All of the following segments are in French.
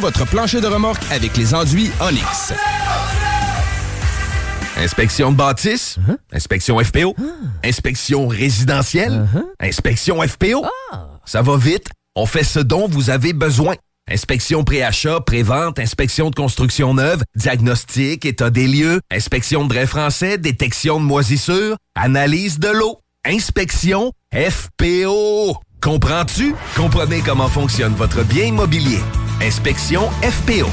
votre plancher de remorque avec les enduits Onyx. Inspection de bâtisse, inspection FPO, inspection résidentielle, inspection FPO. Ça va vite, on fait ce dont vous avez besoin. Inspection pré-achat, pré-vente, inspection de construction neuve, diagnostic, état des lieux, inspection de drain français, détection de moisissures, analyse de l'eau, inspection FPO. Comprends-tu? Comprenez comment fonctionne votre bien immobilier. Inspection FPO.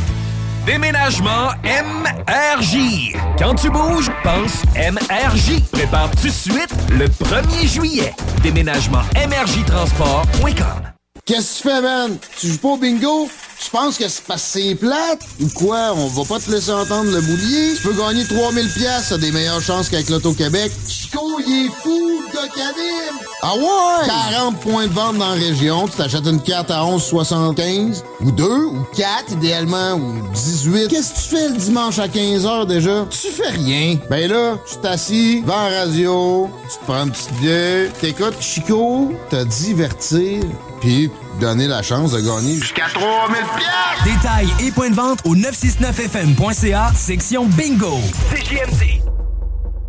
Déménagement MRJ. Quand tu bouges, pense MRJ. Prépare tout de suite le 1er juillet. Déménagement MRJTransport.com. Qu'est-ce que tu fais, man? Tu joues pas au bingo? Tu penses que c'est parce que c'est plate? Ou quoi? On va pas te laisser entendre le boulier? Tu peux gagner 3000 pièces, t'as des meilleures chances qu'avec l'Auto-Québec. Chico, il est fou de cabine! Ah ouais? 40 points de vente dans la région. Tu t'achètes une carte à 11,75. Ou 2, ou 4 idéalement, ou 18. Qu'est-ce que tu fais le dimanche à 15h déjà? Tu fais rien. Ben là, tu t'assis, vas la radio, tu te prends une petite bière, t'écoutes Chico, te divertir, puis donner la chance de gagner jusqu'à 3000 pièces. Détails et points de vente au 969fm.ca, section bingo. CJMD.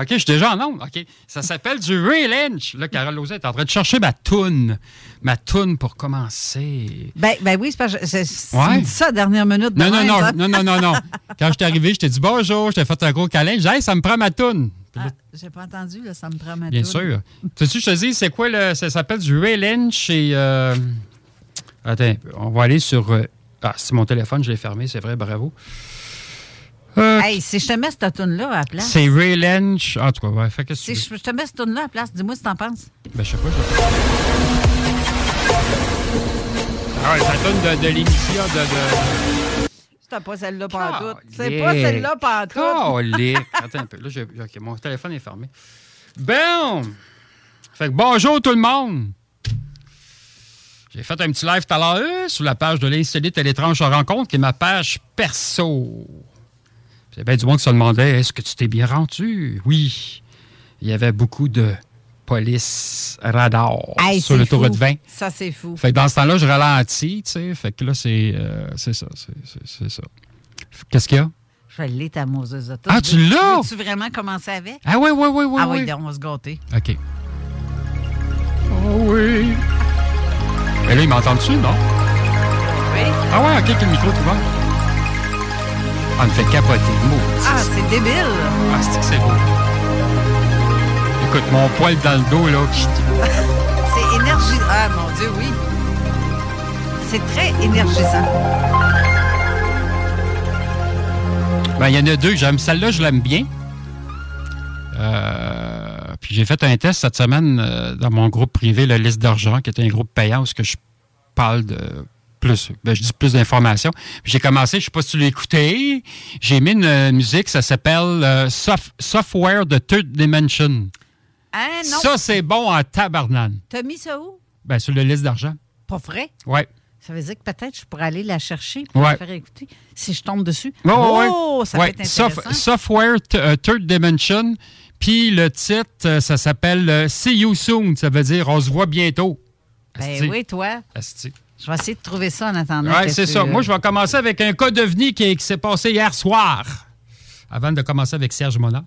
OK, je suis déjà en onde. OK. Ça s'appelle du Ray Lynch. Là, Carole Lozé est en train de chercher ma toune. Ma toune pour commencer. Ben, ben oui, c'est Ouais. tu me dis ça à la dernière minute. Non, non, non, non, non, non, non. Quand je t'ai arrivé, je t'ai dit bonjour, je t'ai fait un gros câlin. J'ai dit, hey, ça me prend ma toune. Ah, J'ai pas entendu, là, ça me prend ma Bien toune. sûr. Tu sais, je te dis, c'est quoi le. Ça s'appelle du Ray Lynch et. euh, Attends, on va aller sur. euh, Ah, c'est mon téléphone, je l'ai fermé, c'est vrai, bravo. Euh, Hey, si je te mets cette toune-là à la place. c'est Ray Lynch. En tout cas, ouais, fait que Si je je te mets cette toune-là à la place, dis-moi ce que t'en penses. Ben, je sais pas. Je... Ah ouais, ça donne de, de l'émission de. de... Pas celle-là pantoute. C'est pas celle-là pantoute. Attends un peu. Là, j'ai- OK, mon téléphone est fermé. Bon! Fait que bonjour tout le monde! J'ai fait un petit live tout à l'heure euh, sur la page de l'Insolite et l'étrange rencontre, qui est ma page perso. C'est bien du monde qui se demandait est-ce que tu t'es bien rendu? Oui. Il y avait beaucoup de police radar Hey, sur l'autoroute fou. 20. Ça, c'est fou. Fait que dans ce temps-là, je ralentis, tu sais. Fait que là, c'est euh, c'est ça. c'est- ça. Qu'est-ce qu'il y a? Je vais l'ai ta moseuse auto. Ah, tu l'as? Veux-tu vraiment commencer avec? Ah oui, oui, oui, oui. ah oui, on va se gâter. OK. Oh oui. Mais là, il m'entend-tu, non? Oui. Ah ouais, OK, que le micro est ouvert. Ah, me fait capoter, le mot. Ah, c'est débile. Ah, c'est que c'est beau. Écoute, mon poil dans le dos, là. C'est énergisant. Ah, mon Dieu, oui. C'est très énergisant. Ben, il y en a deux j'aime. Celle-là, je l'aime bien. Euh, puis j'ai fait un test cette semaine euh, dans mon groupe privé, le Liste d'argent, qui est un groupe payant où je parle de plus, ben, je dis plus d'informations. J'ai commencé, je sais pas si tu l'as écouté, j'ai mis une musique, ça s'appelle euh, Sof- Software de Third Dimension. Hein, non? Ça, c'est bon en tabarnane. T'as mis ça où? Ben, sur le Liste d'argent. Pas vrai? Ouais. Ça veut dire que peut-être je pourrais aller la chercher pour Ouais. la faire écouter si je tombe dessus. Oh, ouais. ça Ouais. peut être Sof- intéressant. software euh, Third Dimension. Puis le titre, euh, ça s'appelle See You Soon. Ça veut dire on se voit bientôt. ben Asti. oui, toi. Asti. Je vais essayer de trouver ça en attendant. Que c'est tu- ça. Moi, je vais commencer avec un cas d'OVNI qui, qui s'est passé hier soir. Avant de commencer avec Serge Monard.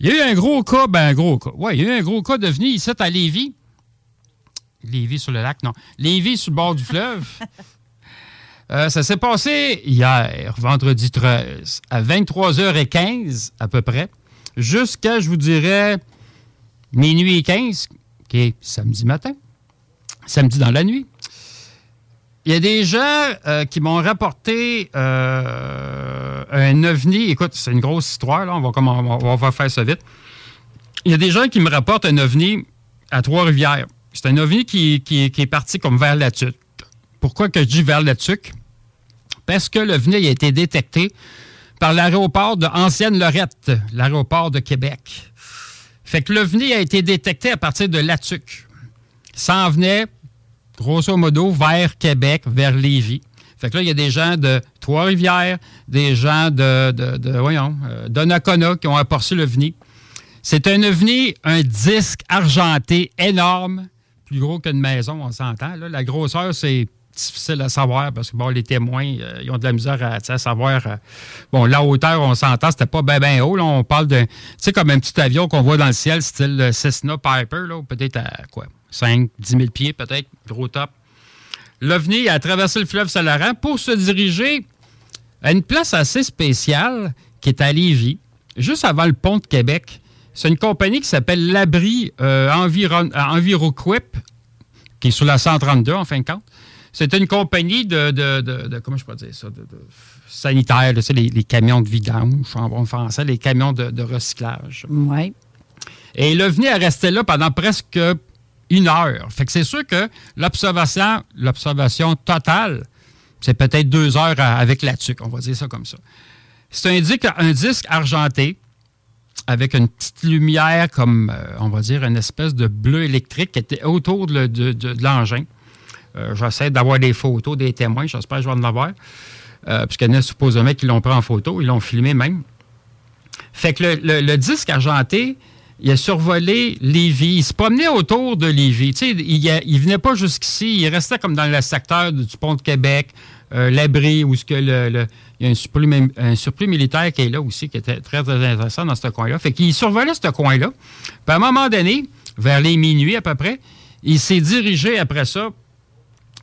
Il y a eu un gros cas, ben un gros cas. Oui, il y a eu un gros cas d'OVNI ici à Lévis. Lévis sur le lac, non. Lévis sur le bord du fleuve. Euh, ça s'est passé hier, vendredi 13, à 23h15 à peu près, jusqu'à, je vous dirais, minuit et 15, qui est samedi matin, samedi dans la nuit. Il y a des gens euh, qui m'ont rapporté euh, un ovni. Écoute, c'est une grosse histoire, là. On va, faire ça vite. Il y a des gens qui me rapportent un ovni à Trois-Rivières. C'est un ovni qui, est parti comme vers la tuque. Pourquoi que je dis vers la tuque? Parce que l'ovni a été détecté par l'aéroport de Ancienne-Lorette, l'aéroport de Québec. Fait que l'OVNI a été détecté à partir de Latuc. Ça en venait, grosso modo, vers Québec, vers Lévis. Fait que là, il y a des gens de Trois-Rivières, des gens de, de, de voyons, euh, qui ont apporté l'OVNI. C'est un OVNI, un disque argenté énorme, plus gros qu'une maison, on s'entend. La grosseur, c'est difficile à savoir parce que bon, les témoins, euh, ils ont de la misère à, savoir. euh, bon, la hauteur, on s'entend, c'était pas bien ben haut. Là, on parle de, tu sais, comme un petit avion qu'on voit dans le ciel, style euh, Cessna Piper, là, peut-être à quoi, 5, 10 000 pieds, peut-être, gros top. L'OVNI a traversé le fleuve Saint-Laurent pour se diriger à une place assez spéciale qui est à Lévis, juste avant le pont de Québec. C'est une compagnie qui s'appelle l'Abri euh, Environ, euh, EnviroQuip, qui est sur la 132 en fin de compte. C'est une compagnie de, de- de- de- comment je peux dire ça, de, sanitaire, là, tu sais, les, les camions de vidange en bon français, les camions de, recyclage. Oui. Et venu à rester là pendant presque une heure. Fait que c'est sûr que l'observation, l'observation totale, c'est peut-être deux heures avec la tuque, on va dire ça comme ça. C'est un disque, disque argenté avec une petite lumière comme, euh, on va dire, une espèce de bleu électrique qui était autour de, le- de- de- de l'engin. Euh, J'essaie d'avoir des photos des témoins, j'espère que je vais en avoir. Euh, Puisqu'il y en a supposément qui l'ont pris en photo, ils l'ont filmé même. Fait que le disque argenté, il a survolé Lévis. Il se promenait autour de Lévis. Tu sais, il, ne venait pas jusqu'ici. Il restait comme dans le secteur du pont de Québec, euh, l'abri, où que le, il y a un surplus, mi- un surplus militaire qui est là aussi, qui était très, très intéressant dans ce coin-là. Fait qu'il survolait ce coin-là. Puis à un moment donné, vers les minuit à peu près, il s'est dirigé après ça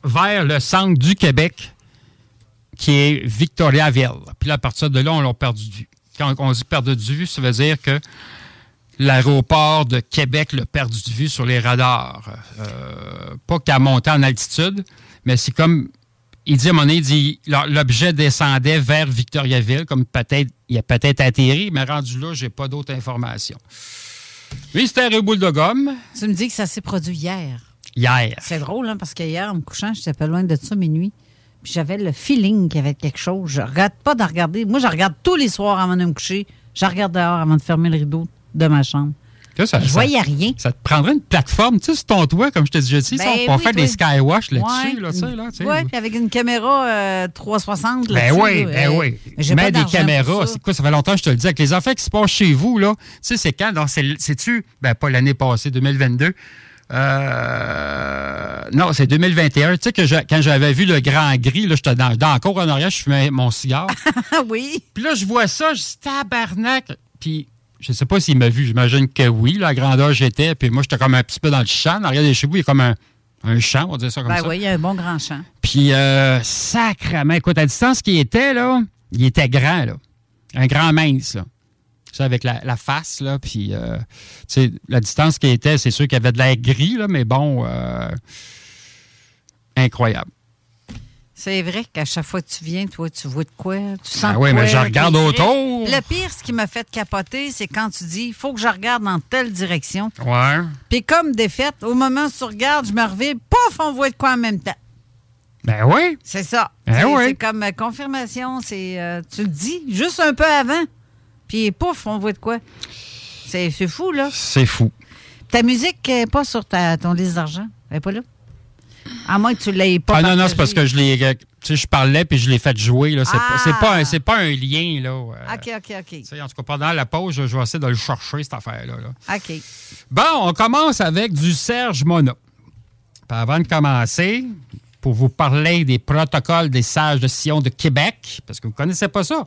vers le centre du Québec, qui est Victoriaville. Puis là, à partir de là, on l'a perdu de vue. Quand on dit perdu de vue, ça veut dire que l'aéroport de Québec l'a perdu de vue sur les radars. Euh, pas qu'à monter en altitude, mais c'est comme. Il dit à un moment donné, il dit l'objet descendait vers Victoriaville, comme peut-être il a peut-être atterri, mais rendu là, j'ai pas d'autres informations. Mystère et boule de gomme, Tu me dis que ça s'est produit hier. hier. C'est drôle, hein, parce qu'hier, en me couchant, j'étais pas loin de ça, minuit. Puis j'avais le feeling qu'il y avait quelque chose. Je regarde pas de regarder. Moi, je regarde tous les soirs avant de me coucher. Je regarde dehors avant de fermer le rideau de ma chambre. Ça, Je ça- voyais rien. Ça te prendrait une plateforme, tu sais, sur ton toit, comme je te disais, tu sais, Ben ça, on oui, faire des skywash là-dessus, Ouais. là, tu sais, là, tu sais. Ouais, puis avec une caméra euh, 360 Ben oui, là, ben euh, oui. mais des caméras. ça. C'est quoi, ça fait longtemps que je te le dis. Avec les affaires qui se passent chez vous, là, tu sais, c'est quand? C'est-tu? Ben, pas l'année passée, 2022. Euh, non, c'est 2021. Tu sais que je- quand j'avais vu le grand gris, là, j'étais dans, dans la cour en arrière, je fumais mon cigare. Oui. Puis là, je vois ça, je dis tabarnak. Puis je sais pas s'il m'a vu, j'imagine que oui, la grandeur j'étais. Puis moi, j'étais comme un petit peu dans le champ. De chez vous, il y a comme un, un champ, on va dire ça comme Ben ça. oui, il y a un bon grand champ. Puis, euh, sacrement, écoute, à distance qu'il était, là, il était grand, là. Un grand mince, là. Ça, avec la, la face, là. Puis, euh, tu sais, la distance qu'il était, c'est sûr qu'il y avait de l'air gris, là, mais bon, euh, incroyable. C'est vrai qu'à chaque fois que tu viens, toi, tu vois de quoi, tu sens Ah oui, mais je regarde autour. Le pire, ce qui m'a fait capoter, c'est quand tu dis, il faut que je regarde dans telle direction. Ouais. Puis comme défaite, au moment où tu regardes, je me reviens, pouf, on voit de quoi en même temps. Ben oui. C'est ça. C'est oui. c'est comme euh, confirmation, c'est euh, tu le dis juste un peu avant, puis pouf, on voit de quoi. C'est c'est fou, là. C'est fou. Ta musique n'est pas sur ta, ton liste d'argent. Elle n'est pas là? À moins que tu ne l'aies pas. Ah non, non, c'est parce que je l'ai. euh, Tu sais, je parlais puis je l'ai fait jouer. C'est pas, pas, Ah. c'est pas un lien, là. euh, OK, OK, OK. tu sais, en tout cas, pendant la pause, je je vais essayer de le chercher, cette affaire-là. là. OK. Bon, on commence avec du Serge Mona. Puis avant de commencer, pour vous parler des protocoles des sages de Sion de Québec, parce que vous ne connaissez pas ça,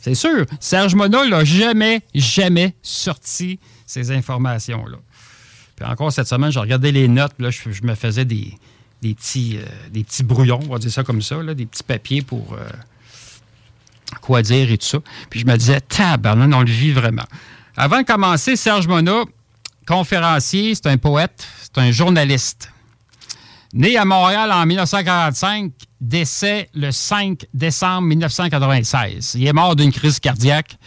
c'est sûr, Serge Mona n'a jamais, jamais sorti ces informations-là. Puis encore cette semaine, j'ai regardé les notes, puis là, je, je me faisais des, des, petits, euh, des petits brouillons, on va dire ça comme ça, des petits papiers pour euh, quoi dire et tout ça. Puis je me disais, tabarnak, on le vit vraiment. Avant de commencer, Serge Mona, conférencier, c'est un poète, c'est un journaliste. Né à Montréal en 1945, décès le 5 décembre 1996. Il est mort d'une crise cardiaque.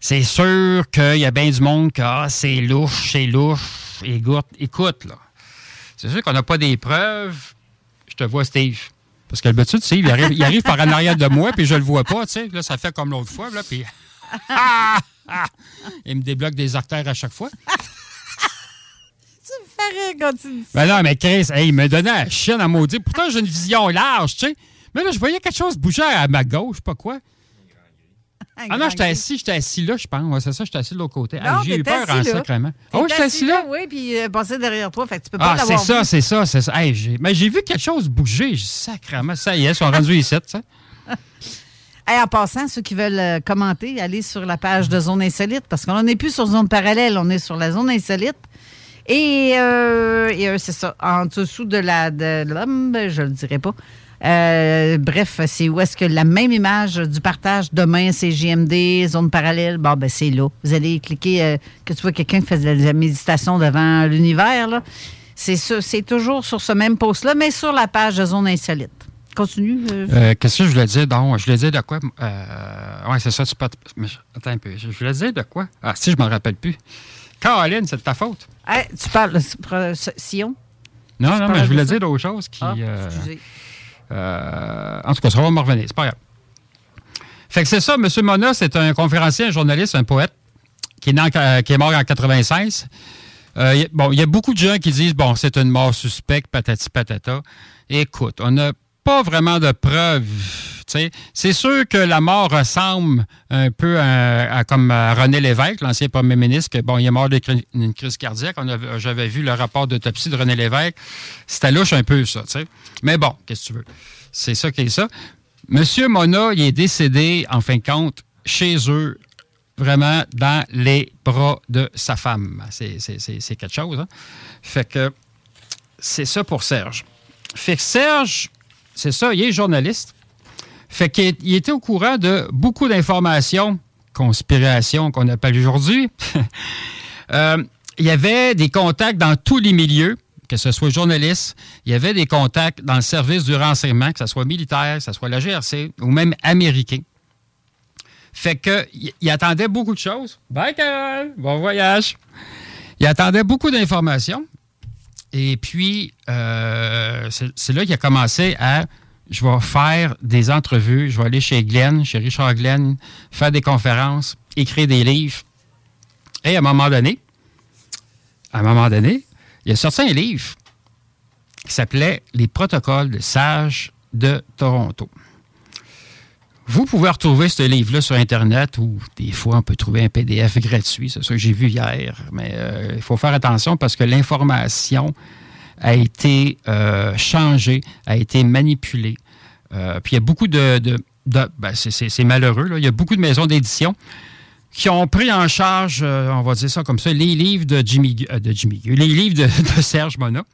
C'est sûr qu'il y a bien du monde qui ah, c'est louche, c'est louche. Écoute, écoute là. C'est sûr qu'on n'a pas des preuves. Je te vois, Steve. Parce que le tu sais, il arrive, il arrive par en arrière de moi, puis je le vois pas, tu sais. Là, ça fait comme l'autre fois, là, puis... il me débloque des artères à chaque fois. Tu me fais rire quand tu dis Ben non, mais Chris, hey, il me donnait la chienne à maudire. Pourtant, j'ai une vision large, tu sais. Mais là, je voyais quelque chose bouger à ma gauche, je sais pas quoi. Ah non, j'étais assis, j'étais assis là, je pense. Ouais, c'est ça, j'étais assis de l'autre côté. Non, J'ai eu peur en là. sacrement. T'es Oh, j'étais assis là? Oui, puis euh, passé derrière toi, fait que tu peux pas Ah, c'est ça, c'est ça, c'est ça. Hey, j'ai- mais j'ai vu quelque chose bouger. Sacrement, ça y est, ils sont rendus ici, sais. Hey, en passant, ceux qui veulent euh, commenter, allez sur la page de Zone Insolite, parce qu'on n'est plus sur Zone Parallèle, on est sur la Zone Insolite. Et, euh, et, euh, c'est ça, en dessous de la de l'homme, ben, je le dirai pas. Euh, bref, c'est où est-ce que la même image du partage demain, c'est JMD, zone parallèle, bon, ben c'est là. Vous allez cliquer, euh, que tu vois quelqu'un qui fait de la méditation devant l'univers, là. C'est ça, c'est toujours sur ce même post-là, mais sur la page de zone insolite. Continue. euh, Qu'est-ce que je voulais dire? Donc, je voulais dire de quoi? Oui, c'est ça, tu peux. attends un peu. Je voulais dire de quoi? Ah, si, je m'en rappelle plus. Caroline, c'est de ta faute. hey, tu parles, Sion? Non, non, parles mais je voulais dire d'autres choses qui. Ah, excusez. Euh, en tout cas, ça va me revenir, c'est pas grave. Fait que c'est ça, M. Mona, c'est un conférencier, un journaliste, un poète, qui est, est mort en 96. Euh, a- bon, il y a beaucoup de gens qui disent, bon, c'est une mort suspecte, patati patata. Écoute, on n'a pas vraiment de preuves. C'est sûr que la mort ressemble un peu à, comme René Lévesque, l'ancien premier ministre, que, bon, il est mort d'une crise cardiaque. J'avais vu le rapport d'autopsie de René Lévesque. C'était louche un peu, ça, tu sais. Mais bon, qu'est-ce que tu veux? C'est ça qui est ça. Monsieur Mona, il est décédé, en fin de compte, chez eux, vraiment dans les bras de sa femme. C'est quelque chose. Hein? Fait que c'est ça pour Serge. Fait que Serge, c'est ça, il est journaliste. Fait qu'il il était au courant de beaucoup d'informations, conspirations qu'on appelle aujourd'hui. Euh, il y avait des contacts dans tous les milieux, que ce soit journaliste, il y avait des contacts dans le service du renseignement, que ce soit militaire, que ce soit la GRC ou même américain. Fait que il il attendait beaucoup de choses. Bye, Carole! Bon voyage! Il attendait beaucoup d'informations. Et puis, euh, c'est là qu'il a commencé à je vais faire des entrevues, je vais aller chez Glenn, chez Richard Glenn, faire des conférences, écrire des livres. Et à un moment donné, à un moment donné, il a sorti un livre qui s'appelait Les protocoles de sages de Toronto. Vous pouvez retrouver ce livre-là sur Internet ou des fois on peut trouver un PDF gratuit, c'est ça que j'ai vu hier. Mais euh, il faut faire attention parce que l'information a été euh, changée, a été manipulée. Euh, puis il y a beaucoup de... ben, c'est- malheureux, là. il y a beaucoup de maisons d'édition qui ont pris en charge, on va dire ça comme ça, les livres de Jimmy, de Jimmy les livres de, Serge Mona.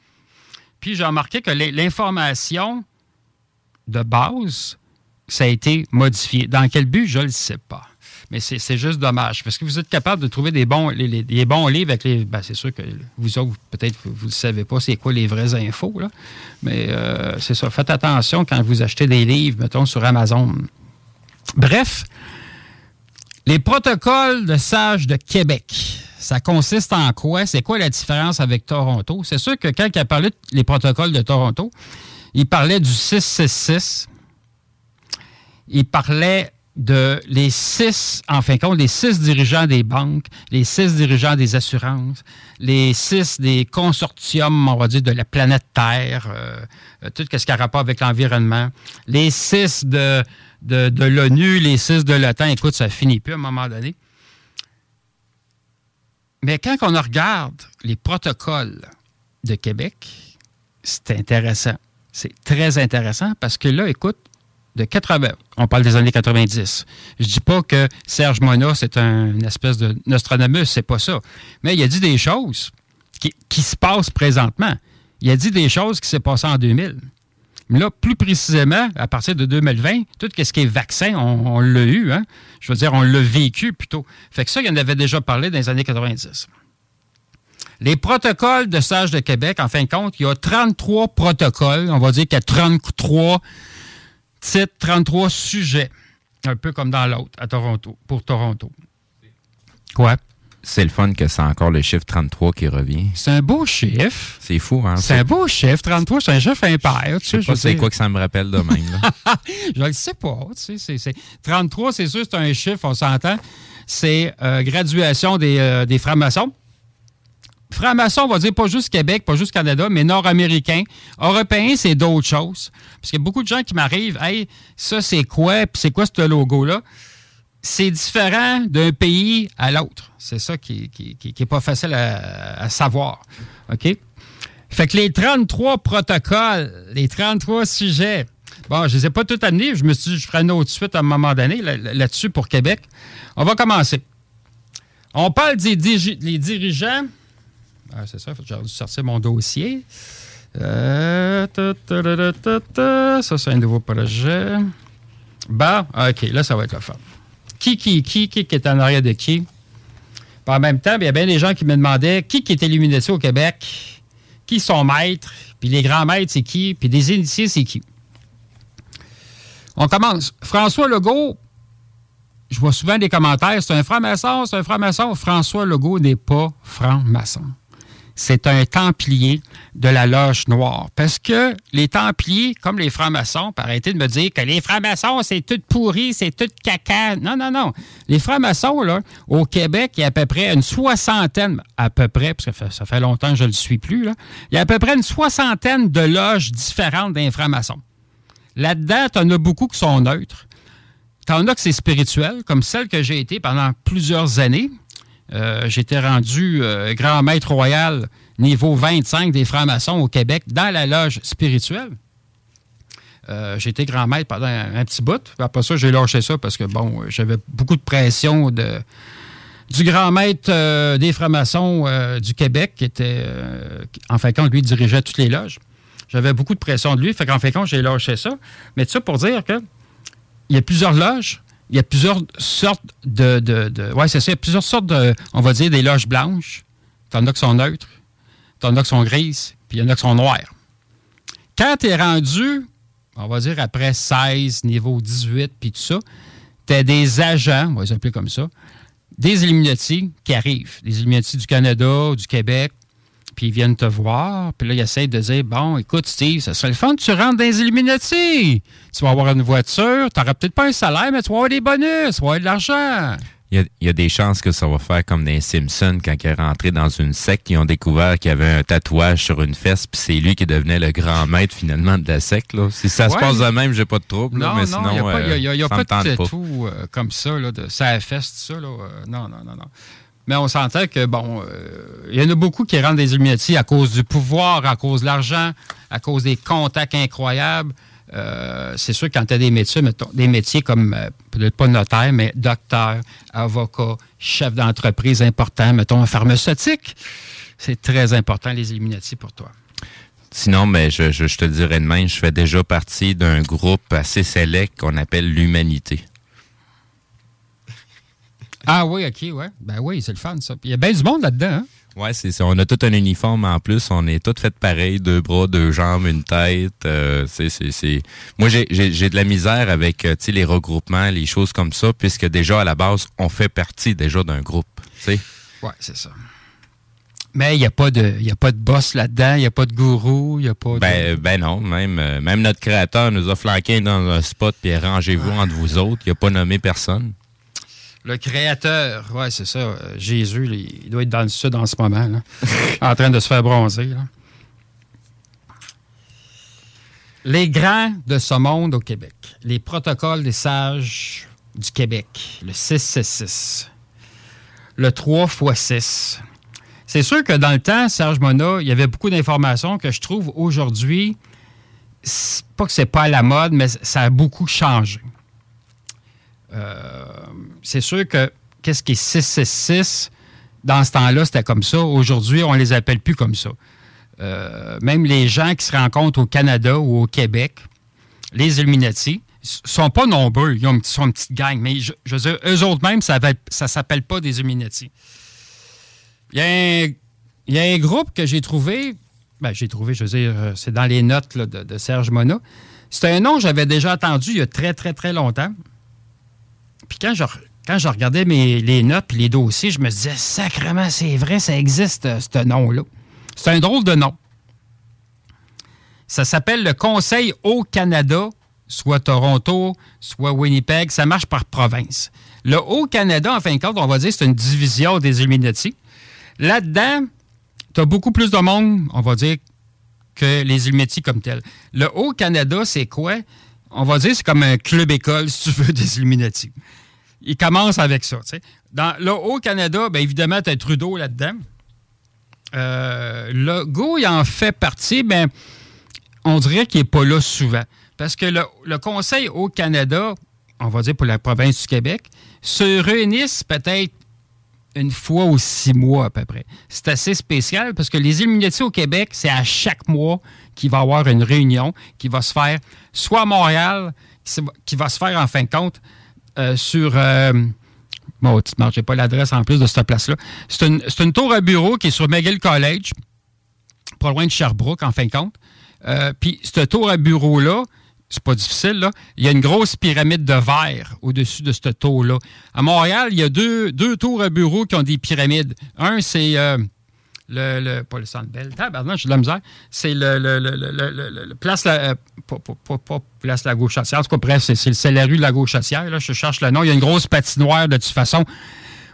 Puis j'ai remarqué que l'in- l'information de base, ça a été modifié. Dans quel but, je ne le sais pas. Mais c'est juste dommage. Parce que vous êtes capable de trouver des bons, les, les- bons livres avec les. ben, c'est sûr que vous autres, peut-être, vous ne savez pas c'est quoi les vraies infos. Là. Mais euh, c'est ça. Faites attention quand vous achetez des livres, mettons, sur Amazon. Bref, les protocoles de sages de Québec, ça consiste en quoi? C'est quoi la différence avec Toronto? C'est sûr que quand il a parlé des protocoles de Toronto, il parlait du 666. Il parlait de les six, en fin de compte, les six dirigeants des banques, les six dirigeants des assurances, les six des consortiums, on va dire, de la planète Terre, euh, euh, tout ce qui a rapport avec l'environnement, les six de, de, de l'ONU, les six de l'OTAN. Écoute, ça finit plus à un moment donné. Mais quand on regarde les protocoles de Québec, c'est intéressant. C'est très intéressant parce que là, écoute, de 80, on parle des années 90. Je dis pas que Serge Mona, c'est un, une espèce de Nostradamus, c'est pas ça. Mais il a dit des choses qui, qui se passent présentement. Il a dit des choses qui s'est passées en 2000. Mais là, plus précisément, à partir de 2020, tout ce qui est vaccin, on, on l'a eu. Hein? Je veux dire, on l'a vécu plutôt. Fait que ça, il en avait déjà parlé dans les années 90. Les protocoles de Sage de Québec, en fin de compte, il y a 33 protocoles. On va dire qu'il y a 33 titres, 33 sujets. Un peu comme dans l'autre, à Toronto, pour Toronto. Quoi? C'est le fun que c'est encore le chiffre 33 qui revient. C'est un beau chiffre. C'est fou, hein? C'est un beau chiffre. 33, c'est un chiffre impair. Tu sais, je sais pas c'est quoi que ça me rappelle de même. Là. je ne sais pas. Tu sais, c'est, 33, c'est sûr, c'est un chiffre, on s'entend. C'est euh, graduation des, euh, des francs-maçons. Francs-maçons, on va dire pas juste Québec, pas juste Canada, mais nord-américain. Européen, c'est d'autres choses. Parce qu'il y a beaucoup de gens qui m'arrivent, hey, ça c'est quoi, puis c'est quoi ce logo-là? C'est différent d'un pays à l'autre. C'est ça qui n'est pas facile à, savoir. OK? Fait que les 33 protocoles, les 33 sujets, bon, je ne les ai pas tous amenés. Je me suis dit, je ferai une autre suite à un moment donné là-dessus pour Québec. On va commencer. On parle des dirigeants ah, c'est ça, j'ai dû sortir mon dossier. Euh, ça, c'est un nouveau projet. Bah, OK, là, ça va être le fun. Qui, qui, qui, qui, est en arrière de qui? en même temps, il y a bien des gens qui me demandaient qui, qui est illuminé au Québec, qui sont maîtres, puis les grands maîtres, c'est qui, puis des initiés, c'est qui? On commence. François Legault, je vois souvent des commentaires, c'est un franc-maçon, c'est un franc-maçon. François Legault n'est pas franc-maçon c'est un templier de la loge noire. Parce que les templiers, comme les francs-maçons, arrêtez de me dire que les francs-maçons, c'est tout pourri, c'est tout caca. Non, non, non. Les francs-maçons, là, au Québec, il y a à peu près une soixantaine, à peu près, parce que ça fait longtemps que je ne le suis plus, là, il y a à peu près une soixantaine de loges différentes des francs-maçons. Là-dedans, tu en as beaucoup qui sont neutres. Tu en as que c'est spirituel, comme celle que j'ai été pendant plusieurs années. Euh, j'étais rendu euh, grand maître royal niveau 25 des francs-maçons au Québec dans la loge spirituelle. Euh, j'étais grand maître pendant un, petit bout. Après ça, j'ai lâché ça parce que, bon, j'avais beaucoup de pression de, du grand maître des francs-maçons du Québec, qui était, en fin de compte, lui, dirigeait toutes les loges. J'avais beaucoup de pression de lui. Fait qu'en fin de compte, j'ai lâché ça. Mais ça pour dire que il y a plusieurs loges il y a plusieurs sortes de. de, ouais, c'est ça. Il y a plusieurs sortes de. On va dire des loges blanches. T'en as qui sont neutres. T'en as qui sont grises. Puis il y en a qui sont noires. Quand tu es rendu, on va dire après 16, niveau 18, puis tout ça, tu as des agents, on va les appeler comme ça, des Illuminati qui arrivent. Des Illuminati du Canada, du Québec, puis ils viennent te voir, puis là, ils essayent de dire Bon, écoute, Steve, ça serait le fun, tu rentres dans les Illuminati. Tu vas avoir une voiture, tu n'auras peut-être pas un salaire, mais tu vas avoir des bonus, tu vas avoir de l'argent. Il y, a, des chances que ça va faire comme des Simpsons quand ils est rentré dans une secte, ils ont découvert qu'il y avait un tatouage sur une fesse, puis c'est lui qui devenait le grand maître finalement de la secte. Là. Si ça se passe de même, j'ai pas de trouble. Non, mais sinon, il n'y a, pas, de tatou euh, comme ça, là, de ça fesse, tout ça. Là, euh, non, non, non, non. Mais on sentait que, bon, euh, il y en a beaucoup qui rentrent des Illuminati à cause du pouvoir, à cause de l'argent, à cause des contacts incroyables. Euh, c'est sûr, quand tu as des métiers, des métiers comme, euh, peut-être pas notaire, mais docteur, avocat, chef d'entreprise important, mettons, pharmaceutique, c'est très important, les Illuminati, pour toi. Sinon, mais je, je te dirais demain, je fais déjà partie d'un groupe assez sélect qu'on appelle l'Humanité. Ah oui, OK, ouais. Ben oui, c'est le fun, ça. il y a bien du monde là-dedans, hein? Oui, c'est ça. On a tout un uniforme en plus. On est tous fait pareil, deux bras, deux jambes, une tête. Euh, c'est, c'est, Moi, j'ai, j'ai, de la misère avec euh, les regroupements, les choses comme ça, puisque déjà, à la base, on fait partie déjà d'un groupe. Oui, c'est ça. Mais il n'y a, pas de, y a pas de boss là-dedans, il n'y a pas de gourou, il n'y a pas de... Ben, ben non, même, euh, même notre créateur nous a flanqué dans un spot, puis rangez-vous entre vous autres. Il n'a pas nommé personne. Le créateur, ouais, c'est ça. Euh, Jésus, il doit être dans le sud en ce moment, en train de se faire bronzer. Les grands de ce monde au Québec. Les protocoles des sages du Québec. Le 666. Le 3 x 6. C'est sûr que dans le temps, Serge Mona, il y avait beaucoup d'informations que je trouve aujourd'hui, pas que c'est pas à la mode, mais ça a beaucoup changé. Euh, c'est sûr que qu'est-ce qui est 666, dans ce temps-là, c'était comme ça. Aujourd'hui, on ne les appelle plus comme ça. Euh, même les gens qui se rencontrent au Canada ou au Québec, les Illuminati, sont pas nombreux. Ils, ont, une petite gang. Mais je, veux dire, eux autres même, ça ne s'appelle pas des Illuminati. Il y y a un groupe que j'ai trouvé, ben, j'ai trouvé, je veux dire, euh, c'est dans les notes de, de, Serge Mona. C'est un nom que j'avais déjà entendu il y a très, très, très longtemps. Puis quand je, quand je regardais mes, les notes et les dossiers, je me disais, sacrément, c'est vrai, ça existe, ce nom-là. C'est un drôle de nom. Ça s'appelle le Conseil au Canada, soit Toronto, soit Winnipeg. Ça marche par province. Le Haut-Canada, en fin de compte, on va dire, c'est une division des Illuminati. Là-dedans, tu as beaucoup plus de monde, on va dire, que les Illuminati comme tel. Le Haut-Canada, c'est quoi? On va dire, c'est comme un club-école, si tu veux, des Illuminati. Il commence avec ça. Dans le Haut-Canada, bien évidemment, tu as Trudeau là-dedans. Euh, le Go, il en fait partie, mais on dirait qu'il n'est pas là souvent. Parce que le, Conseil au Canada, on va dire pour la province du Québec, se réunissent peut-être une fois ou six mois à peu près. C'est assez spécial parce que les Illuminati au Québec, c'est à chaque mois qu'il va y avoir une réunion qui va se faire soit à Montréal, qui va se faire en fin de compte euh, sur... Euh, bon, tu ne pas l'adresse en plus de cette place-là. C'est une, une, tour à bureau qui est sur McGill College, pas loin de Sherbrooke en fin de compte. Euh, puis, ce tour à bureau-là, c'est pas difficile, là. Il y a une grosse pyramide de verre au-dessus de ce tour-là. À Montréal, il y a deux, deux tours à bureau qui ont des pyramides. Un, c'est euh, le, le, Pas le Centre Bell. Tabarnak, j'ai de la misère. C'est le, Place la... Euh, pas, pas, Place la gauche En tout cas, c'est la rue de la gauche Là, je cherche le nom. Il y a une grosse patinoire, de toute façon,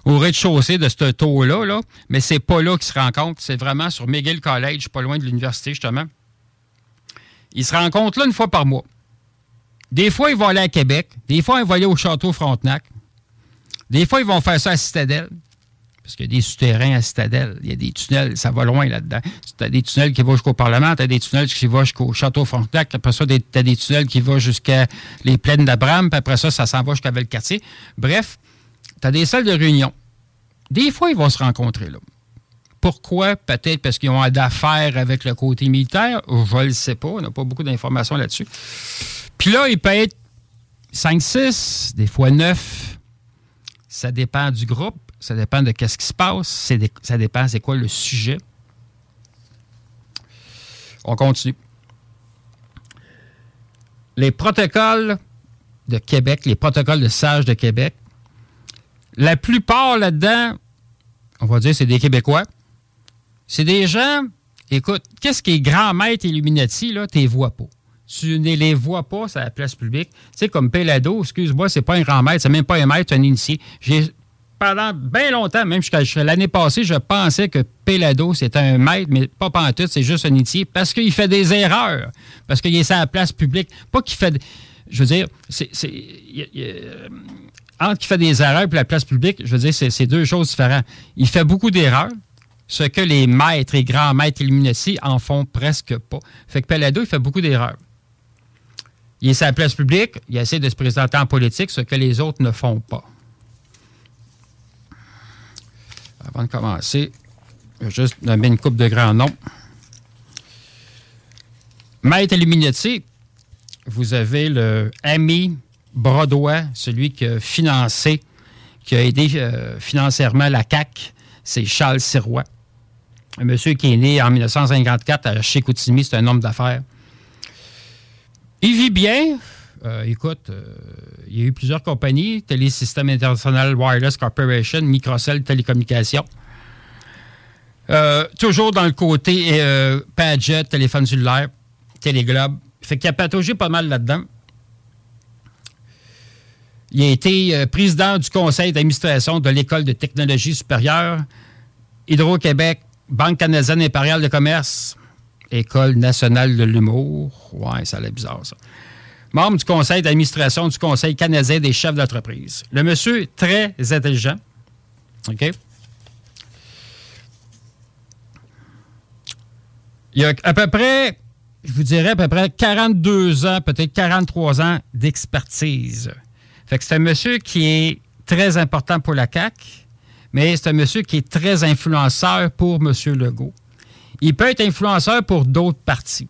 au rez-de-chaussée de ce tour-là. Là. Mais c'est pas là qu'ils se rencontrent. C'est vraiment sur McGill College, pas loin de l'université, justement. Ils se rencontrent là une fois par mois. Des fois, ils vont aller à Québec. Des fois, ils vont aller au Château Frontenac. Des fois, ils vont faire ça à Citadelle. Parce qu'il y a des souterrains à Citadelle. Il y a des tunnels, ça va loin là-dedans. Tu as des tunnels qui vont jusqu'au Parlement, tu as des tunnels qui vont jusqu'au Château Frontenac. Après ça, tu as des tunnels qui vont jusqu'à les plaines d'Abraham. Puis après ça, ça s'en va jusqu'à quartier. Bref, tu as des salles de réunion. Des fois, ils vont se rencontrer là. Pourquoi? Peut-être parce qu'ils ont d'affaires avec le côté militaire. Je ne le sais pas. On n'a pas beaucoup d'informations là-dessus. Puis là, il peut être 5-6, des fois 9. Ça dépend du groupe. Ça dépend de qu'est-ce qui se passe. Ça dépend c'est quoi le sujet. On continue. Les protocoles de Québec, les protocoles de sages de Québec, la plupart là-dedans, on va dire, c'est des Québécois. C'est des gens, écoute, qu'est-ce qui est grand maître Illuminati, là, tu les vois pas. Tu ne les vois pas sur la place publique. Tu sais, comme Pelado, excuse-moi, c'est pas un grand maître, c'est même pas un maître, c'est un initié. Pendant bien longtemps, même jusqu'à l'année passée, je pensais que Pelado, c'était un maître, mais pas tout, c'est juste un initié, parce qu'il fait des erreurs, parce qu'il est sur la place publique. Pas qu'il fait... Je veux dire, c'est... Entre qu'il fait des erreurs et la place publique, je veux dire, c'est deux choses différentes. Il fait beaucoup d'erreurs, ce que les maîtres et grands maîtres Illuminati en font presque pas. Fait que Pelado, il fait beaucoup d'erreurs. Il est sur la place publique, il essaie de se présenter en politique, ce que les autres ne font pas. Avant de commencer, je vais juste nommer une coupe de grands noms. Maître Illuminati, vous avez le ami Brodois, celui qui a financé, qui a aidé euh, financièrement la CAC, c'est Charles Sirois un monsieur qui est né en 1954 à Chicoutimi, c'est un homme d'affaires. Il vit bien. Euh, écoute, euh, il y a eu plusieurs compagnies, Télésystème International Wireless Corporation, Microcell Télécommunications. Euh, toujours dans le côté Padget, téléphone cellulaire, Téléglobe. Fait qu'il a pataugé pas mal là-dedans. Il a été président du conseil d'administration de l'École de technologie supérieure, Hydro-Québec, Banque canadienne impériale de commerce, École nationale de l'humour. Ouais, ça a l'air bizarre, ça. Membre du conseil d'administration du Conseil canadien des chefs d'entreprise. Le monsieur très intelligent. OK? Il a à peu près, je vous dirais à peu près 42 ans, peut-être 43 ans d'expertise. Fait que c'est un monsieur qui est très important pour la CAQ mais c'est un monsieur qui est très influenceur pour M. Legault. Il peut être influenceur pour d'autres partis,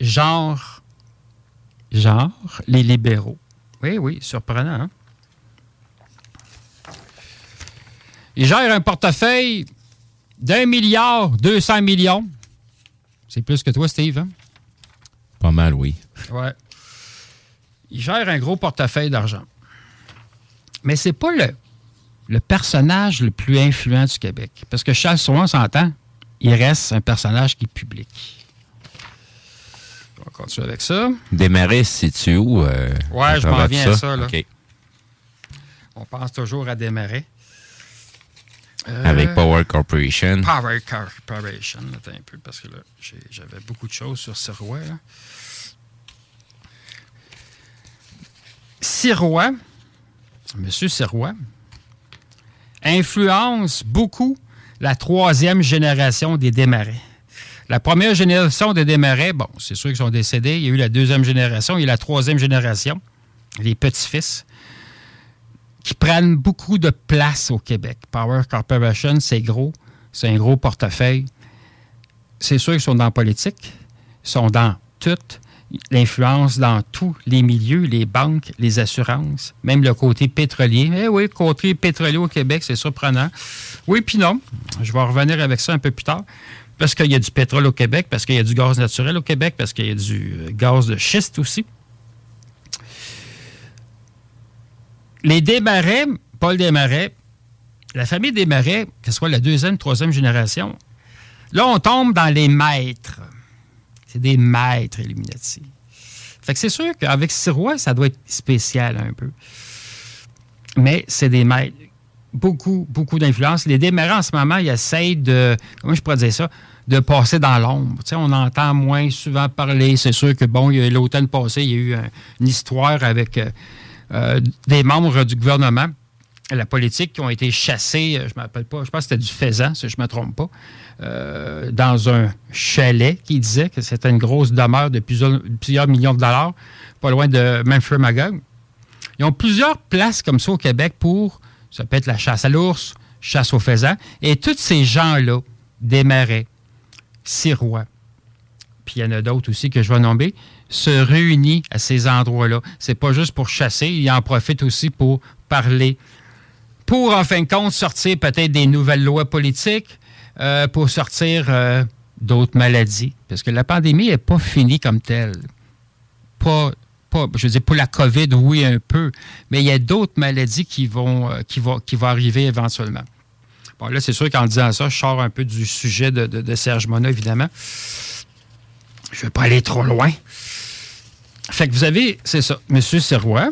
genre, genre les libéraux. Oui, oui, surprenant. Hein? Il gère un portefeuille d'un milliard 200 millions. C'est plus que toi, Steve. Hein? Pas mal, oui. Ouais. Il gère un gros portefeuille d'argent. Mais c'est pas le, le personnage le plus influent du Québec. Parce que Charles Soin, s'entend, il reste un personnage qui est public. Va continuer avec ça. Desmarais se situe où? euh, Ouais, je m'en viens tout à ça, là. On pense toujours à Desmarais. Euh, Avec Power Corporation. Power Corporation. Attends un peu, parce que là, j'avais beaucoup de choses sur Sirois. là. Sirois, Monsieur Sirois, influence beaucoup la troisième génération des Desmarais. La première génération des Desmarais, bon, c'est sûr qu'ils sont décédés. Il y a eu la deuxième génération, il la troisième génération, les petits-fils, qui prennent beaucoup de place au Québec. Power Corporation, c'est gros, c'est un gros portefeuille. C'est sûr qu'ils sont dans la politique, ils sont dans toute l'influence dans tous les milieux, les banques, les assurances, même le côté pétrolier. Eh oui, côté pétrolier au Québec, c'est surprenant. Oui, puis non. Je vais revenir avec ça un peu plus tard. Parce qu'il y a du pétrole au Québec, parce qu'il y a du gaz naturel au Québec, parce qu'il y a du euh, gaz de schiste aussi. Les Desmarais, Paul Desmarais, la famille Desmarais, que ce soit la deuxième, troisième génération, là, on tombe dans les maîtres. C'est des maîtres Illuminati. Fait que c'est sûr qu'avec Sirois, ça doit être spécial un peu. Mais c'est des maîtres. Beaucoup, beaucoup d'influence. Les Desmarais, en ce moment, ils essayent de, comment je pourrais dire ça, de passer dans l'ombre. Tu sais, on entend moins souvent parler. C'est sûr que, bon, l'automne passé, il y a eu un- une histoire avec euh, euh, des membres du gouvernement, la politique, qui ont été chassés, euh, je ne me rappelle pas, je pense que c'était du faisan, si je ne me trompe pas, dans un chalet qui disait que c'était une grosse demeure de plusieurs, plusieurs millions de dollars, pas loin de Memphis Magog. Ils ont plusieurs places comme ça au Québec pour, ça peut être la chasse à l'ours, chasse aux faisans, et tous ces gens-là, des marais, Sirois, puis il y en a d'autres aussi que je vais nommer, se réunissent à ces endroits-là. C'est pas juste pour chasser, ils en profitent aussi pour parler, pour en fin de compte sortir peut-être des nouvelles lois politiques, euh, pour sortir euh, d'autres maladies. Parce que la pandémie n'est pas finie comme telle. Pas, pas, je veux dire, pour la COVID, oui, un peu, mais il y a d'autres maladies qui vont, euh, qui, vont, qui vont arriver éventuellement. Bon, là, c'est sûr qu'en disant ça, je sors un peu du sujet de, de- Serge Mona, évidemment. Je ne vais pas aller trop loin. Fait que vous avez, c'est ça, M. Sirois.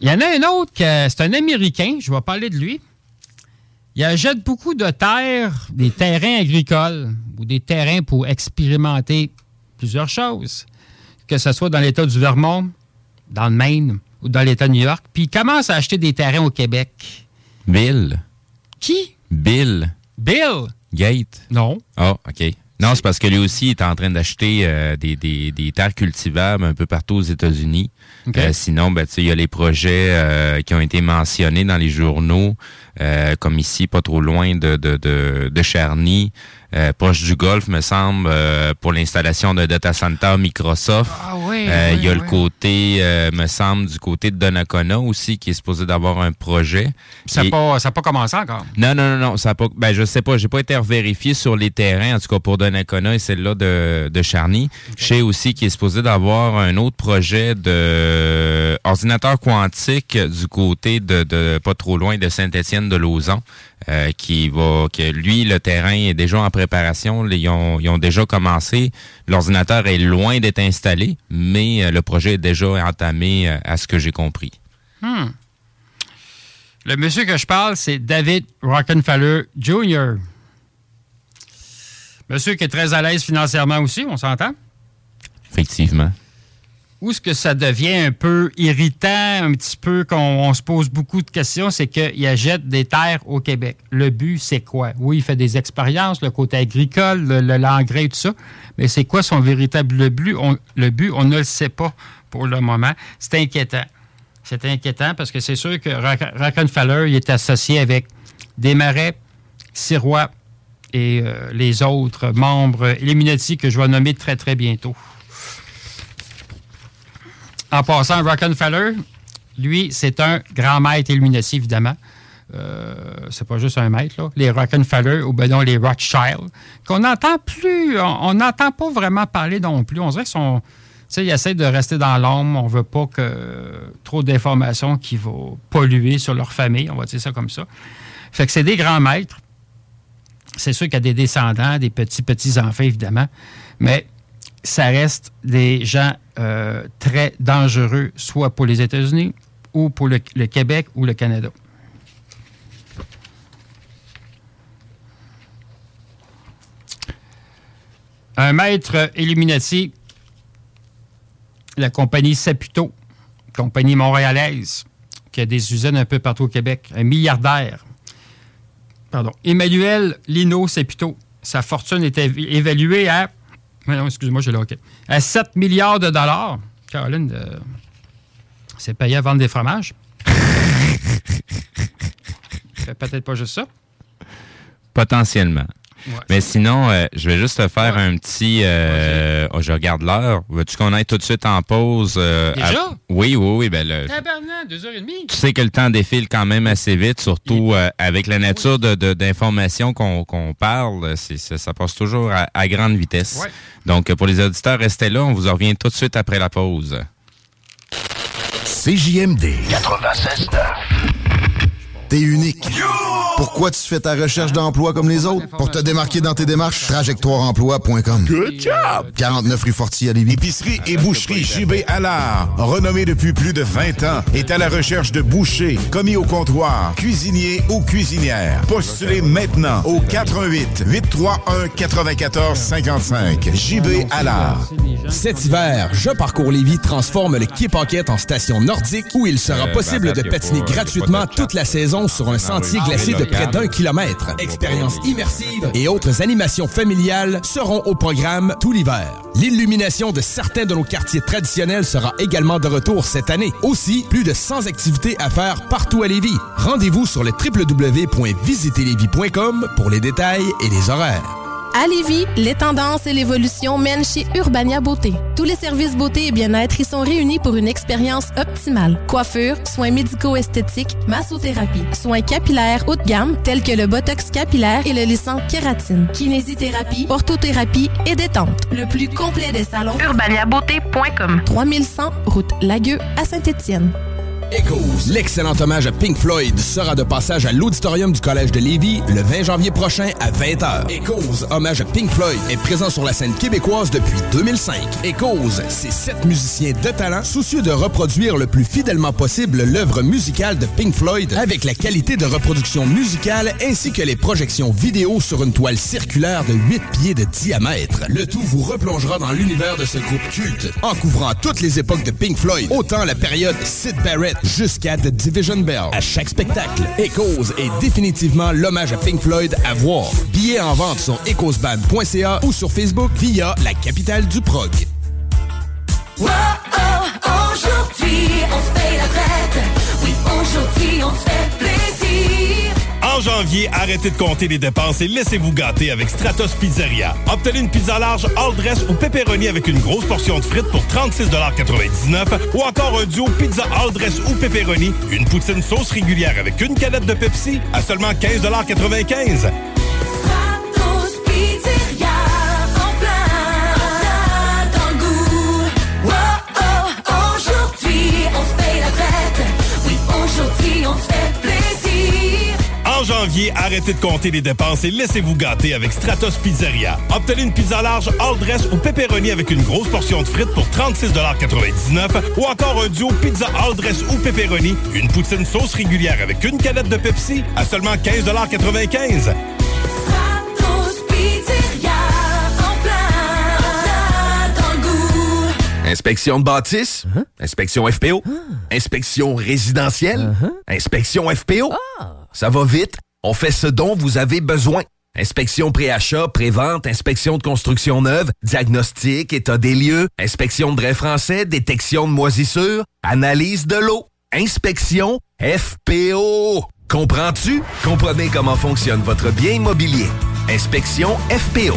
Il y en a un autre, c'est un Américain, je vais parler de lui. Il achète beaucoup de terres, des terrains agricoles ou des terrains pour expérimenter plusieurs choses. Que ce soit dans l'État du Vermont, dans le Maine ou dans l'État de New York. Puis il commence à acheter des terrains au Québec. Bill. Qui? Bill Bill? Gate. Non. Ah, OK. Non, c'est parce que lui aussi est en train d'acheter euh, des, des, des terres cultivables un peu partout aux États-Unis. Euh, sinon, ben, il y a les projets euh, qui ont été mentionnés dans les journaux, comme ici, pas trop loin de, de, de, de Charny, euh, proche du Golfe, me semble, euh, pour l'installation d'un data center Microsoft. Ah oui. Euh, Il y a oui, le côté, euh, me semble, du côté de Donnacona aussi, qui est supposé d'avoir un projet. Ça n'a Et- pas, pas commencé encore? non, non, non, non, ça a pas. Ben, je sais pas, j'ai pas été vérifié sur les terrains, en tout cas pour Donnacona et celle-là de, de Charny. Je sais aussi qu'il est supposé d'avoir un autre projet de ordinateur quantique du côté de, de pas trop loin de Saint-Étienne de Lauson. Euh, qui va que lui le terrain est déjà en préparation ils ont, ils ont déjà commencé l'ordinateur est loin d'être installé mais euh, le projet est déjà entamé euh, à ce que j'ai compris Hmm. Le monsieur que je parle, c'est David Rockefeller Jr. Monsieur qui est très à l'aise financièrement aussi, on s'entend? effectivement Où est-ce que ça devient un peu irritant, un petit peu qu'on on se pose beaucoup de questions, c'est qu'il achète des terres au Québec. Le but, c'est quoi? Oui, il fait des expériences, le côté agricole, le- le- l'engrais tout ça, mais c'est quoi son véritable but? Le but, on ne le sait pas pour le moment. C'est inquiétant. C'est inquiétant parce que c'est sûr que Rock- Rockefeller il est associé avec Desmarais, Sirois et euh, les autres membres Illuminati que je vais nommer très, très bientôt. En passant, Rockefeller, lui, c'est un grand maître Illuminati, évidemment. Euh, c'est pas juste un maître, là, les Rockefeller ou ben non, les Rothschild, qu'on n'entend plus, on n'entend pas vraiment parler non plus. On dirait qu'ils sont. Ils essaient de rester dans l'ombre. On veut pas que trop d'informations qui vont polluer sur leur famille, on va dire ça comme ça. Fait que c'est des grands maîtres. C'est sûr qu'il y a des descendants, des petits, petits-enfants, évidemment. Mais ça reste des gens euh, très dangereux, soit pour les États-Unis ou pour le, le Québec ou le Canada. Un maître Illuminati, la compagnie Saputo, compagnie montréalaise, qui a des usines un peu partout au Québec, un milliardaire. Pardon. Emmanuel Lino Saputo, sa fortune était évaluée à. Non, excusez-moi, j'ai le OK. À 7 milliards de dollars. Caroline, euh, c'est payé à vendre des fromages. peut-être pas juste ça. Potentiellement. Ouais. Mais sinon, euh, je vais juste te faire un petit... euh, oh, je regarde l'heure. Veux-tu qu'on aille tout de suite en pause? euh, Déjà? à- Oui, oui, oui. Ben, le- Tabarnak, deux heures et demie. tu sais que le temps défile quand même assez vite, surtout euh, avec la nature de- de- d'informations qu'on qu'on parle. c'est- c'est- ça passe toujours à, à grande vitesse. Ouais. Donc, pour les auditeurs, restez là. On vous en revient tout de suite après la pause. CJMD 96.9. T'es unique. Pourquoi tu fais ta recherche d'emploi comme les autres? Pour te démarquer dans tes démarches, trajectoireemploi.com. Good job! 49 rue Fortier à Lévis. Épicerie et boucherie JB Allard, renommée depuis plus de 20 ans, est à la recherche de bouchers, commis au comptoir, cuisiniers ou cuisinières. Postulez maintenant au 88 831 94 55. JB Allard. Cet hiver, Je Parcours Lévis transforme le Quai Paquette en station nordique où il sera possible de patiner gratuitement toute la saison sur un sentier oui. glacé de Ah, près d'un kilomètre. Expériences immersives et autres animations familiales seront au programme tout l'hiver. L'illumination de certains de nos quartiers traditionnels sera également de retour cette année. Aussi, plus de 100 activités à faire partout à Lévis. Rendez-vous sur le www.visiterlévis.com pour les détails et les horaires. À Lévis, les tendances et l'évolution mènent chez Urbania Beauté. Tous les services beauté et bien-être y sont réunis pour une expérience optimale. Coiffure, soins médico-esthétiques, massothérapie, soins capillaires haut de gamme tels que le botox capillaire et le lissant kératine, kinésithérapie, orthothérapie et détente. Le plus complet des salons. urbaniabeauté.com 3100 route Lagueux à Saint-Étienne. Echoes, l'excellent hommage à Pink Floyd sera de passage à l'auditorium du Collège de Lévis le 20 janvier prochain à 20h. Echoes, hommage à Pink Floyd, est présent sur la scène québécoise depuis 2005. Echoes, c'est sept musiciens de talent soucieux de reproduire le plus fidèlement possible l'œuvre musicale de Pink Floyd avec la qualité de reproduction musicale ainsi que les projections vidéo sur une toile circulaire de 8 pieds de diamètre. Le tout vous replongera dans l'univers de ce groupe culte en couvrant toutes les époques de Pink Floyd, autant la période Sid Barrett jusqu'à The Division Bell. À chaque spectacle, Echoes est définitivement l'hommage à Pink Floyd à voir. Billets en vente sur echoesband.ca ou sur Facebook via la capitale du prog. Janvier, arrêtez de compter les dépenses et laissez-vous gâter avec Stratos Pizzeria. Obtenez une pizza large all dress ou pepperoni avec une grosse portion de frites pour 36,99 ou encore un duo pizza all dress ou pepperoni, une poutine sauce régulière avec une canette de Pepsi à seulement 15,95 Arrêtez de compter les dépenses et laissez-vous gâter avec Stratos Pizzeria. Obtenez une pizza large all dress ou pepperoni avec une grosse portion de frites pour 36,99 ou encore un duo pizza all dress ou pepperoni, une poutine sauce régulière avec une canette de Pepsi à seulement 15,95 Stratos Pizzeria, en plein dans le goût. Inspection de bâtisse? Inspection FPO? Inspection résidentielle? Inspection FPO? Ça va vite. On fait ce dont vous avez besoin. Inspection pré-achat, pré-vente, inspection de construction neuve, diagnostic, état des lieux, inspection de drain français, détection de moisissures, analyse de l'eau, inspection FPO. Comprends-tu? Comprenez comment fonctionne votre bien immobilier. Inspection FPO.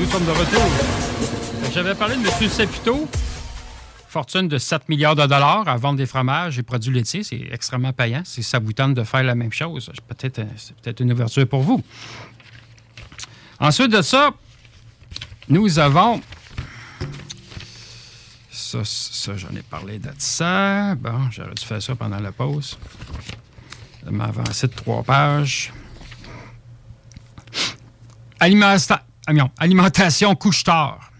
Nous sommes de retour. J'avais parlé de M. Saputo, fortune de 7 milliards de dollars à vendre des fromages et produits laitiers. C'est extrêmement payant. Si ça vous tente de faire la même chose, peut-être, c'est peut-être une ouverture pour vous. Ensuite de ça, nous avons. Ça, ça j'en ai parlé de ça. Bon, j'aurais dû faire ça pendant la pause. Je m'avancer de trois pages. Alimenta- Alimentation Couche-Tard,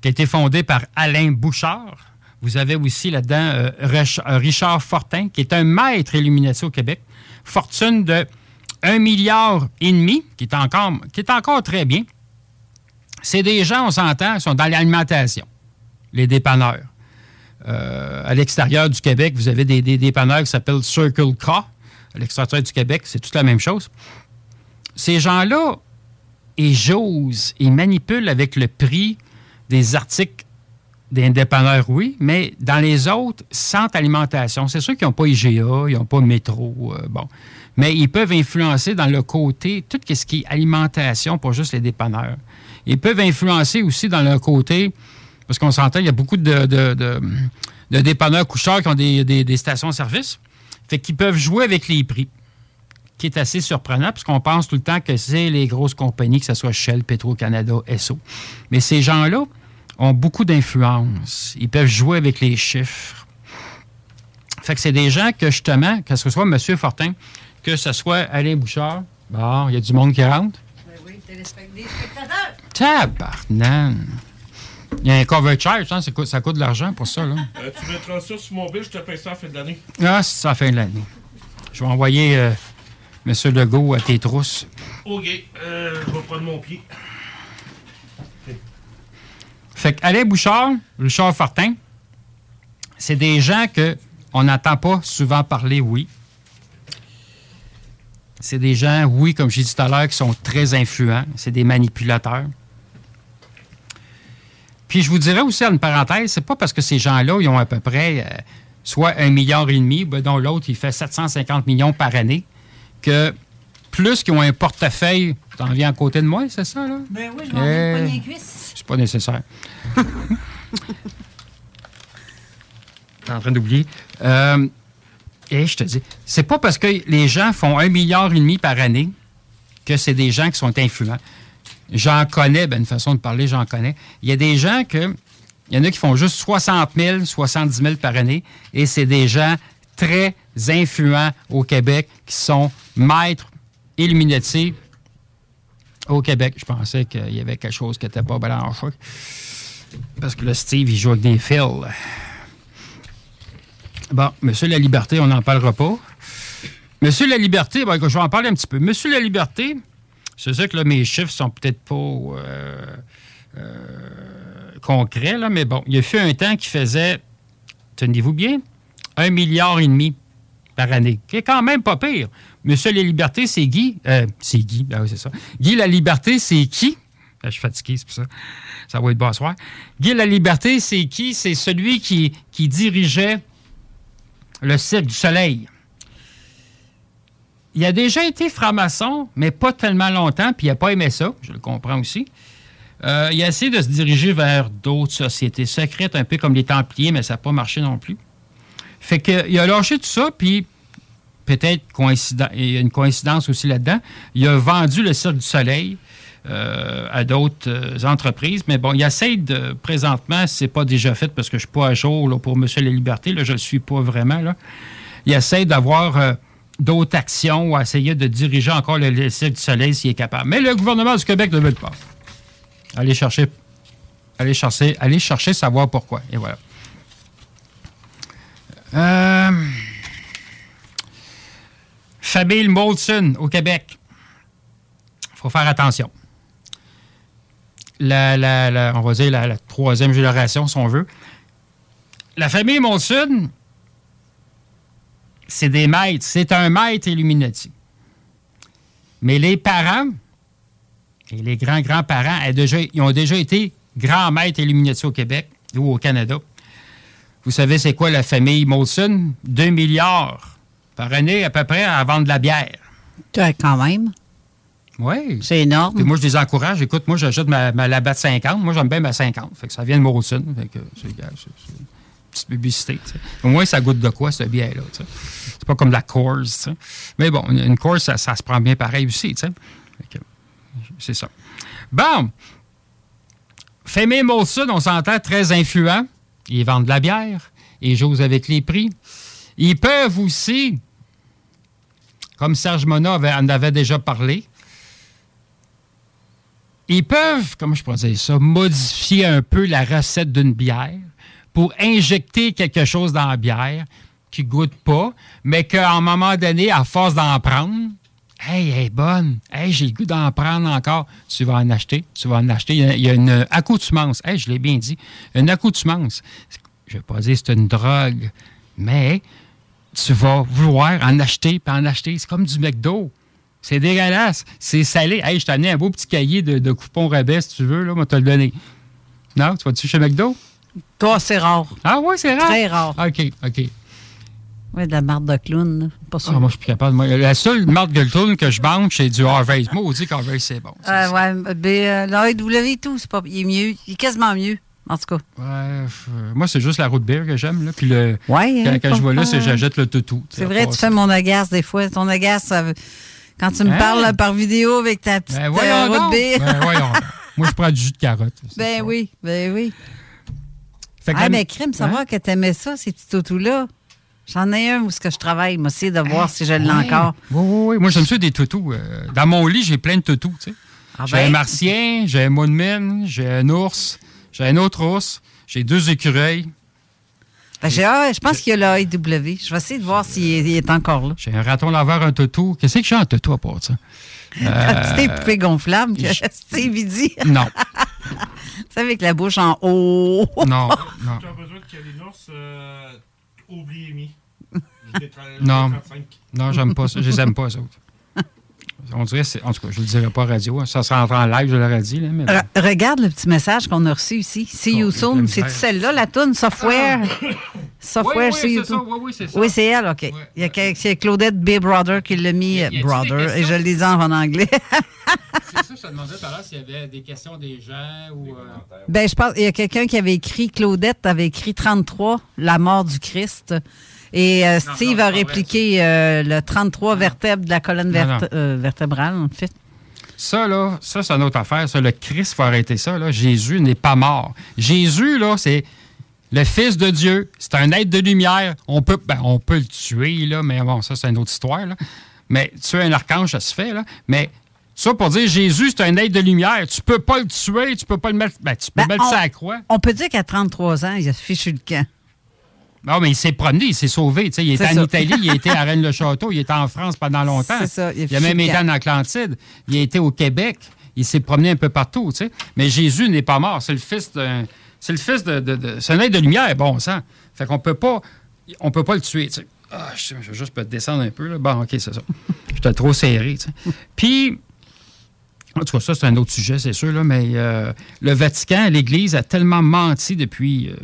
qui a été fondée par Alain Bouchard. Vous avez aussi là-dedans euh, euh, Richard Fortin, qui est un maître illuminatif au Québec. Fortune de 1 milliard et demi, qui est encore, très bien. C'est des gens, on s'entend, qui sont dans l'alimentation, les dépanneurs. Euh, à l'extérieur du Québec, vous avez des, des dépanneurs qui s'appellent Circle K. À l'extérieur du Québec, c'est toute la même chose ces gens-là, ils j'ose, ils manipulent avec le prix des articles des dépanneurs, oui, mais dans les autres, sans alimentation. C'est sûr qu'ils n'ont pas IGA, ils n'ont pas métro, euh, bon. Mais ils peuvent influencer dans le côté, tout ce qui est alimentation, pas juste les dépanneurs. Ils peuvent influencer aussi dans le côté, parce qu'on s'entend, il y a beaucoup de, de, de- de dépanneurs coucheurs qui ont des, des- des stations-service. Fait qu'ils peuvent jouer avec les prix qui est assez surprenant, puisqu'on pense tout le temps que c'est les grosses compagnies, que ce soit Shell, Petro-Canada, Esso. Mais ces gens-là ont beaucoup d'influence. Ils peuvent jouer avec les chiffres. Fait que c'est des gens que, justement, que ce soit M. Fortin, que ce soit Alain Bouchard, bon, il y a du monde qui rentre. Tabarnane! Il y a un cover charge, hein, ça, coûte, ça coûte de l'argent pour ça, là. Euh, tu mettras ça sur mon bill, je te paye ça à la fin de l'année. Ah, c'est la fin de l'année. Je vais envoyer euh, M. Legault à tes trousses. Ok, euh, je vais prendre mon pied. Fait que Alain Bouchard, Richard Fortin, c'est des gens que on n'entend pas souvent parler, oui. C'est des gens, oui, comme j'ai dit tout à l'heure, qui sont très influents. C'est des manipulateurs. Puis je vous dirais aussi, en une parenthèse, c'est pas parce que ces gens-là, ils ont à peu près euh, soit un milliard et demi, ben, dont l'autre, il fait 750 millions par année, que plus qu'ils ont un portefeuille, t'en viens à côté de moi, c'est ça, là? Ben oui, je m'en viens les cuisses. C'est pas nécessaire. T'es en train d'oublier. Euh, et je te dis, c'est pas parce que les gens font un milliard et demi par année que c'est des gens qui sont influents. J'en connais, ben, une façon de parler, j'en connais. Il y a des gens que. Il y en a qui font juste 60 000, 70 000 par année, et c'est des gens très influents au Québec qui sont maîtres Illuminati au Québec. Je pensais qu'il y avait quelque chose qui n'était pas branché. Parce que le Steve, il joue avec des fils. Bon, Monsieur La Liberté, on n'en parlera pas. Monsieur La Liberté, ben, je vais en parler un petit peu. Monsieur La Liberté, c'est sûr que là, mes chiffres sont peut-être pas euh, euh, concrets, là, mais bon, il y a eu un temps qui faisait, tenez-vous bien, un milliard et demi par année, qui est quand même pas pire. Monsieur La Liberté, c'est Guy. Euh, c'est Guy, ben oui, c'est ça. Guy La Liberté, c'est qui? Ah, Je suis fatigué, c'est pour ça. Ça va être bon soir. Guy La Liberté, c'est qui? C'est celui qui, qui dirigeait le Cirque du Soleil. Il a déjà été franc-maçon, mais pas tellement longtemps, puis il n'a pas aimé ça, je le comprends aussi. Euh, il a essayé de se diriger vers d'autres sociétés secrètes, un peu comme les Templiers, mais ça n'a pas marché non plus. Fait qu'il a lâché tout ça, puis peut-être il y a une coïncidence aussi là-dedans. Il a vendu le Cirque du Soleil euh, à d'autres euh, entreprises. Mais bon, il essaie de, présentement, si ce n'est pas déjà fait parce que je suis pas à jour là, pour Monsieur la Liberté, là, je le suis pas vraiment. Là. Il essaie d'avoir euh, d'autres actions ou essayer de diriger encore le, le Cirque du Soleil s'il est capable. Mais le gouvernement du Québec ne veut pas. Allez chercher, allez chercher, allez chercher savoir pourquoi. Et voilà. Euh, famille Molson au Québec. Faut faire attention. La, on va dire la, troisième génération, si on veut. La famille Molson, c'est des maîtres. C'est un maître Illuminati. Mais les parents et les grands-grands-parents ils ont déjà été grands maîtres Illuminati au Québec ou au Canada. Vous savez, c'est quoi la famille Molson? 2 milliards par année à peu près à vendre de la bière. Quand même. Oui. C'est énorme. Puis moi, je les encourage. Écoute, moi, j'achète ma, ma Labatt 50. Moi, j'aime bien ma 50. Fait que ça vient de Molson. Fait que c'est une petite publicité. tu sais. Au moins, ça goûte de quoi, cette bière-là. C'est pas comme la Coors. tu sais. Mais bon, une, Coors, ça, ça se prend bien pareil aussi. C'est ça. Bon. Famille Molson, on s'entend très influent. Ils vendent de la bière. Ils jouent avec les prix. Ils peuvent aussi, comme Serge Mona en avait déjà parlé, ils peuvent, comment je pourrais dire ça, modifier un peu la recette d'une bière pour injecter quelque chose dans la bière qui goûte pas, mais qu'à un moment donné, à force d'en prendre, hey, elle est bonne, hey, j'ai le goût d'en prendre encore, tu vas en acheter, tu vas en acheter. Il y a, il y a une accoutumance, hey, je l'ai bien dit, une accoutumance. Je ne vais pas dire que c'est une drogue, mais tu vas vouloir en acheter, puis en acheter. C'est comme du McDo. C'est dégueulasse. C'est salé. Hey, je t'ai amené un beau petit cahier de, de coupons rabais, si tu veux, là, moi, te le donner. Non, tu vas-tu chez McDo? Toi, c'est rare. Ah ouais, c'est rare? Très rare. OK, OK. Oui, de la marde de clown. là. Pas sûr. Ah, moi, je suis plus capable. Moi, la seule marque de tourne que je mange, c'est du Harvey. Moi, on dit qu'Harvey, c'est bon. Euh, ouais, mais euh, et tout, c'est pas, il est mieux. Il est quasiment mieux, en tout cas. Ouais, euh, moi, c'est juste la route beer que j'aime. Là. Puis le, Ouais, quand, hein, quand je vois là, c'est j'achète le toutou. C'est vrai, tu fais mon agace des fois. Ton agace, ça quand tu me Hein? parles là, par vidéo avec ta petite Ben, euh, route bière. Ben, voyons. Moi, je prends du jus de carotte. Ben oui, ben oui. Fait que ah, mais crime, savoir que t'aimais ça, ces petits toutous-là. J'en ai un où ce que je travaille, moi, c'est de voir si je l'ai Ouais. encore. Oui, oui, oui. Moi, j'aime ça des toutous. Euh, dans mon lit, j'ai plein de toutous. tu sais. Ah j'ai ben. un martien, j'ai un moonman, j'ai un ours, j'ai un autre ours, j'ai deux écureuils. Ben, j'ai- ah, je pense qu'il y a l'AEW. Je vais essayer de voir s'il est, il est encore là. J'ai un raton laveur, un toutou. Qu'est-ce que j'ai en toutou à part ça? Un petit Euh, poupée gonflable que je- Steve il dit. Non. tu sais, avec la bouche en haut. Non, non. Tu as besoin de Kalinos, euh, oubliez mi. Je l'ai tra- je l'ai Non, 35. non, j'aime pas ça. Je les aime pas, ça. On dirait, c'est- en tout cas, je ne le dirai pas à radio. hein. Ça sera en live, je l'aurais dit. Là, mais bon. Re- regarde le petit message qu'on a reçu ici. See you Oh, soon. C'est celle-là, la toune Software. Software, Oui, oui, c'est. Oui, oui, c'est ça. Oui, c'est elle, OK. Il y a c'est Claudette B. Brother qui l'a mis Brother, et je le disais en anglais. C'est ça, je te demandais tout à l'heure s'il y avait des questions des gens ou. euh, ben, je pense il y a quelqu'un qui avait écrit, Claudette avait écrit 33, La mort du Christ. Et euh, Steve non, a répliqué euh, le 33 vertèbre de la colonne verte- euh, vertébrale, en fait. Ça, là, ça, c'est une autre affaire. Ça, le Christ, faut arrêter ça. Là. Jésus n'est pas mort. Jésus, là, c'est le Fils de Dieu. C'est un être de lumière. On peut, ben, on peut le tuer, là, mais bon, ça, c'est une autre histoire. Là. Mais tuer un archange, ça se fait, là. Mais ça, pour dire Jésus, c'est un être de lumière. Tu peux pas le tuer, tu peux pas le mettre. Ben, tu peux Ben, mettre on- ça à la croix. On peut dire qu'à 33 ans, il a fichu le camp. Non, mais il s'est promené, il s'est sauvé. Il était en ça. Italie, il était à Rennes-le-Château, il était en France pendant longtemps. C'est ça, il a Il a fichu même été en Atlantide. Il a été au Québec. Il s'est promené un peu partout. Mais Jésus n'est pas mort. C'est le fils d'un. C'est le fils de. de, de- c'est un être de lumière, bon sang. Fait qu'on peut pas. On peut pas le tuer. Ah, je, je vais juste peut-être descendre un peu. Là. Bon, OK, c'est ça. J'étais trop serré. Puis. En tout cas, ça, c'est un autre sujet, c'est sûr, là, mais euh, le Vatican, l'Église, a tellement menti depuis euh,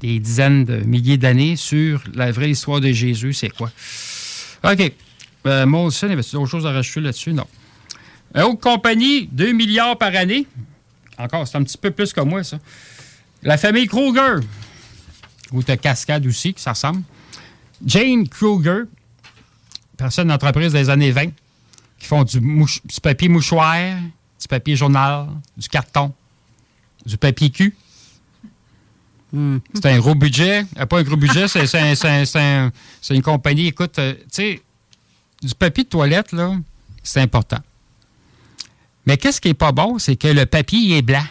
des dizaines de milliers d'années sur la vraie histoire de Jésus, c'est quoi? OK. Euh, Molson, avait-tu d'autres choses à rajouter là-dessus? Non. Une autre compagnie, 2 milliards par année. Encore, c'est un petit peu plus que moi, ça. La famille Kruger. Ou de Cascade aussi, que ça ressemble. Jane Kruger, personne d'entreprise des années 20, qui font du papier mouchoir, du papier journal, du carton, du papier cul. C'est un gros budget. Euh, pas un gros budget, c'est c'est un- c'est un- c'est un- c'est une compagnie. Écoute, euh, tu sais, du papier de toilette, là, c'est important. Mais qu'est-ce qui est pas bon, c'est que le papier est blanc.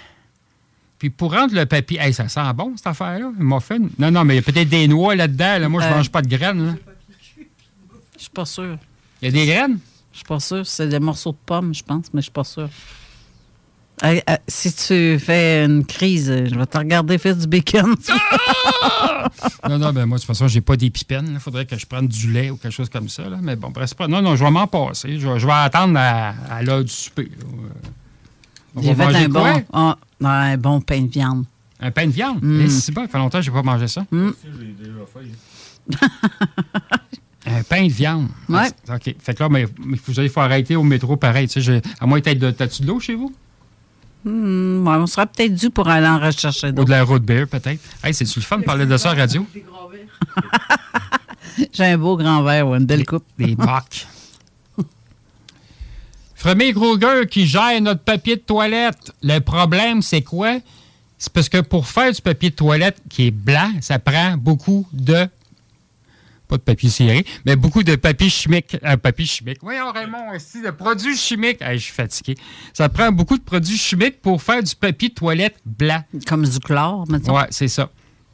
Puis pour rendre le papier. Hey, ça sent bon, cette affaire-là, le muffin? Non, non, mais il y a peut-être des noix là-dedans. là. Moi, je Euh. mange pas de graines. là. Je suis pas sûre. Il y a des graines? Je suis pas sûre. C'est des morceaux de pommes, je pense, mais je suis pas sûre. Hey, euh, si tu fais une crise, je vais te regarder faire du bacon. Non, non, ben moi, de toute façon, j'ai pas d'épipènes. Il faudrait que je prenne du lait ou quelque chose comme ça. Là. Mais bon, bref, c'est pas. Non, non, je vais m'en passer. Je vais, je vais attendre à, à l'heure du souper. là. On J'ai va fait manger un quoi? bon, un bon pain de viande. Un pain de viande? Mm. Eh, c'est bon, ça fait longtemps que j'ai pas mangé ça. Un pain de viande. Ouais. Ah, OK. Fait que là, mais, mais vous allez faut arrêter au métro pareil. Tu sais, je- à moins peut-être de. T'as-tu de l'eau chez vous? Hmm, ouais, on sera peut-être dû pour aller en rechercher Ou d'autres. de la road beer, peut-être. Hey, c'est-tu le fun de parler de ça à la radio? J'ai un beau grand verre ou une belle coupe. Des bocs. Premier Kruger qui gère notre papier de toilette. Le problème, c'est quoi? C'est parce que pour faire du papier de toilette qui est blanc, ça prend beaucoup de. Pas de papier serré, mais beaucoup de papier chimique. Un papier chimique. Voyons, Raymond, ici, de produits chimiques. Je suis fatigué. Ça prend beaucoup de produits chimiques pour faire du papier de toilette blanc. Comme du chlore, mettons. Ouais, c'est ça.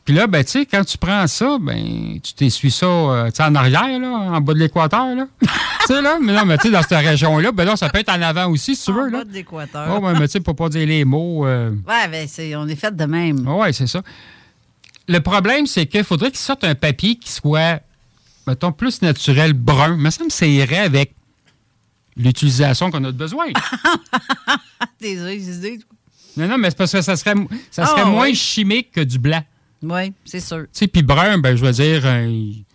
Puis là, ben, tu sais, quand tu prends ça, ben, tu t'essuies ça, euh, tu sais, en arrière, là, en bas de l'équateur, là. tu sais, là. Mais non, mais tu sais, dans cette région-là, ben non, ça peut être en avant aussi, si tu veux, là. bas de l'équateur. Oh, ouais, mais tu sais, pour pas dire les mots. euh, Ouais, ben, c'est, on est fait de même. Oui, c'est ça. Le problème, c'est qu'il faudrait qu'il sorte un papier qui soit, mettons, plus naturel, brun. Mais ça me ça irait avec l'utilisation qu'on a de besoin. Des idées. non, non, mais c'est parce que ça serait, ça serait Ah, moins chimique que du blanc. Oui, c'est sûr. Tu sais, puis brun, ben, je veux dire, euh, il,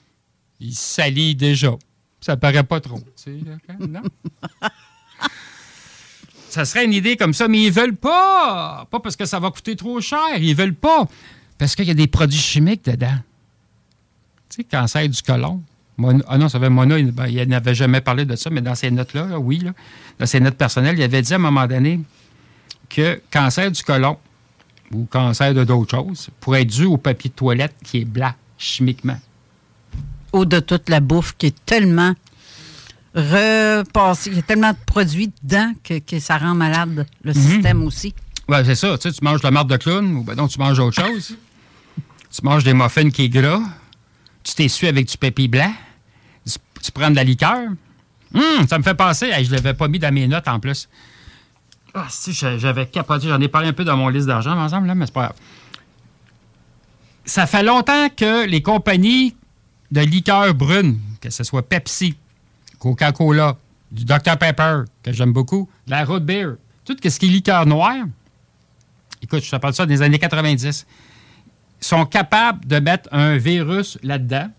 il salit déjà. Ça paraît pas trop. tu sais, là, quand- non? ça serait une idée comme ça, mais ils veulent pas. Pas parce que ça va coûter trop cher. Ils veulent pas. Parce qu'il y a des produits chimiques dedans. Tu sais, cancer du côlon. Mon- ah non, ça avait Mona, il ben, il n'avait jamais parlé de ça, mais dans ces notes-là, là, oui, là, dans ses notes personnelles, il avait dit à un moment donné que cancer du côlon ou cancer de d'autres choses pourrait être dû au papier de toilette qui est blanc chimiquement. Ou de toute la bouffe qui est tellement repassée, il y a tellement de produits dedans que, que ça rend malade le Mhm. système aussi. Ouais, c'est ça. Tu sais, tu manges de la marde de clown ou ben non, tu manges autre chose. tu manges des muffins qui est gras. Tu t'essuies avec du papier blanc? Tu, prends de la liqueur? Hum, ça me fait penser. je ne l'avais pas mis dans mes notes en plus. Ah, si, j'a- j'avais capoté. J'en ai parlé un peu dans mon liste d'argent ensemble, là, mais c'est pas grave. Ça fait longtemps que les compagnies de liqueurs brunes, que ce soit Pepsi, Coca-Cola, du Dr Pepper, que j'aime beaucoup, de la Root Beer, tout ce qui est liqueur noire, écoute, je te parle de ça des années 90, sont capables de mettre un virus là-dedans.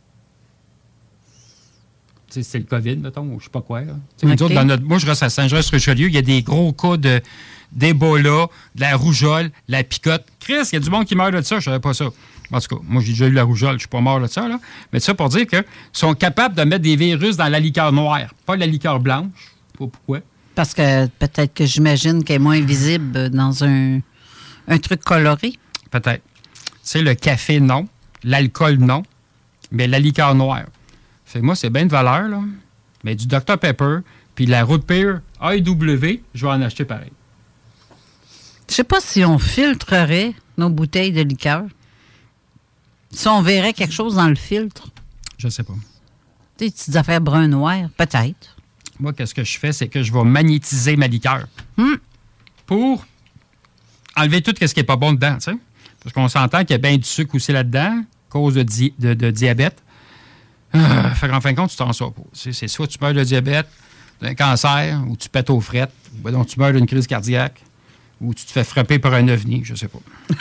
C'est le COVID, mettons, ou je sais pas quoi. là. Tu sais, nous OK. autres, dans notre- moi, je reste à Saint-Jean-sur-Richelieu, il y a des gros cas de, d'Ebola, de la rougeole, de la picote. Chris, il y a du monde qui meurt de ça, je savais pas ça. En tout cas, moi, j'ai déjà eu la rougeole, je suis pas mort de ça, là. Mais ça pour dire qu'ils sont capables de mettre des virus dans la liqueur noire, pas la liqueur blanche. Je sais pas pourquoi. Parce que peut-être que j'imagine qu'elle est moins visible dans un, un truc coloré. Peut-être. Tu sais, le café, non. L'alcool, non. Mais la liqueur noire. Fait que moi, c'est bien de valeur, là. Mais du Dr Pepper, puis de la root beer AEW, je vais en acheter pareil. Je sais pas si on filtrerait nos bouteilles de liqueur. Si on verrait quelque chose dans le filtre. Je sais pas. Tu sais, des petites affaires brun-noir, peut-être. Moi, qu'est-ce que je fais, c'est que je vais magnétiser ma liqueur. Hmm. Pour enlever tout ce qui n'est pas bon dedans, tu sais. Parce qu'on s'entend qu'il y a bien du sucre aussi là-dedans, cause de, di- de- de diabète. Euh, fait qu'en fin de compte, tu t'en sors pas. C'est soit tu meurs de diabète, d'un cancer, ou tu pètes aux frettes, ou ben donc tu meurs d'une crise cardiaque, ou tu te fais frapper par un ovni, je sais pas.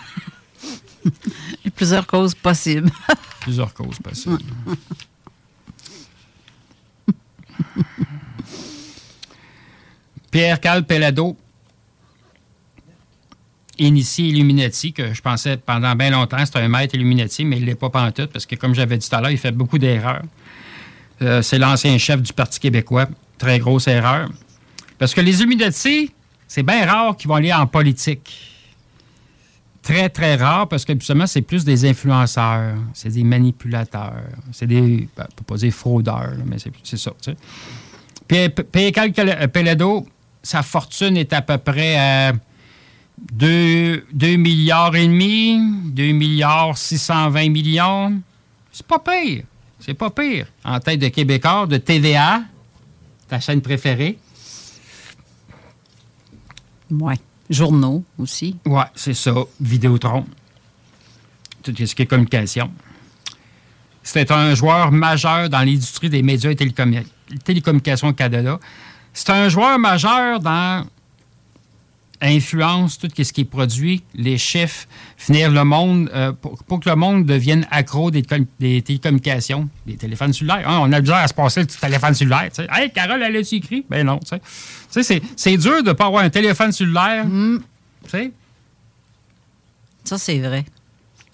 Il y a plusieurs causes possibles. Plusieurs causes possibles. Pierre Cal Pelado, initié Illuminati, que je pensais pendant bien longtemps c'était un maître Illuminati, mais il ne l'est pas pantoute, parce que comme j'avais dit tout à l'heure, il fait beaucoup d'erreurs. Euh, c'est l'ancien chef du Parti québécois. Très grosse erreur. Parce que les Illuminati, c'est bien rare qu'ils vont aller en politique. Très, très rare, parce que justement, c'est plus des influenceurs, c'est des manipulateurs, c'est des, ben, pas dire fraudeurs, mais c'est ça. Puis, P- P.K. Cal- Pelledo, sa fortune est à peu près à 2, 2 milliards et demi, 2 milliards 620 millions. C'est pas pire. C'est pas pire. En tête de Québécois, de TVA, ta chaîne préférée. Oui. Journaux aussi. Ouais, c'est ça. Vidéotron. Tout ce qui est communication. C'était un joueur majeur dans l'industrie des médias et télécommu- télécommunications au Canada. C'est un joueur majeur dans influence tout ce qui est produit, les chiffres, finir le monde, euh, pour, pour que le monde devienne accro des, com- des télécommunications, des téléphones cellulaires. Hein, on a besoin à se passer le téléphone cellulaire. tu sais. Hey, Carole, elle a-tu écrit? Ben non. tu sais. C'est- dur de ne pas avoir un téléphone cellulaire. Tu sais? Ça, c'est vrai.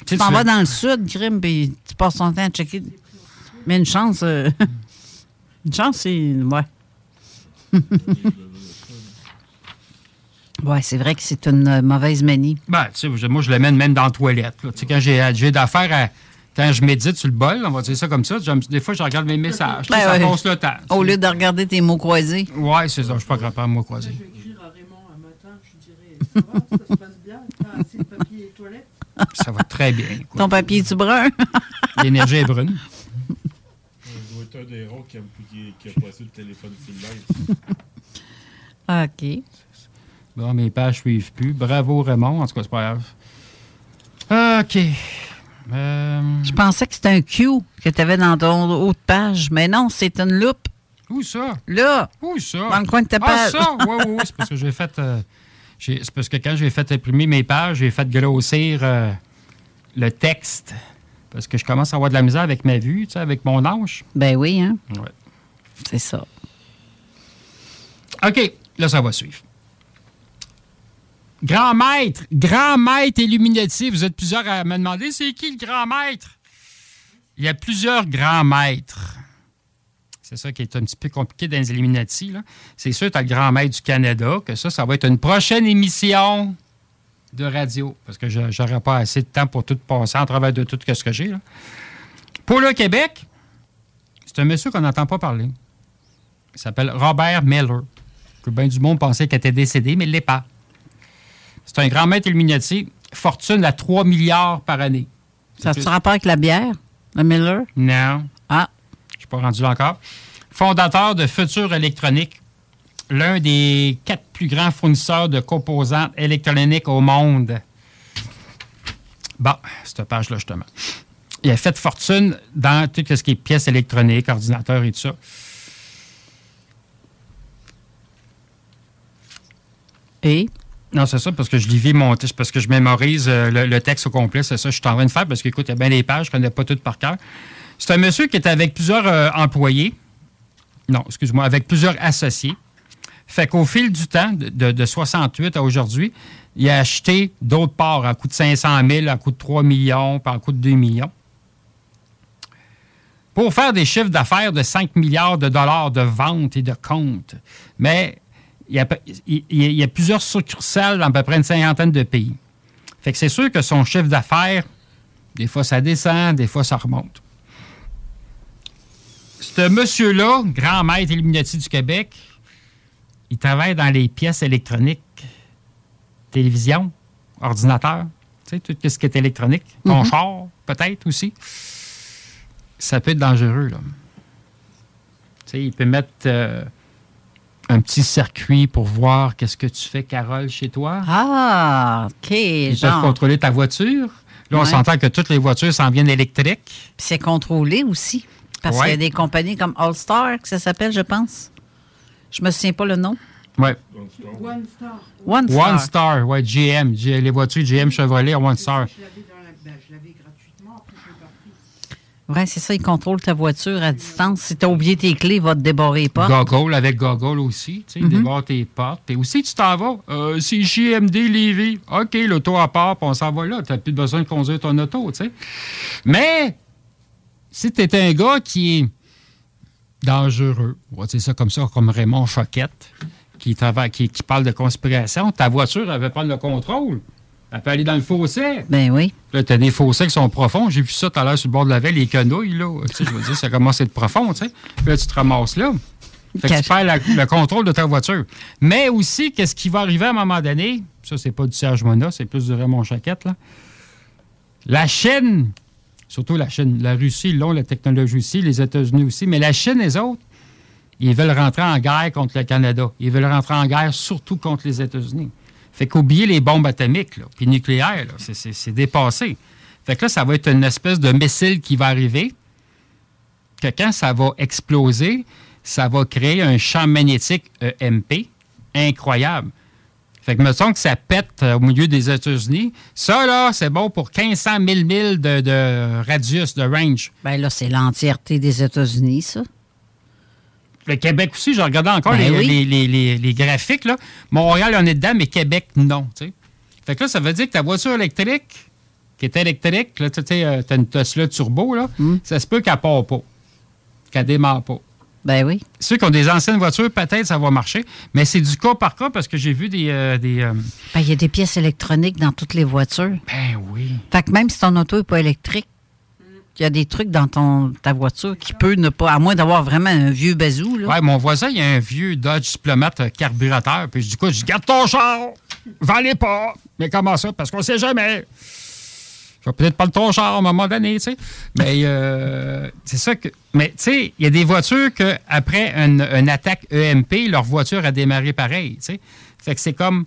Tu t'en vas dans le sud, Grim, puis tu passes ton temps à checker. Mais une chance. euh, une chance, c'est. Ouais. ouais, c'est vrai que c'est une euh, mauvaise manie. Ben, tu sais, je- moi, je le mène même dans la toilette. là. Tu sais, quand j'ai j'ai d'affaires à. Quand je médite sur le bol, on va dire ça comme ça, des fois, je regarde mes messages. Tu Ben ça ouais. passe le temps. Au lieu de regarder tes mots croisés. Ouais, c'est ça. Je suis pas capable, moi, croisé. Ça va très bien. quoi. Ton papier est-tu brun? L'énergie est brune. Je dois être un des rares qui a, qui, a passé le téléphone cellulaire. OK. Bon, mes pages suivent plus. Bravo, Raymond. En tout cas, c'est pas grave. OK. Euh, Je pensais que c'était un Q que tu avais dans ton haute page, mais non, c'est une loupe. Où ça? Là. Où ça? Dans le coin de ta Ah, page. ça? Oui, oui, oui. C'est parce que j'ai fait. euh, c'est parce que quand j'ai fait imprimer mes pages, j'ai fait grossir euh, le texte. Parce que je commence à avoir de la misère avec ma vue, tu sais, avec mon âge. Ben oui, hein? Ouais. C'est ça. OK, là, ça va suivre. Grand maître, grand maître Illuminati. Vous êtes plusieurs à me demander, c'est qui le grand maître? Il y a plusieurs grands maîtres. C'est ça qui est un petit peu compliqué dans les Illuminati. C'est sûr, tu as le grand maître du Canada, que ça, ça va être une prochaine émission de radio, parce que je n'aurai pas assez de temps pour tout passer en travers de tout ce que j'ai. Pour le Québec, c'est un monsieur qu'on n'entend pas parler. Il s'appelle Robert Miller. Que bien du monde pensait qu'il était décédé, mais il ne l'est pas. C'est un grand maître Illuminati, fortune à 3 milliards par année. Ça a-tu rapport avec la bière, le Miller? Non. Ah. Je ne suis pas rendu là encore. Fondateur de Futur Électronique, l'un des quatre plus grands fournisseurs de composantes électroniques au monde. Bon, cette page-là, justement. Il a fait fortune dans tout ce qui est pièces électroniques, ordinateurs et tout ça. Et? Non, c'est ça, parce que je lis mon parce que je mémorise euh, le, texte au complet. C'est ça que je suis en train de faire, parce qu'écoute, il y a bien des pages, je ne connais pas toutes par cœur. C'est un monsieur qui est avec plusieurs euh, employés. Non, excuse-moi, avec plusieurs associés. Fait qu'au fil du temps, de, de- de 68 à aujourd'hui, il a acheté d'autres parts à coût de 500 000, à coût de 3 millions, à coût de 2 millions. Pour faire des chiffres d'affaires de 5 milliards de dollars de ventes et de comptes. Mais il y, a, il- il y a plusieurs succursales dans à peu près une cinquantaine de pays. Fait que c'est sûr que son chiffre d'affaires, des fois ça descend, des fois ça remonte. Ce monsieur-là, grand maître Illuminati du Québec, il travaille dans les pièces électroniques, télévision, ordinateur, tu sais, tout ce qui est électronique, ton Mhm. char, peut-être aussi. Ça peut être dangereux, là. Tu sais, il peut mettre euh, un petit circuit pour voir qu'est-ce que tu fais, Carole, chez toi. Ah, OK. Ils genre. peuvent contrôler ta voiture. Là, on s'entend que toutes les voitures s'en viennent électriques. Puis c'est contrôlé aussi. Parce Ouais. qu'il y a des compagnies comme All Star, que ça s'appelle, je pense. Je me souviens pas le nom. Ouais. One Star. One Star, ouais, GM. G- les voitures GM Chevrolet à One Star. Oui, c'est ça, ils contrôlent ta voiture à distance. Si tu as oublié tes clés, il va te débarrer les portes. Goggle avec Goggle aussi. Tu sais, Mhm. débarre tes portes. Puis aussi, tu t'en vas. Euh, c'est JMD Lévis. OK, l'auto à part, puis on s'en va là. Tu n'as plus besoin de conduire ton auto, tu sais. Mais, si tu es un gars qui est dangereux, on va dire ça comme ça, comme Raymond Choquette, qui, travaille, qui, qui parle de conspiration. Ta voiture, elle veut prendre le contrôle. Elle peut aller dans le fossé. Ben oui. Là, tu as des fossés qui sont profonds. J'ai vu ça tout à l'heure sur le bord de la veille, les quenouilles, là. Tu sais, je veux dire, ça commence à être profond, tu sais. Puis là, tu te ramasses là. Fait que tu perds la- le contrôle de ta voiture. Mais aussi, qu'est-ce qui va arriver à un moment donné? Ça, c'est pas du Serge Mona, c'est plus du Raymond Chaquette, là. La Chine, surtout la Chine, la Russie, ils l'ont, la technologie aussi, les États-Unis aussi, mais la Chine, les autres, ils veulent rentrer en guerre contre le Canada. Ils veulent rentrer en guerre surtout contre les États-Unis. Fait qu'oublier les bombes atomiques, là, puis nucléaires, c'est- dépassé. Fait que là, ça va être une espèce de missile qui va arriver, que quand ça va exploser, ça va créer un champ magnétique EMP incroyable. Fait que, mettons que ça pète euh, au milieu des États-Unis. Ça, là, c'est bon pour 1500 000 milles de, de radius, de range. Ben là, c'est l'entièreté des États-Unis, ça. Le Québec aussi, je regardais encore Ben les, oui. les- les- les- graphiques. Là. Montréal, on est dedans, mais Québec, non. Fait que là, ça veut dire que ta voiture électrique, qui est électrique, là, tu sais, euh, t'as une Tesla turbo, là, ça se peut qu'elle part pas, qu'elle démarre pas. Ben oui. Ceux qui ont des anciennes voitures, peut-être ça va marcher, mais c'est du cas par cas parce que j'ai vu des... euh, des euh, Ben, il y a des pièces électroniques dans toutes les voitures. Ben oui. Fait que même si ton auto n'est pas électrique, il y a des trucs dans ton, ta voiture qui peut ne pas, à moins d'avoir vraiment un vieux bazou. Ouais, mon voisin, il y a un vieux Dodge Diplomate carburateur. Puis dis quoi? Je dis, garde ton char! Vends-les pas! Mais comment ça? Parce qu'on sait jamais. Je vais peut-être pas le ton char à un moment donné, tu sais. Mais euh, c'est ça que. Mais tu sais, il y a des voitures que après une, attaque EMP, leur voiture a démarré pareil, tu sais. Fait que c'est comme.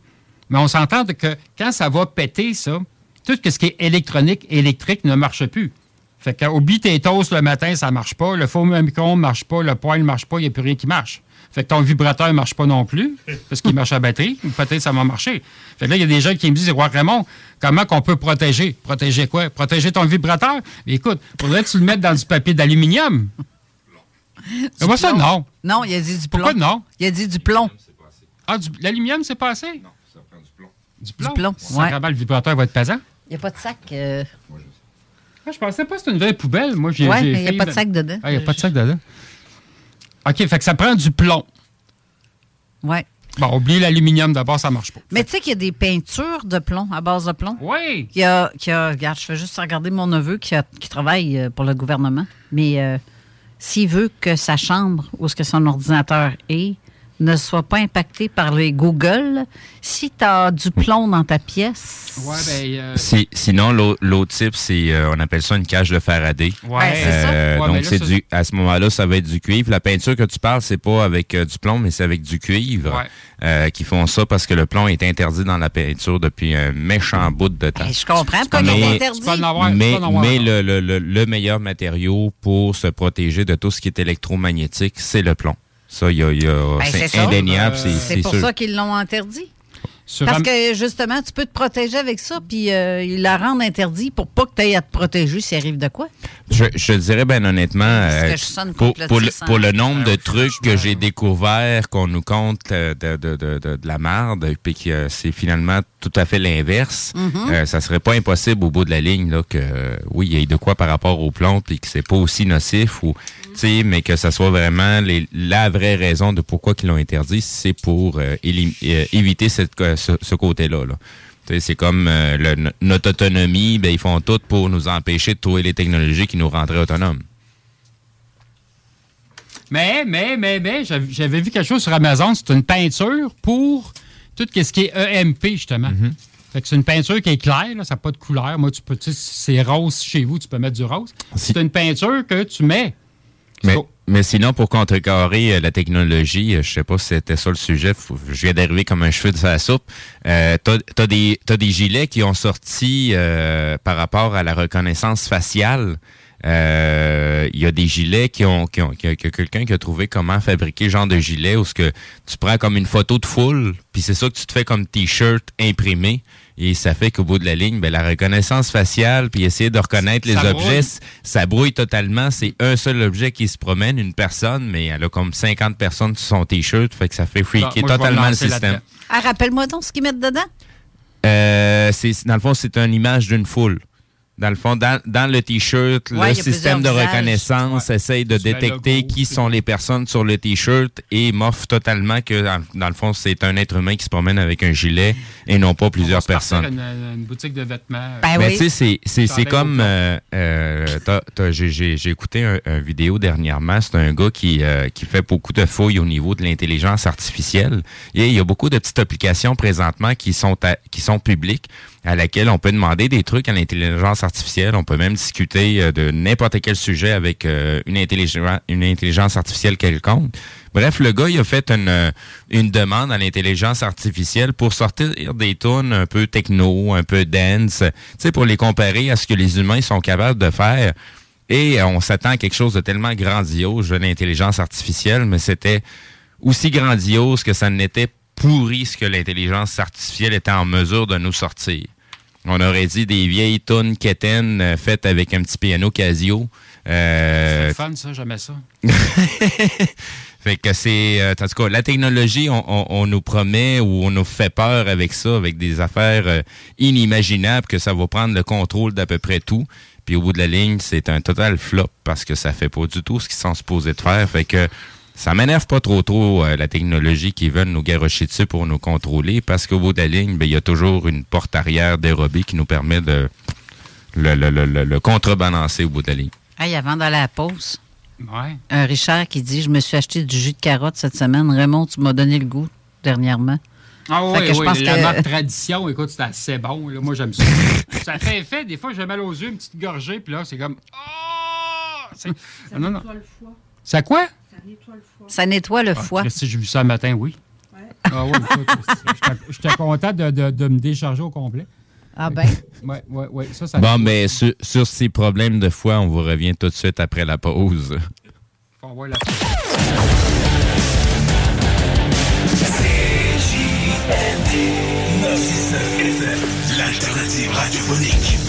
Mais on s'entend que quand ça va péter, ça, tout ce qui est électronique, électrique ne marche plus. Fait que oublie tes toasts le matin, ça marche pas. Le four à micro ne marche pas. Le poêle ne marche pas. Il n'y a plus rien qui marche. Fait que ton vibrateur ne marche pas non plus, parce qu'il marche à batterie. Peut-être ça va marcher. Fait que là, il y a des gens qui me disent, Roi Raymond, comment qu'on peut protéger? Protéger quoi? Protéger ton vibrateur? Mais écoute, faudrait que tu le mettes dans du papier d'aluminium. Du Moi, ça, plomb. non. Non, il a dit du plomb. Pourquoi non? Il a dit du plomb. Ah, du- l'aluminium, c'est pas assez? Non, ça prend du plomb. Du plomb? plomb, Ça, ouais. vraiment, le vibrateur va être pesant. Il n'y a pas de sac. euh, Ah, je pensais pas que c'était une vraie poubelle. Moi, j'ai, Ouais, il y a pas de sac dedans. Ah, il n'y a pas de sac dedans. OK, fait que ça prend du plomb. Ouais. Bon, oubliez l'aluminium d'abord, ça marche pas. Mais tu sais qu'il y a des peintures de plomb, à base de plomb. Oui. Qui a, qui a, regarde, je fais juste regarder mon neveu qui, a- qui travaille euh, pour le gouvernement. Mais euh, s'il veut que sa chambre ou ce que son ordinateur est ne soit pas impacté par les Google, si tu as du plomb dans ta pièce. Ouais, ben. euh, Si- sinon, l'au- l'autre type, c'est, euh, on appelle ça une cage de Faraday. Ouais, Ben, c'est ça. Euh, Ouais, donc, là, c'est ça- du, à ce moment-là, ça va être du cuivre. La peinture que tu parles, c'est pas avec euh, du plomb, mais c'est avec du cuivre Ouais. euh, qui font ça parce que le plomb est interdit dans la peinture depuis un méchant bout de temps. Ben, je comprends pourquoi il Mais- est interdit. Le meilleur matériau pour se protéger de tout ce qui est électromagnétique, c'est le plomb. Ça, il y a, y a- Ben, c'est indéniable, Euh, c'est pour sûr. ça qu'ils l'ont interdit. Sur Parce que justement, tu peux te protéger avec ça, puis euh, ils la rendent interdit pour pas que tu aies à te protéger s'il arrive de quoi. Je, je dirais bien honnêtement, euh, que je sonne pour, pour, le, complotiste, pour le nombre de trucs que j'ai découverts qu'on nous compte euh, de, de, de, de, de la marde, puis que euh, c'est finalement tout à fait l'inverse, Mhm. euh, ça serait pas impossible au bout de la ligne là, que euh, oui, il y ait de quoi par rapport aux plantes, puis que c'est pas aussi nocif, ou mais que ça soit vraiment les, la vraie raison de pourquoi ils l'ont interdit, c'est pour euh, élim- euh, éviter cette, euh, ce, ce côté-là. Là. C'est comme euh, le- notre autonomie, ben, ils font tout pour nous empêcher de trouver les technologies qui nous rendraient autonomes. Mais, mais, mais, mais, j'avais vu quelque chose sur Amazon. C'est une peinture pour tout ce qui est EMP, justement. Mm-hmm. Fait que c'est une peinture qui est claire, là, ça n'a pas de couleur. Moi, tu peux, tu sais, c'est rose chez vous, tu peux mettre du rose. C'est une peinture que tu mets. Mais, mais sinon, pour contrecarrer euh, la technologie, euh, je sais pas si c'était ça le sujet, je viens d'arriver comme un cheveu de sa soupe. Euh, t'as, t'as des, t'as des gilets qui ont sorti euh, par rapport à la reconnaissance faciale. Euh, Il y a des gilets qui ont, qui ont, qui quelqu'un qui a trouvé comment fabriquer ce genre de gilet où ce que tu prends comme une photo de foule, puis c'est ça que tu te fais comme t-shirt imprimé. Et ça fait qu'au bout de la ligne, ben, la reconnaissance faciale, puis essayer de reconnaître les Ça objets, brouille. ça brouille totalement. C'est un seul objet qui se promène, une personne, mais elle a comme 50 personnes sur son t-shirt, fait que ça fait freaker moi, totalement le système. Ah, rappelle-moi donc ce qu'ils mettent dedans. Euh, c'est, dans le fond, c'est une image d'une foule. Dans le fond, dans, dans le T-shirt, Ouais, le système de visages. reconnaissance essaye de Sur détecter logo, qui sont les personnes sur le T-shirt et m'offre totalement que, dans, dans le fond, c'est un être humain qui se promène avec un gilet et non pas plusieurs personnes. Une, une boutique de vêtements. Ben Mais oui. tu sais, c'est- comme... euh, euh, t'as- t'as- J'ai j'ai- j'ai écouté un, un vidéo dernièrement. C'est un gars qui, euh, qui fait beaucoup de fouilles au niveau de l'intelligence artificielle. Et il y a beaucoup de petites applications présentement qui sont, à- qui sont publiques à laquelle on peut demander des trucs à l'intelligence artificielle. On peut même discuter euh, de n'importe quel sujet avec euh, une, intelligence, artificielle quelconque. Bref, le gars, il a fait une, euh, une demande à l'intelligence artificielle pour sortir des tunes un peu techno, un peu dance, pour les comparer à ce que les humains sont capables de faire. Et on s'attend à quelque chose de tellement grandiose de l'intelligence artificielle, mais c'était aussi grandiose que ça n'était pourri ce que l'intelligence artificielle était en mesure de nous sortir. On aurait dit des vieilles tunes quétaines euh, faites avec un petit piano Casio. Euh, C'est fun, ça, j'aimais ça. fait que c'est, euh, en tout cas, la technologie, on, on- on nous promet ou on nous fait peur avec ça, avec des affaires euh, inimaginables, que ça va prendre le contrôle d'à peu près tout. Puis au bout de la ligne, c'est un total flop parce que ça fait pas du tout ce qu'ils sont supposés de faire. Fait que ça m'énerve pas trop trop euh, la technologie qui veulent nous garrocher dessus pour nous contrôler parce qu'au bout de la ligne, ben, il y a toujours une porte arrière dérobée qui nous permet de le, le, le, le- le contrebalancer au bout de la ligne. Hey, avant d'aller à la pause, Ouais. un Richard qui dit Je me suis acheté du jus de carotte cette semaine. Raymond, tu m'as donné le goût dernièrement. Ah oui, que je oui, pense la que- marque tradition, écoute, c'est assez bon. Là. Moi, j'aime ça. ça fait effet. Des fois, j'ai mal aux yeux, une petite gorgée, puis là, c'est comme... Oh! C'est- Ah, non, non. C'est quoi? Ça nettoie le Ah, foie. Christy, j'ai vu ça le matin, oui. Ah oui, j'étais- content de, de- de me décharger au complet. Ah ben. Oui, oui, oui. Ça, ça Bon, mais sur, sur ces problèmes de foi, on vous revient tout de suite après la pause. On voit la... L'alternative radiophonique.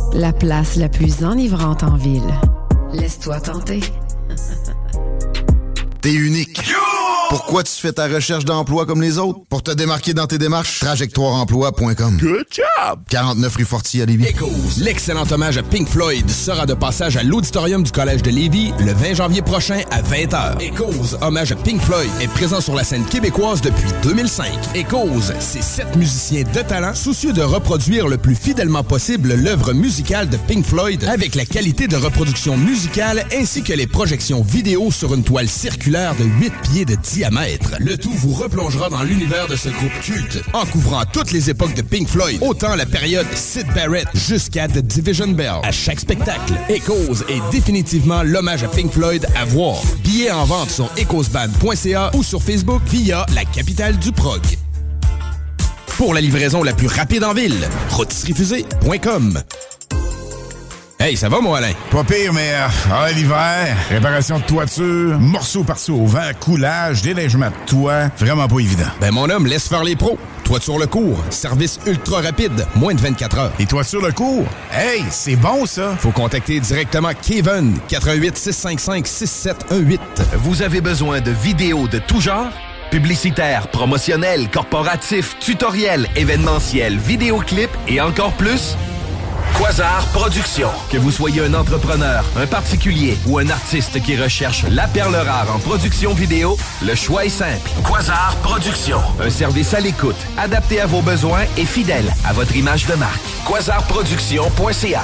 la place la plus enivrante en ville. Laisse-toi tenter. T'es unique. Pourquoi tu fais ta recherche d'emploi comme les autres? Pour te démarquer dans tes démarches, trajectoireemploi.com. Good job! 49 rue Fortier à Lévis. Echoes, l'excellent hommage à Pink Floyd sera de passage à l'auditorium du Collège de Lévis le 20 janvier prochain à 20h. Echoes, hommage à Pink Floyd, est présent sur la scène québécoise depuis 2005. Echoes, c'est sept musiciens de talent soucieux de reproduire le plus fidèlement possible l'œuvre musicale de Pink Floyd avec la qualité de reproduction musicale ainsi que les projections vidéo sur une toile circulaire de 8 pieds de diamètre. Le tout vous replongera dans l'univers de ce groupe culte en couvrant toutes les époques de Pink Floyd, autant la période Sid Barrett jusqu'à The Division Bell. À chaque spectacle, Echoes est définitivement l'hommage à Pink Floyd à voir. Billets en vente sur echoesband.ca ou sur Facebook via la capitale du prog. Pour la livraison la plus rapide en ville, rotisseriefusée.com. Hey, ça va, moi, Alain? Pas pire, mais euh, ah, l'hiver, réparation de toiture, morceaux par-ci au vent, coulage, déneigement de toit, vraiment pas évident. Ben, mon homme, laisse faire les pros. Toiture le cours, service ultra rapide, moins de 24 heures. Et toiture le cours? Hey, c'est bon, ça! Faut contacter directement Kevin, 88 655 6718. Vous avez besoin de vidéos de tout genre? Publicitaires, promotionnels, corporatifs, tutoriels, événementiels, vidéoclips et encore plus? Quasar Productions. Que vous soyez un entrepreneur, un particulier ou un artiste qui recherche la perle rare en production vidéo, le choix est simple. Quasar Productions. Un service à l'écoute, adapté à vos besoins et fidèle à votre image de marque. Quasarproduction.ca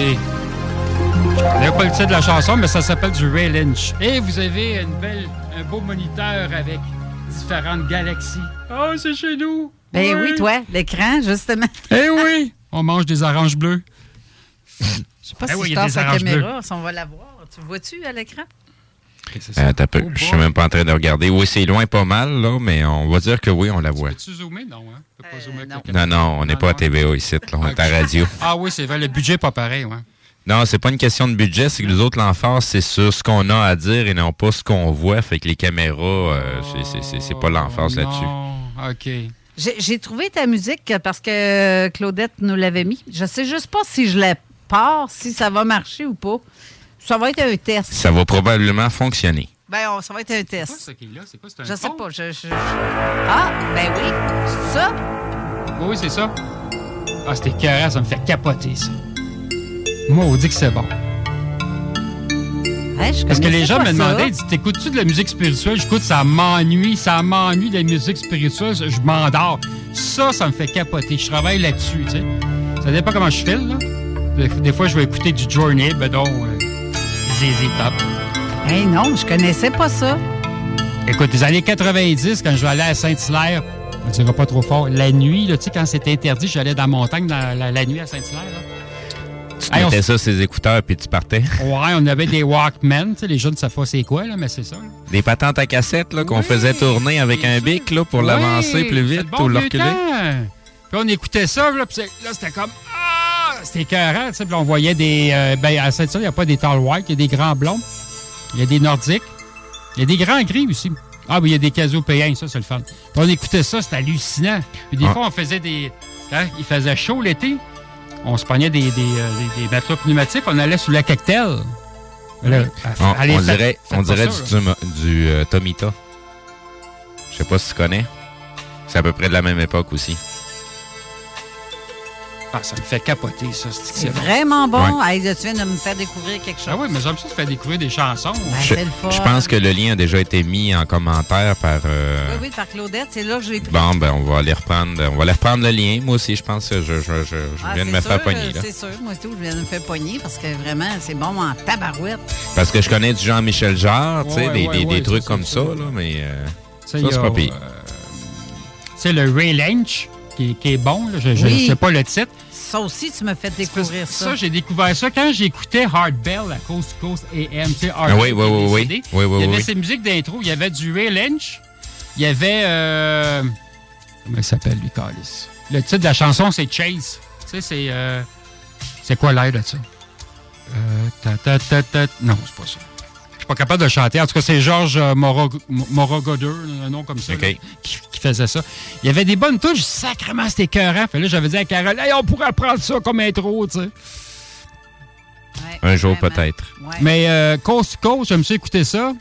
Écoutez. Je pas le titre de la chanson, mais ça s'appelle du Ray Lynch. Et vous avez une belle, un beau moniteur avec différentes galaxies. Oh, c'est chez nous! Ben oui, toi, l'écran, justement. Eh oui! On mange des oranges bleues. Je sais pas Eh si oui, je tasse la caméra, si on va la voir. Tu vois-tu à l'écran? Euh, t'as peu. Je suis même pas en train de regarder. Oui, c'est loin pas mal, là, mais on va dire que oui, on la voit. Tu zoomer? Non, hein? Peux pas zoomer Non, non, on n'est pas à TVA ici, là, on est à radio. Ah oui, c'est vrai, le budget n'est pas pareil, ouais. Non, c'est pas une question de budget, c'est que nous autres, l'emphase, c'est sur ce qu'on a à dire et non pas ce qu'on voit. Fait que les caméras, euh, c'est- c'est- c'est c'est pas l'emphase là-dessus. Non, OK. J'ai j'ai trouvé ta musique parce que Claudette nous l'avait mis. Je sais juste pas si je la pars, si ça va marcher ou pas. Ça va être un test. Ça va probablement fonctionner. Ben, on- ça va être un test. C'est qui est là? C'est quoi? C'est un Je sais pont? pas. Je, je- Ah, ben oui. C'est ça? Oui, c'est ça. Ah, c'était écœurant, ça me fait capoter, ça. Moi, on dit que c'est bon. Je Parce que les gens me demandaient, ils disent, t'écoutes-tu de la musique spirituelle? J'écoute, ça m'ennuie, ça m'ennuie de la musique spirituelle, je m'endors. Ça, ça me fait capoter. Je travaille là-dessus, tu sais. Ça dépend comment je file, là. Des, fois, je vais écouter du Journey, ben non, euh, ZZ Top. Hey, non, je connaissais pas ça. Écoute, les années 90, quand je vais aller à Saint-Hilaire, on ne dira pas trop fort, la nuit, là, tu sais, quand c'était interdit, j'allais dans la montagne dans la, la nuit à Saint-Hilaire. Tu Hey, on mettais s- ça, ses écouteurs, puis tu partais? Ouais, on avait des Walkman, tu sais, les jeunes ne savent pas c'est quoi, là, mais c'est ça. là. Des patentes à cassette là, qu'on faisait tourner avec un bic là, pour Oui, l'avancer plus vite bon ou le reculer? Puis on écoutait ça, là, puis là, c'était comme... Ah! C'était écœurant, tu sais. On voyait des... euh, ben, à saint il n'y a pas des tall white, il y a des grands blonds. Il y a des nordiques. Il y a des grands gris aussi. Ah, oui, il y a des casopéens, ça, c'est le fun. Puis on écoutait ça, c'était hallucinant. Puis des Ah. fois, on faisait des... Quand il faisait chaud l'été, on se pognait des, des, euh, des- pneumatiques, on allait sous la cocktail. Là, On, allez, on faites- dirait, faites on dirait ça, du, du, du, euh, Tomita. Je sais pas si tu connais. C'est à peu près de la même époque aussi. Ah, ça me fait capoter, ça. C'est C'est vraiment bon. Ouais. Hey, tu viens de me faire découvrir quelque chose. Ah oui, mais j'aime ça te faire découvrir des chansons. je, je pense que le lien a déjà été mis en commentaire par. euh, Oui, oui, par Claudette, c'est là que je l'ai pris. Bon, ben, on va aller reprendre, on va aller reprendre le lien. Moi aussi, je pense que je, je, je, je Ah, viens de me sûr, faire pogner, là. C'est sûr, moi tout, je viens de me faire pogner parce que vraiment, c'est bon en tabarouette. Parce que je connais du Jean-Michel Jarre, tu sais, Ouais, des, ouais, des, ouais, des trucs comme ça, là, mais euh, ça, c'est pas pire. euh, C'est le Ray Lynch? Qui, qui est bon. là. Je ne Oui. sais pas le titre. Ça aussi, tu m'as fait découvrir ça. Ça, j'ai découvert ça quand j'écoutais Hard Bell à Coast to Coast AM. Tu sais, Hard Ah oui, Bell oui, oui, décédé. oui. Oui, oui, Il y avait oui. ses musiques d'intro. Il y avait du Ray Lynch. Il y avait. euh, comment il s'appelle, lui, Carlis? Le titre de la chanson, c'est Chase. Tu sais, c'est. euh, c'est quoi l'air de ça? Euh, ta, ta, ta, ta- Non, c'est pas ça. Je suis pas capable de chanter. En tout cas, c'est Georges euh, Morog- Morogoder, un nom comme ça, là, qui, qui faisait ça. Il y avait des bonnes touches, sacrément, c'était écœurant. Fait là, j'avais dit à Carole, hey, on pourrait prendre ça comme intro, tu sais. Un jour peut-être. Mais euh, Coast to Coast, j'aime ça écouter ça.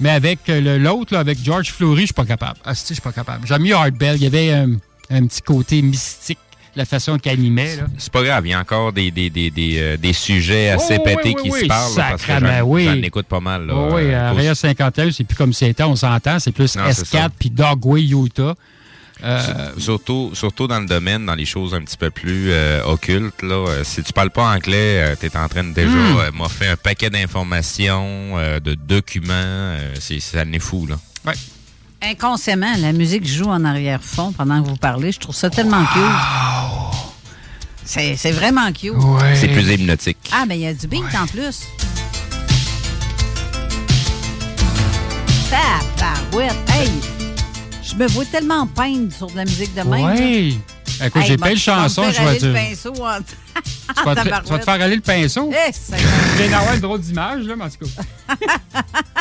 Mais avec euh, le- l'autre, avec George Fleury, je suis pas capable. Ah, si, je suis pas capable. J'aime mieux Art Bell. Il y avait un petit côté mystique, la façon qu'il animait. Là. C'est pas grave, il y a encore des, des, des, des, euh, des sujets assez Oh, oui, pétés oui, qui oui, se parlent. j'en oui. j'en écoute pas mal. Là, Oh oui, euh, Area 51, c'est plus comme c'était, on s'entend. C'est plus Non, c'est ça. S4 puis Dogway Utah. Euh, Surtout, surtout dans le domaine, dans les choses un petit peu plus euh, occultes. Là, Euh, si tu parles pas anglais, tu es en train de déjà Hmm. euh, m'offrir un paquet d'informations, euh, de documents. euh, c'est ça n'est fou. Là. Inconsciemment, la musique joue en arrière-fond pendant que vous parlez. Je trouve ça tellement cute. C'est c'est vraiment cute. C'est plus hypnotique. Ah, mais il y a du beat en plus. Tabarouette. Hey! Je me vois tellement peindre sur de la musique de même. Oui. Écoute, Hey, j'ai plein de tu vas me chansons, faire je vais aller te le dire. Tu vas, te, faire aller le pinceau? Eh, d'avoir une drôle d'image, là, mais en tout cas.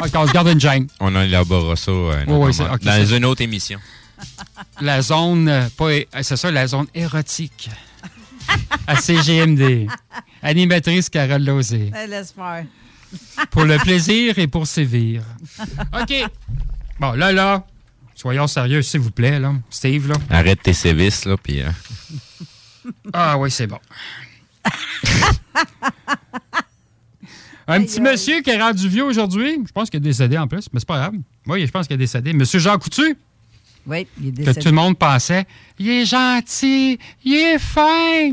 OK, on se garde une gêne. On élaborera ça euh, Oui, dans une autre émission. La zone, euh, pas, é- c'est ça, la zone érotique. À CGMD. Animatrice Carole Lozé. Eh, Laisse faire. Pour le plaisir et pour sévir. OK. Bon, là, là, soyons sérieux, s'il vous plaît, là. Steve, là. Arrête tes sévices, là, puis... euh, Ah oui, c'est bon. Un petit monsieur qui est rendu vieux aujourd'hui, je pense qu'il est décédé en plus, mais c'est pas grave. Oui, je pense qu'il est décédé. Monsieur Jean Coutu, Oui, il est que décédé. tout le monde pensait, il est gentil, il est fin.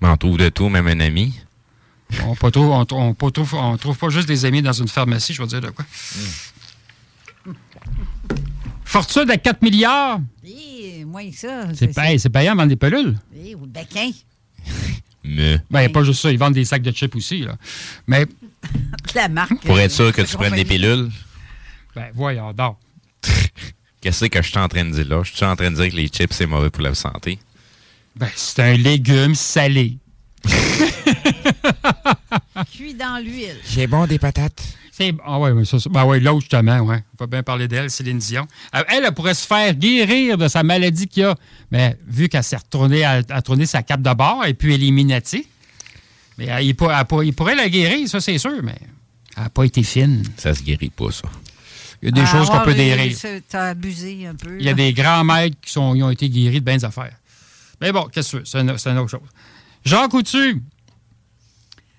Mais on trouve de tout, même un ami. On pas trop- on, on pas trouve, on trouve pas juste des amis dans une pharmacie, je vais dire de quoi. Fortune à 4 milliards. Eh, moins que ça. C'est payant, c'est payant vendre des pelules. Eh, ou le béquin. Mais... Ben, pas juste ça, ils vendent des sacs de chips aussi. Là. Mais, La marque. Pour euh, être sûr que tu prennes des pilules, ben, voyons donc. qu'est-ce que je suis en train de dire là? Je suis en train de dire que les chips, c'est mauvais pour la santé. Ben, c'est un légume salé. Cuit dans l'huile. J'ai bon des patates. C'est, ah ouais, mais ça, ça- ben ouais, l'autre, justement, ouais. On peut bien parler d'elle, Céline Dion. Euh, Elle, elle pourrait se faire guérir de sa maladie qu'il a. Mais vu qu'elle s'est retournée à, à tourner sa cape de bord et puis éliminati, mais elle, il, pour- elle pour- il pourrait la guérir, ça, c'est sûr, mais elle n'a pas été fine. Ça se guérit pas, ça. Il y a des Ah, choses qu'on peut guérir. c'est- T'as abusé un peu. Il y a des grands maîtres qui sont, ils ont été guéris de bien des affaires. Mais bon, qu'est-ce que veux? C'est une, c'est une autre chose. Jean Coutu.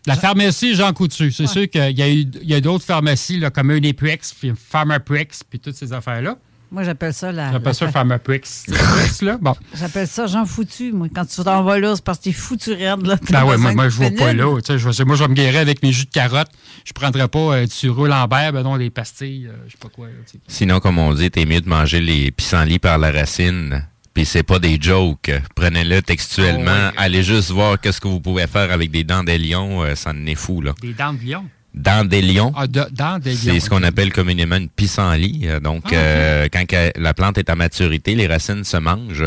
La pharmacie Jean Coutu. C'est sûr qu'il y a, eu- il y a d'autres pharmacies là, comme Uniprix, puis Pharmaprix, puis toutes ces affaires-là. Moi, j'appelle ça la. J'appelle la- ça Pharmaprix. Prix, là. Bon. J'appelle ça Jean Foutu, moi. Quand tu t'en vas là, c'est parce que t'es foutu raide, là. Ben ouais, moi, je ne vais pas là. Je moi, je vais me guérir avec mes jus de carotte. Je ne prendrai pas euh, du sirop Lambert, ben non, des pastilles, euh, je sais pas quoi. là. Sinon, comme on dit, t'es mieux de manger les pissenlits par la racine. Puis c'est pas des jokes. Prenez-le textuellement. Oh, Allez juste voir qu'est-ce que vous pouvez faire avec des dents des lions. euh, ça en est fou, là. Des dents de lion? Dents des lions. Ah, de- des lions. C'est ce qu'on appelle communément une pissenlit. Euh, Donc, Ah, euh, quand la plante est à maturité, les racines se mangent.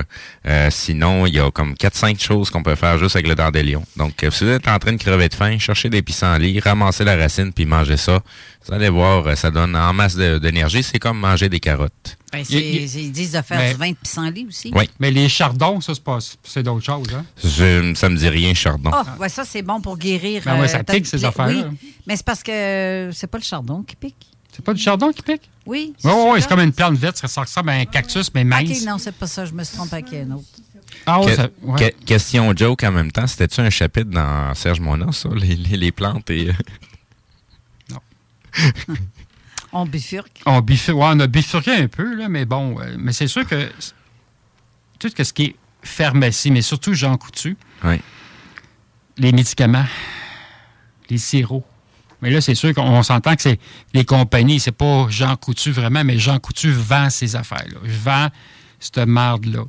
Euh, sinon, il y a comme 4-5 choses qu'on peut faire juste avec le dandelion. Donc, euh, si vous êtes en train de crever de faim, cherchez des pissenlits, ramassez la racine puis mangez ça. Vous allez voir, euh, ça donne en masse d'énergie. C'est comme manger des carottes. Ben, Il- il- ils disent de faire Mais- du vin de pissenlit aussi. Oui. Mais les chardons, ça, c'est pas- c'est d'autres choses. Hein? Je, ça me dit rien, chardon. Ah, ouais, ça, c'est bon pour guérir. Ben ouais, ça peut-être pique, ces affaires-là. Oui, mais c'est parce que euh, c'est pas le chardon qui pique. C'est pas du chardon qui pique? Oui. Oui, oui, c'est comme une plante verte. Ça, ça ressemble à un cactus, mais mince. OK, non, c'est pas ça. Je me suis trompée avec un autre. Ah ouais, Que- ça- ouais. que- question joke en même temps. C'était-tu un chapitre dans Serge Mona, ça? Les, les- les plantes et... On bifurque. On, bifur- ouais, on a bifurqué un peu, là, mais bon, euh, mais c'est sûr que tout ce qui est pharmacie, mais surtout Jean Coutu, Oui. les médicaments, les sirops. Mais là, c'est sûr qu'on s'entend que c'est les compagnies, c'est pas Jean Coutu vraiment, mais Jean Coutu vend ces affaires-là. Je vends cette marde-là.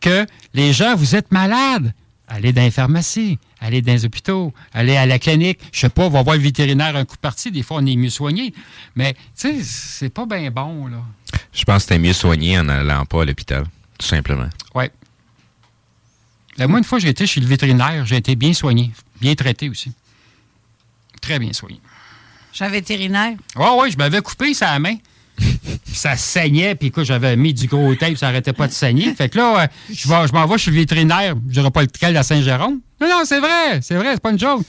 Que les gens, vous êtes malades, allez dans les pharmacies, allez dans les hôpitaux, allez à la clinique. Je sais pas, on va voir le vétérinaire un coup parti. Des fois, on est mieux soigné. Mais, tu sais, c'est pas bien bon, là. Je pense que c'était mieux soigné en allant pas à l'hôpital, tout simplement. Oui. moi, une fois, j'ai été chez le vétérinaire, j'ai été bien soigné, bien traité aussi. Très bien soigné. Chez un vétérinaire. Oui, oui, je m'avais coupé sa main. Ça saignait, puis écoute, j'avais mis du gros tape, ça n'arrêtait pas de saigner. Fait que là, euh, je je m'en vais chez le vétérinaire, je dirais pas lequel à Saint-Jérôme. Non, non, c'est vrai, c'est vrai, c'est pas une joke.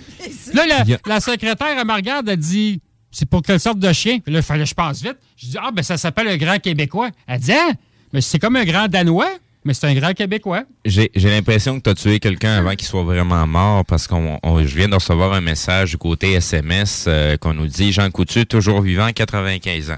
Là, la, la secrétaire, elle me regarde, elle dit C'est pour quelle sorte de chien? Puis là, il fallait que je pense vite. Je dis Ah, ben ça s'appelle un grand Québécois. Elle dit Ah, mais c'est comme un grand Danois, mais c'est un grand Québécois. J'ai l'impression que tu as tué quelqu'un avant qu'il soit vraiment mort parce qu'on on- je viens de recevoir un message du côté SMS euh, qu'on nous dit Jean Coutu, toujours vivant, 95 ans.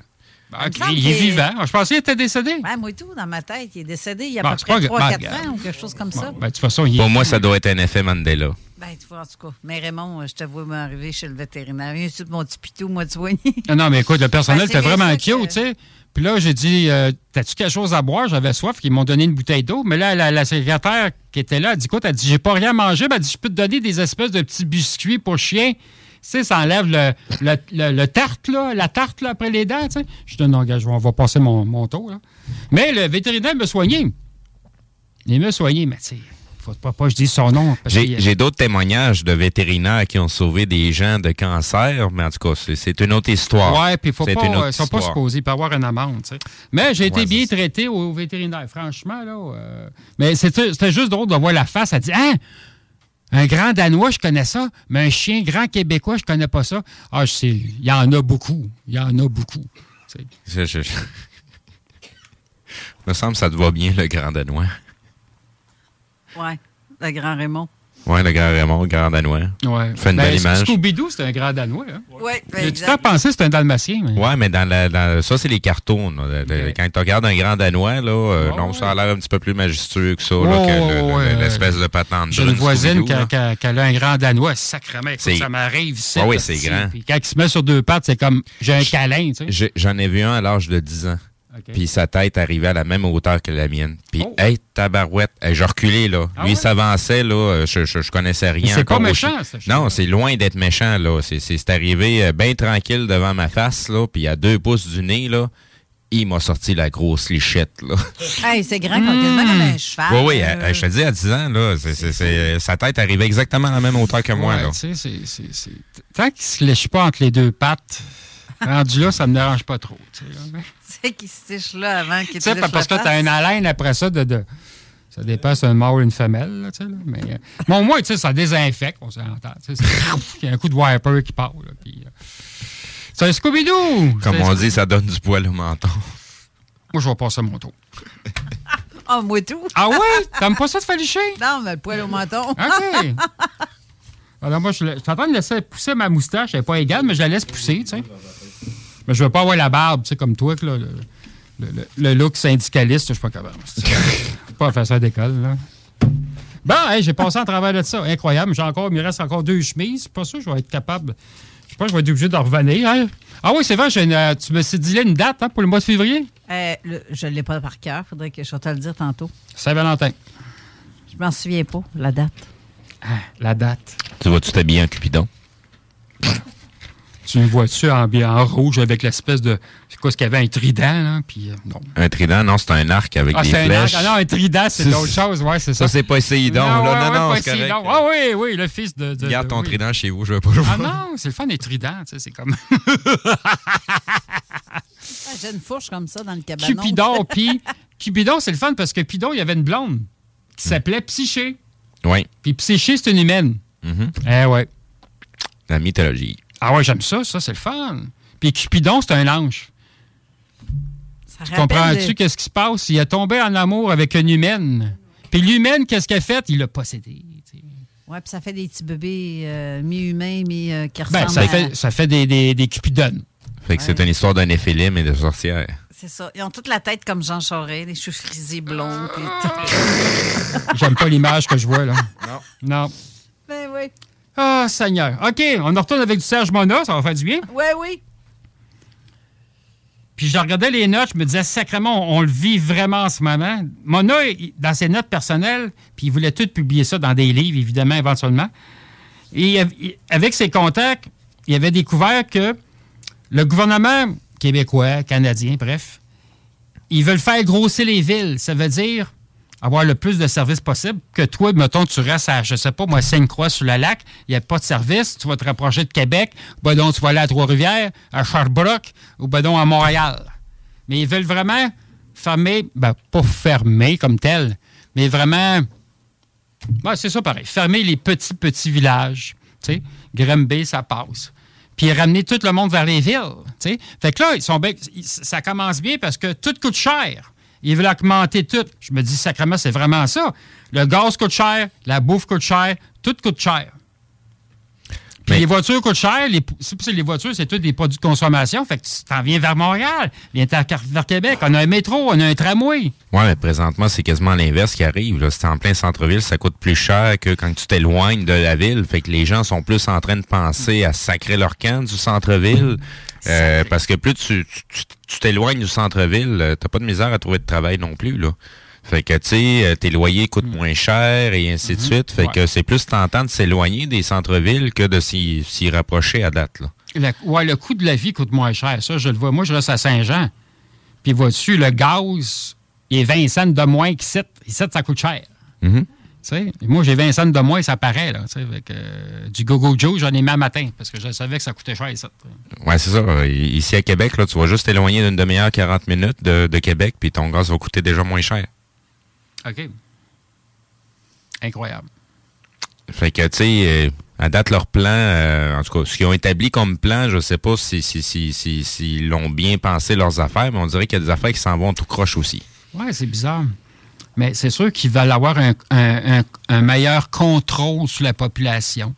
Ah, il est vivant. Je pensais qu'il était décédé. Ouais, moi et tout, dans ma tête, il est décédé il y a Bon, à peu près gra- 3-4 ben, ans ou quelque chose comme ça. Ben, de toute façon, il Pour moi, ça doit être un effet Mandela. Ben, tu vois, en tout cas. Mais Raymond, euh, je te vois m'arriver chez le vétérinaire. Viens tout mon petit pitou, moi, tu vois. Non, non, mais écoute, le personnel Ben, était vraiment cute, que- tu sais. Puis là, j'ai dit, euh, t'as-tu quelque chose à boire? J'avais soif, ils m'ont donné une bouteille d'eau. Mais là, la, la secrétaire qui était là, elle dit, écoute, elle dit, j'ai pas rien mangé. Ben, elle dit, je peux te donner des espèces de petits biscuits pour chien. Sais, ça enlève le, le, le- le tarte, là, la tarte, là, après les dents, tu sais. Je dis, non, gars, on va passer mon, mon tour, là. Mais le vétérinaire me soignait. Il mieux soigné, mais tu faut pas, pas que je dise son nom. J'ai d'autres témoignages de vétérinaires qui ont sauvé des gens de cancer, mais en tout cas, c'est- une autre histoire. Ouais, puis il faut pas, euh, ils sont pas supposés pas avoir une amende, tu sais. Mais j'ai été Ouais, bien traité au, au vétérinaire, franchement, là. euh, mais c'était c'était juste drôle de voir la face. Elle dit, hein? Un grand Danois, je connais ça, mais un chien grand Québécois, je connais pas ça. Ah, je sais, il y en a beaucoup. Il y en a beaucoup. je- me semble que ça te va bien, le grand Danois. Ouais, le grand Raymond. Ouais, le grand Raymond, le grand Danois. Ouais. Fait une Ben, belle image. Scooby-Doo, c'est un grand Danois. Hein? Oui, le temps pensé que c'était un Dalmatien. Mais... Ouais, mais dans, la, dans- ça, c'est les cartons. là. Quand tu regardes un grand Danois, là, euh, non, ça a l'air un petit peu plus majestueux que ça, là, Oh, que le- le- ouais. l'espèce de patente. J'ai une voisine qui a, a- qui a un grand Danois, sacrément. Ça m'arrive ici. Ah oui, c'est grand. Puis quand il se met sur deux pattes, c'est comme j'ai un câlin, tu J'en ai vu un à l'âge de 10 ans. OK. Puis sa tête arrivait à la même hauteur que la mienne. Puis, Oh. hey, tabarouette, hey, j'ai reculé, là. Ah Lui, ouais? il s'avançait, là. euh, Je, je, je connaissais rien. C'est pas encore au méchant, chien-là. Non, c'est loin d'être méchant, là. C'est- C'est c'est arrivé euh, bien tranquille devant ma face, là. Puis, à deux pouces du nez, là, il m'a sorti la grosse lichette, là. Hey, c'est grand comme, quasiment comme un cheval. oui, oui, euh, euh, je te dis, à 10 ans, là, c'est- sa tête arrivait exactement à la même hauteur que moi, Ouais, là. tu sais, c'est- c'est- c'est- Tant qu'il se lèche pas entre les deux pattes, rendu là, ça me dérange pas trop. tu sais, qu'il se tiche là avant qu'il Tu sais, te lèche parce que tu as une haleine après ça de. de- ça dépasse un mâle ou une femelle, là, tu sais. là. Mais, euh, bon, au moins, tu sais, ça désinfecte, on s'entend. tu sais, Il y a un coup de wiper qui part. là, puis, euh, c'est un Scooby-Doo! Comme on dit, ça donne du poil au menton. Moi, je vais passer mon tour. Ah, moi tout. Ah ouais? T'aimes pas ça de falicher? Non, mais le poil au menton. OK. Alors, moi, je suis en train de laisser pousser ma moustache. Elle n'est pas égale, mais je la laisse pousser, tu sais. Mais je veux pas avoir la barbe, tu sais, comme toi, que, là, le, le- look syndicaliste, je suis pas capable. Pas faire ça d'école, là. Bon, hey, j'ai passé en travers de ça. Incroyable. J'ai encore, il me reste encore deux chemises. Je suis pas sûr que je vais être capable. Je pense que je vais être obligé de revenir. hein. Ah oui, c'est vrai, une, euh, tu me suis dit là une date hein, pour le mois de février? Euh, le- je ne l'ai pas par cœur. faudrait que je te le dire tantôt. Saint-Valentin. Je m'en souviens pas, la date. La date. Tu vas-tu t'habiller en Cupidon? Tu me vois-tu en, en rouge avec l'espèce de. C'est quoi ce qu'il y avait un trident, là? Puis, euh, non. Un trident, non, c'est un arc avec Ah, des c'est un flèches. arc. Ah non, un trident, c'est C'est- d'autre chose. Ouais, c'est ça. Ça, c'est pas essayé donc. Non, là. ouais, non, ouais, non, c'est correct. Ah oui, oui, le fils de. de- Garde de- ton oui. trident chez vous, je vais pas le voir. Ah non, c'est le fun des tridents, tu sais, c'est comme. Ah, J'ai une fourche comme ça dans le cabanon. Cupidon, puis. Cupidon, c'est le fun parce que Cupidon, il y avait une blonde qui s'appelait Psyché. Oui. Puis Psyché, c'est une humaine. Mhm. Eh ouais. La mythologie. Ah ouais, j'aime ça, ça, c'est le fun. Puis Cupidon, c'est un ange. Ça comprends-tu le- qu'est-ce qui se passe? Il a tombé en amour avec une humaine. Puis l'humaine, qu'est-ce qu'elle a fait? Il l'a possédé. Ouais, puis ça fait des petits bébés euh, mi-humains, mi euh, qui Ben, ressemblent ça à- fait, ça fait des, des, des cupidones. Fait que c'est une histoire d'un éphélim et de sorcière. C'est ça. Ils ont toute la tête comme Jean Charest, les cheveux frisés blonds. J'aime pas l'image que je vois, là. Non. Non. ben oui. Ah, Seigneur. OK, on en retourne avec du Serge Mona, ça va faire du bien. Oui, oui. Puis je regardais les notes, je me disais, sacrément, on, on le vit vraiment en ce moment. Mona, il- dans ses notes personnelles, puis il voulait tout publier ça dans des livres, évidemment, éventuellement. Et il- avec ses contacts, il avait découvert que le gouvernement québécois, canadien, bref, ils veulent faire grossir les villes. Ça veut dire avoir le plus de services possible. Que toi, mettons, tu restes à, je sais pas, moi, Sainte-Croix sur le lac, il n'y a pas de service, tu vas te rapprocher de Québec, ben donc tu vas aller à Trois-Rivières, à Sherbrooke, ou ben donc à Montréal. Mais ils veulent vraiment fermer, ben pas fermer comme tel, mais vraiment, ouais, c'est ça pareil, fermer les petits, petits villages. Tu sais, Grimby, ça passe. Puis ramener tout le monde vers les villes. tu sais. Fait que là, ils- ça commence bien parce que tout coûte cher. Ils veulent augmenter tout. Je me dis, sacrément, c'est vraiment ça. Le gaz coûte cher, la bouffe coûte cher, tout coûte cher. Puis les voitures coûtent cher. Les, voitures, c'est tous des produits de consommation. Fait que tu t'en viens vers Montréal, viens vers Québec. On a un métro, on a un tramway. Ouais, mais présentement, c'est quasiment l'inverse qui arrive. C'est en plein centre-ville, ça coûte plus cher que quand tu t'éloignes de la ville. Fait que les gens sont plus en train de penser à sacrer leur camp du centre-ville. Euh, parce que plus tu t'éloignes du centre-ville, euh, t'as pas de misère à trouver de travail non plus. Là. Fait que, tu sais, euh, tes loyers coûtent moins cher et ainsi de suite. Fait que c'est plus tentant de s'éloigner des centres-villes que de s'y s'y rapprocher à date. Là. Le, ouais, le coût de la vie coûte moins cher. Ça, je le vois. Moi, je reste à Saint-Jean. Puis vois-tu, le gaz il est 20 cents de moins qu'ici. Ici, ça coûte cher. Mhm. Tu et moi, j'ai 20 cents de moins, ça paraît. Là, avec, euh, du Go-Go Joe, j'en ai mis un matin parce que je savais que ça coûtait cher, ça. Ouais, c'est ça. Ici à Québec, là, tu vas juste t'éloigner d'une demi-heure, 40 minutes de, de Québec, puis ton gaz va coûter déjà moins cher. OK. Incroyable. Fait que, tu sais, euh, à date, leur plan, euh, en tout cas, ce qu'ils ont établi comme plan, je sais pas si si, si, si, s'ils l'ont bien pensé leurs affaires, mais on dirait qu'il y a des affaires qui s'en vont tout croche aussi. Oui, c'est bizarre. Mais c'est sûr qu'ils veulent avoir un, un- un- un meilleur contrôle sur la population.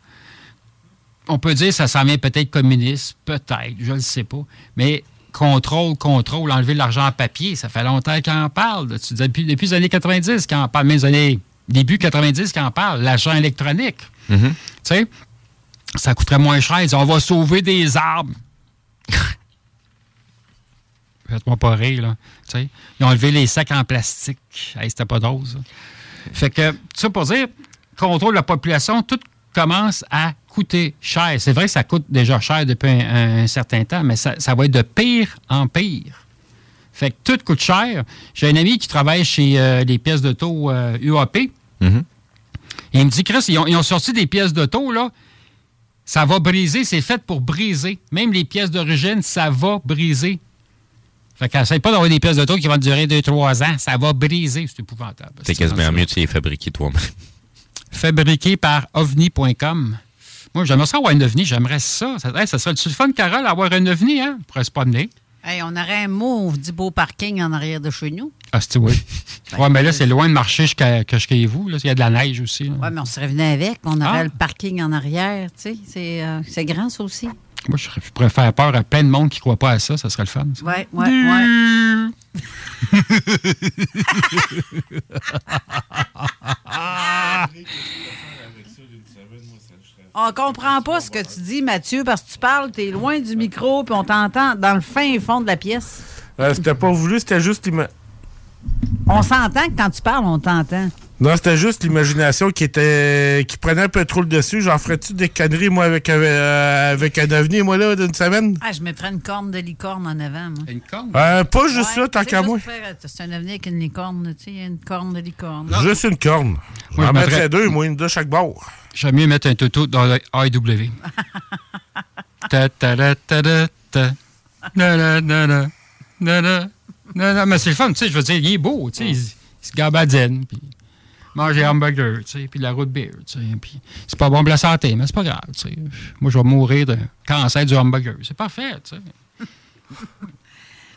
On peut dire que ça s'en vient peut-être communiste, peut-être, je ne sais pas. Mais contrôle, contrôle, enlever l'argent en papier, ça fait longtemps qu'on en parle. Depuis, depuis les années 90 qu'on en parle, même les années début 90 qu'on en parle, l'argent électronique. Tu sais, ça coûterait moins cher. On va sauver des arbres. Faites-moi pas rire, là. Tu sais, ils ont enlevé les sacs en plastique. Hey, C'était pas drôle, ça. Fait que, ça pour dire, contrôle de la population, tout commence à coûter cher. C'est vrai que ça coûte déjà cher depuis un, un certain temps, mais ça, ça va être de pire en pire. Fait que tout coûte cher. J'ai un ami qui travaille chez euh, les pièces d'auto euh, UAP. Et il me dit, Chris, ils ont, ils ont sorti des pièces d'auto, là. Ça va briser, c'est fait pour briser. Même les pièces d'origine, ça va briser. Fait qu'essaye pas d'avoir des pièces d'auto qui vont durer 2-3 ans. Ça va briser. C'est épouvantable. C'est quasiment mieux de les fabriquer toi-même. Fabriqué par ovni.com. Moi, j'aimerais ça avoir un ovni. J'aimerais ça. Ça, hey, ça serait le fun, Carole, avoir un ovni, hein? Pour se promener. Hey, on aurait un mot du beau parking en arrière de chez nous. Ah, c'est oui. ouais, mais là, c'est loin de marcher jusqu'à que jusqu'à vous. Là. Il y a de la neige aussi. Oui, mais on serait venu avec. On aurait Ah. le parking en arrière. Tu sais, c'est euh, c'est grand, ça aussi. Moi, je, je pourrais faire peur à plein de monde qui ne croit pas à ça. Ça serait le fun. Oui, oui, oui. On comprend pas ce que tu dis, Mathieu, parce que tu parles, tu es loin du micro, puis on t'entend dans le fin fond de la pièce. Euh, c'était pas voulu, c'était juste On s'entend que quand tu parles, on t'entend. Non, c'était juste l'imagination qui était qui prenait un peu trop le dessus. J'en ferais-tu des conneries, moi, avec, un- euh, avec un avenir, moi, là, d'une semaine? Ah, je mettrais une corne de licorne en avant, moi. Une corne? Euh, pas juste Ouais, ça, tant c'est qu'à moi. C'est un avenir avec une licorne, tu sais, une corne de licorne. Juste une corne. Moi, J'en je mettrais mettrais- deux, moi, une de chaque bord. J'aime mieux mettre un toto dans le IW. ta ta ta ta ta ta. Na, na, na, na. Na, na. Na, na. Mais c'est le fun, tu sais, je veux dire, il est beau, tu sais, il, il se gabadine, puis mange des hamburgers, tu sais, puis de la route beer, tu sais, puis c'est pas bon pour la santé, mais c'est pas grave, tu sais. Moi, je vais mourir de cancer du hamburger, c'est parfait, tu sais.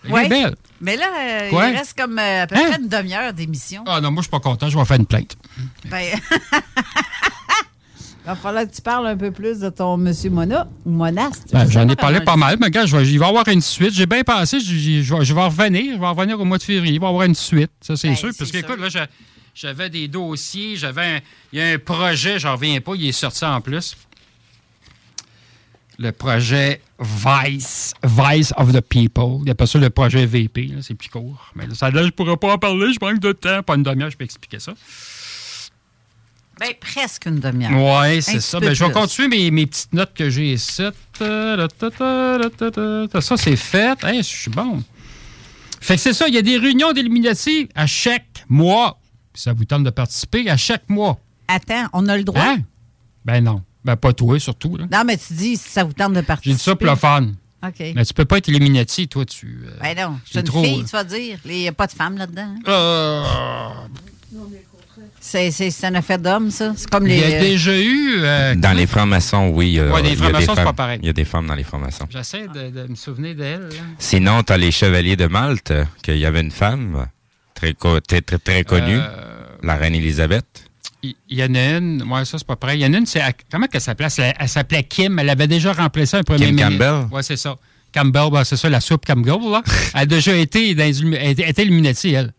Est belle. Mais là, euh, il reste comme euh, à peu Hein? près une demi-heure d'émission. Ah non, moi, je suis pas content, je vais faire une plainte. Ben... Il va falloir que tu parles un peu plus de ton monsieur Mona ou Monaste. Ben, J'en ai parlé pas mal, mais gars, je vais, il va y avoir une suite. J'ai bien pensé, je, je- je vais, revenir. Je vais revenir au mois de février. Il va y avoir une suite, ça c'est Ben, sûr. Parce que, écoute, là, j'avais des dossiers, j'avais un, il y a un projet, j'en reviens pas, il est sorti en plus. Le projet Vice, Vice of the People. Il n'y a pas ça le projet VP, c'est plus court. Mais là, ça, là, je pourrais pas en parler, je manque de temps. Pas une demi-heure, je peux expliquer ça. Ben, presque une demi-heure. Oui, c'est ça. Ben, je vais continuer mes, mes petites notes que j'ai ici. Ça, c'est fait. Hey, je suis bon. Fait que c'est ça, il y a des réunions d'Illuminati à chaque mois. Puis ça vous tente de participer à chaque mois. Attends, on a le droit? Hein? Ben non. Ben pas toi, surtout. là. Non, mais tu dis si ça vous tente de participer. J'ai dit ça pour le fun. OK. Mais tu peux pas être Illuminati, toi, tu... euh, Ben non, c'est une trop, fille, là. tu vas dire. Il n'y a pas de femme là-dedans. hein? Euh, C'est, c'est, c'est un affaire d'homme, ça. C'est comme Il les. y a déjà eu... euh, Dans les francs-maçons, oui. euh, Ouais, les il y a francs-maçons, c'est pas pareil. Il y a des femmes dans les francs-maçons. J'essaie de, de me souvenir d'elle. là. Sinon, tu as les Chevaliers de Malte, qu'il y avait une femme très, co- très, très, très connue, Euh, la reine Élisabeth. Il y en a une, ça c'est pas pareil. Il y en a une, c'est comment qu'elle s'appelait Elle, s'appelait Kim. Elle avait déjà remplacé un premier Kim ministre. Campbell? Ouais, c'est ça. Campbell, ben, c'est ça, la soupe Campbell. Là. elle a déjà été dans elle était- elle était Illuminati, elle.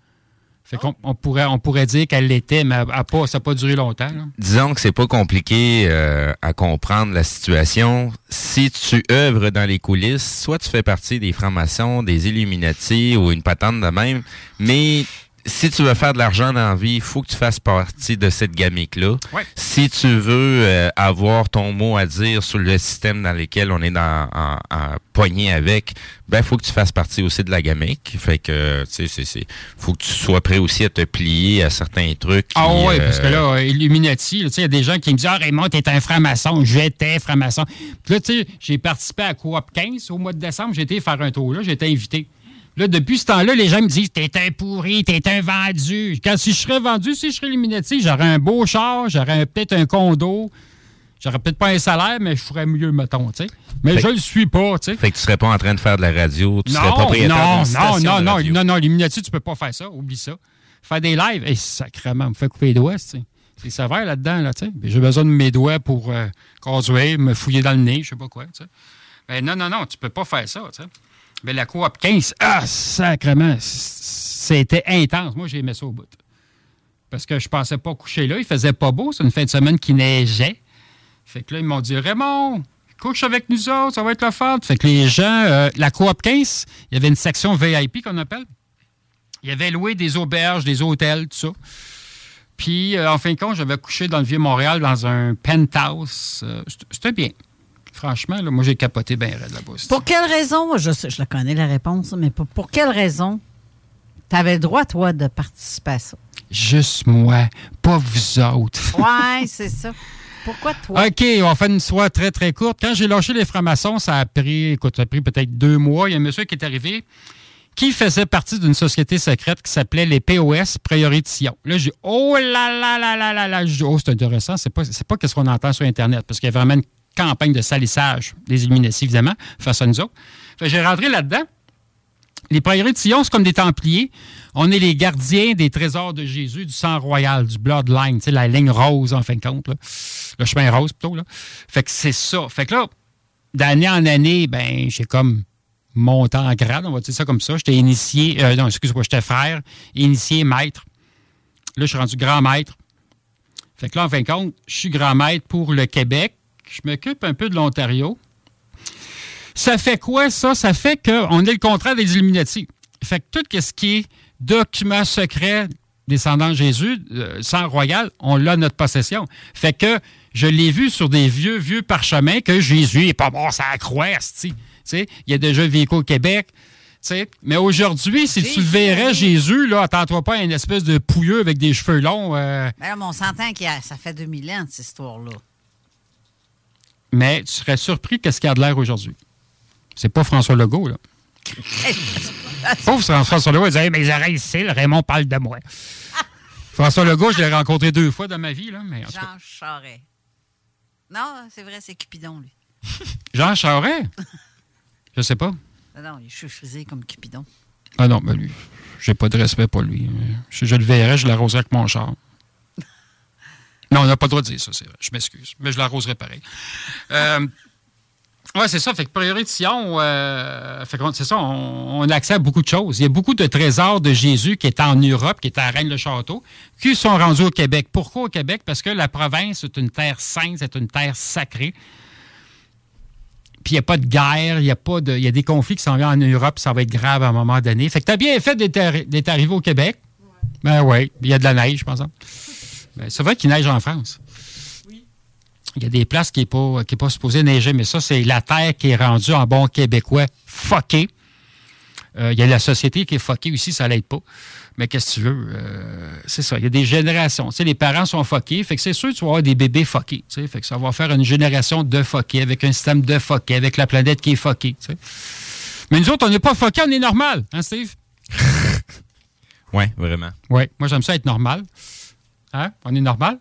Fait qu'on on pourrait, on pourrait dire qu'elle l'était, mais ça n'a pas duré longtemps. Disons que c'est pas compliqué euh, à comprendre la situation. Si tu œuvres dans les coulisses, soit tu fais partie des francs-maçons, des Illuminati ou une patente de même, mais si tu veux faire de l'argent dans la vie, il faut que tu fasses partie de cette gamique-là. Ouais. Si tu veux euh, avoir ton mot à dire sur le système dans lequel on est dans, en, en poigné avec, ben il faut que tu fasses partie aussi de la gamique. Fait que, tu sais, c'est, faut que tu sois prêt aussi à te plier à certains trucs. Ah oui, euh, parce que là, euh, Illuminati, tu sais, il y a des gens qui me disent Ah, Raymond, t'es un franc-maçon. J'étais franc-maçon. Puis là, tu sais, j'ai participé à Coop 15 au mois de décembre. J'ai été faire un tour là. J'ai été invité. Là, depuis ce temps-là, les gens me disent T'es un pourri, t'es un vendu. Quand si je serais vendu, si je serais Illuminati, j'aurais un beau char, j'aurais peut-être un condo. J'aurais peut-être pas un salaire, mais je ferais mieux, mettons. Mais Fait- je le suis pas, tu sais. Fait que tu serais pas en train de faire de la radio, tu serais Non, propriétaire non, non, station non, de non, radio. non, non, Illuminati, tu peux pas faire ça, oublie ça. Faire des lives, et sacrément, me fait couper les doigts, tu. C'est sévère là-dedans, là, tu sais. J'ai besoin de mes doigts pour euh, conduire, me fouiller dans le nez, je sais pas quoi, tu sais. Ben non, non, non, tu peux pas faire ça, tu sais. Mais la coop 15, ah, sacrément, c- c'était intense. Moi, j'ai aimé ça au bout. Parce que je pensais pas coucher là, il faisait pas beau, c'est une fin de semaine qui neigeait. Fait que là, ils m'ont dit, Raymond, couche avec nous autres, ça va être le fun. Fait que les gens, euh, la coop 15, il y avait une section VIP qu'on appelle. Il y avait loué des auberges, des hôtels, tout ça. Puis, euh, en fin de compte, j'avais couché dans le Vieux-Montréal dans un penthouse. Euh, C'était bien. Franchement, là, moi, j'ai capoté bien raide là-bas. Pour quelle raison, je, sais- je la connais la réponse, mais pour, pour quelle raison tu avais le droit, toi, de participer à ça? Juste moi, pas vous autres. Ouais, c'est ça. Pourquoi toi? OK, on va faire une soirée très, très courte. Quand j'ai lâché les francs-maçons, ça a pris, écoute, ça a pris peut-être deux mois. Il y a un monsieur qui est arrivé qui faisait partie d'une société secrète qui s'appelait les POS Priorité Sion. Là, j'ai dit, oh là là là là là là. Je dis, oh, c'est intéressant. C'est pas, c'est pas ce qu'on entend sur Internet parce qu'il y a vraiment une campagne de salissage des Illuminati, évidemment, face à nous autres. J'ai rentré là-dedans. Les priorités de Sion, c'est comme des Templiers. On est les gardiens des trésors de Jésus, du sang royal, du bloodline, la ligne rose, en fin de compte. Le chemin rose, plutôt. Fait que c'est ça. Fait que là, d'année en année, ben, j'ai comme monté en grade, on va dire ça comme ça. J'étais initié, euh, non, excuse-moi, j'étais frère, initié maître. Là, je suis rendu grand maître. Fait que là, en fin de compte, je suis grand maître pour le Québec. Je m'occupe un peu de l'Ontario. Ça fait quoi, ça? Ça fait qu'on est le contraire des Illuminati. Fait que tout ce qui est document secret descendant de Jésus, euh, sang royal, on l'a notre possession. Fait que je l'ai vu sur des vieux, vieux parchemins que Jésus est pas mort, ça croix, tu sais. Il a déjà vécu au Québec. Mais aujourd'hui, si tu verrais, Jésus, là, attends-toi pas à une espèce de pouilleux avec des cheveux longs. euh, Ben là, mais on s'entend que ça fait 2000 ans, cette histoire-là. Mais tu serais surpris qu'est-ce qu'il y a de l'air aujourd'hui. C'est pas François Legault, là. Pauvre François Legault, il disait, Hey, mes oreilles ici, le Raymond parle de moi. François Legault, je l'ai rencontré deux fois dans ma vie, là, mais en tout cas. Jean Charest. Non, c'est vrai, c'est Cupidon, lui. Jean Charest? Je sais pas. Non, non, il est cheveux comme Cupidon. Ah non, mais lui, j'ai pas de respect pour lui. Si je le verrais, je l'arroserais avec mon char. Non, on n'a pas le droit de dire ça, c'est vrai. Je m'excuse. Mais je l'arroserais pareil. Euh, oui, c'est ça. Fait que priorité de Sion, euh, fait que c'est ça, on, on a accès à beaucoup de choses. Il y a beaucoup de trésors de Jésus qui étaient en Europe, qui étaient à Rennes-le-Château, qui sont rendus au Québec. Pourquoi au Québec? Parce que la province est une terre sainte, c'est une terre sacrée. Puis il n'y a pas de guerre, il y a pas de. Il y a des conflits qui s'en viennent en Europe, ça va être grave à un moment donné. Fait que tu as bien fait d'être arri- d'être arrivé au Québec. Ben oui, il y a de la neige, par exemple. Ben, c'est vrai qu'il neige en France. Il y a des places qui n'est pas, qui est pas supposé neiger, mais ça, c'est la terre qui est rendue en bon québécois fucké. Euh, il y a la société qui est fuckée aussi, ça l'aide pas. Mais qu'est-ce que tu veux? Euh, c'est ça, il y a des générations. Tu sais, les parents sont fuckés, fait que c'est sûr que tu vas avoir des bébés fuckés. tu sais. Fait que ça va faire une génération de fuckés, avec un système de fuckés, avec la planète qui est fuckée. tu sais. Mais nous autres, on n'est pas fuckés, on est normal, hein, Steve? Oui, vraiment. Oui, moi j'aime ça être normal. Hein? On est normal?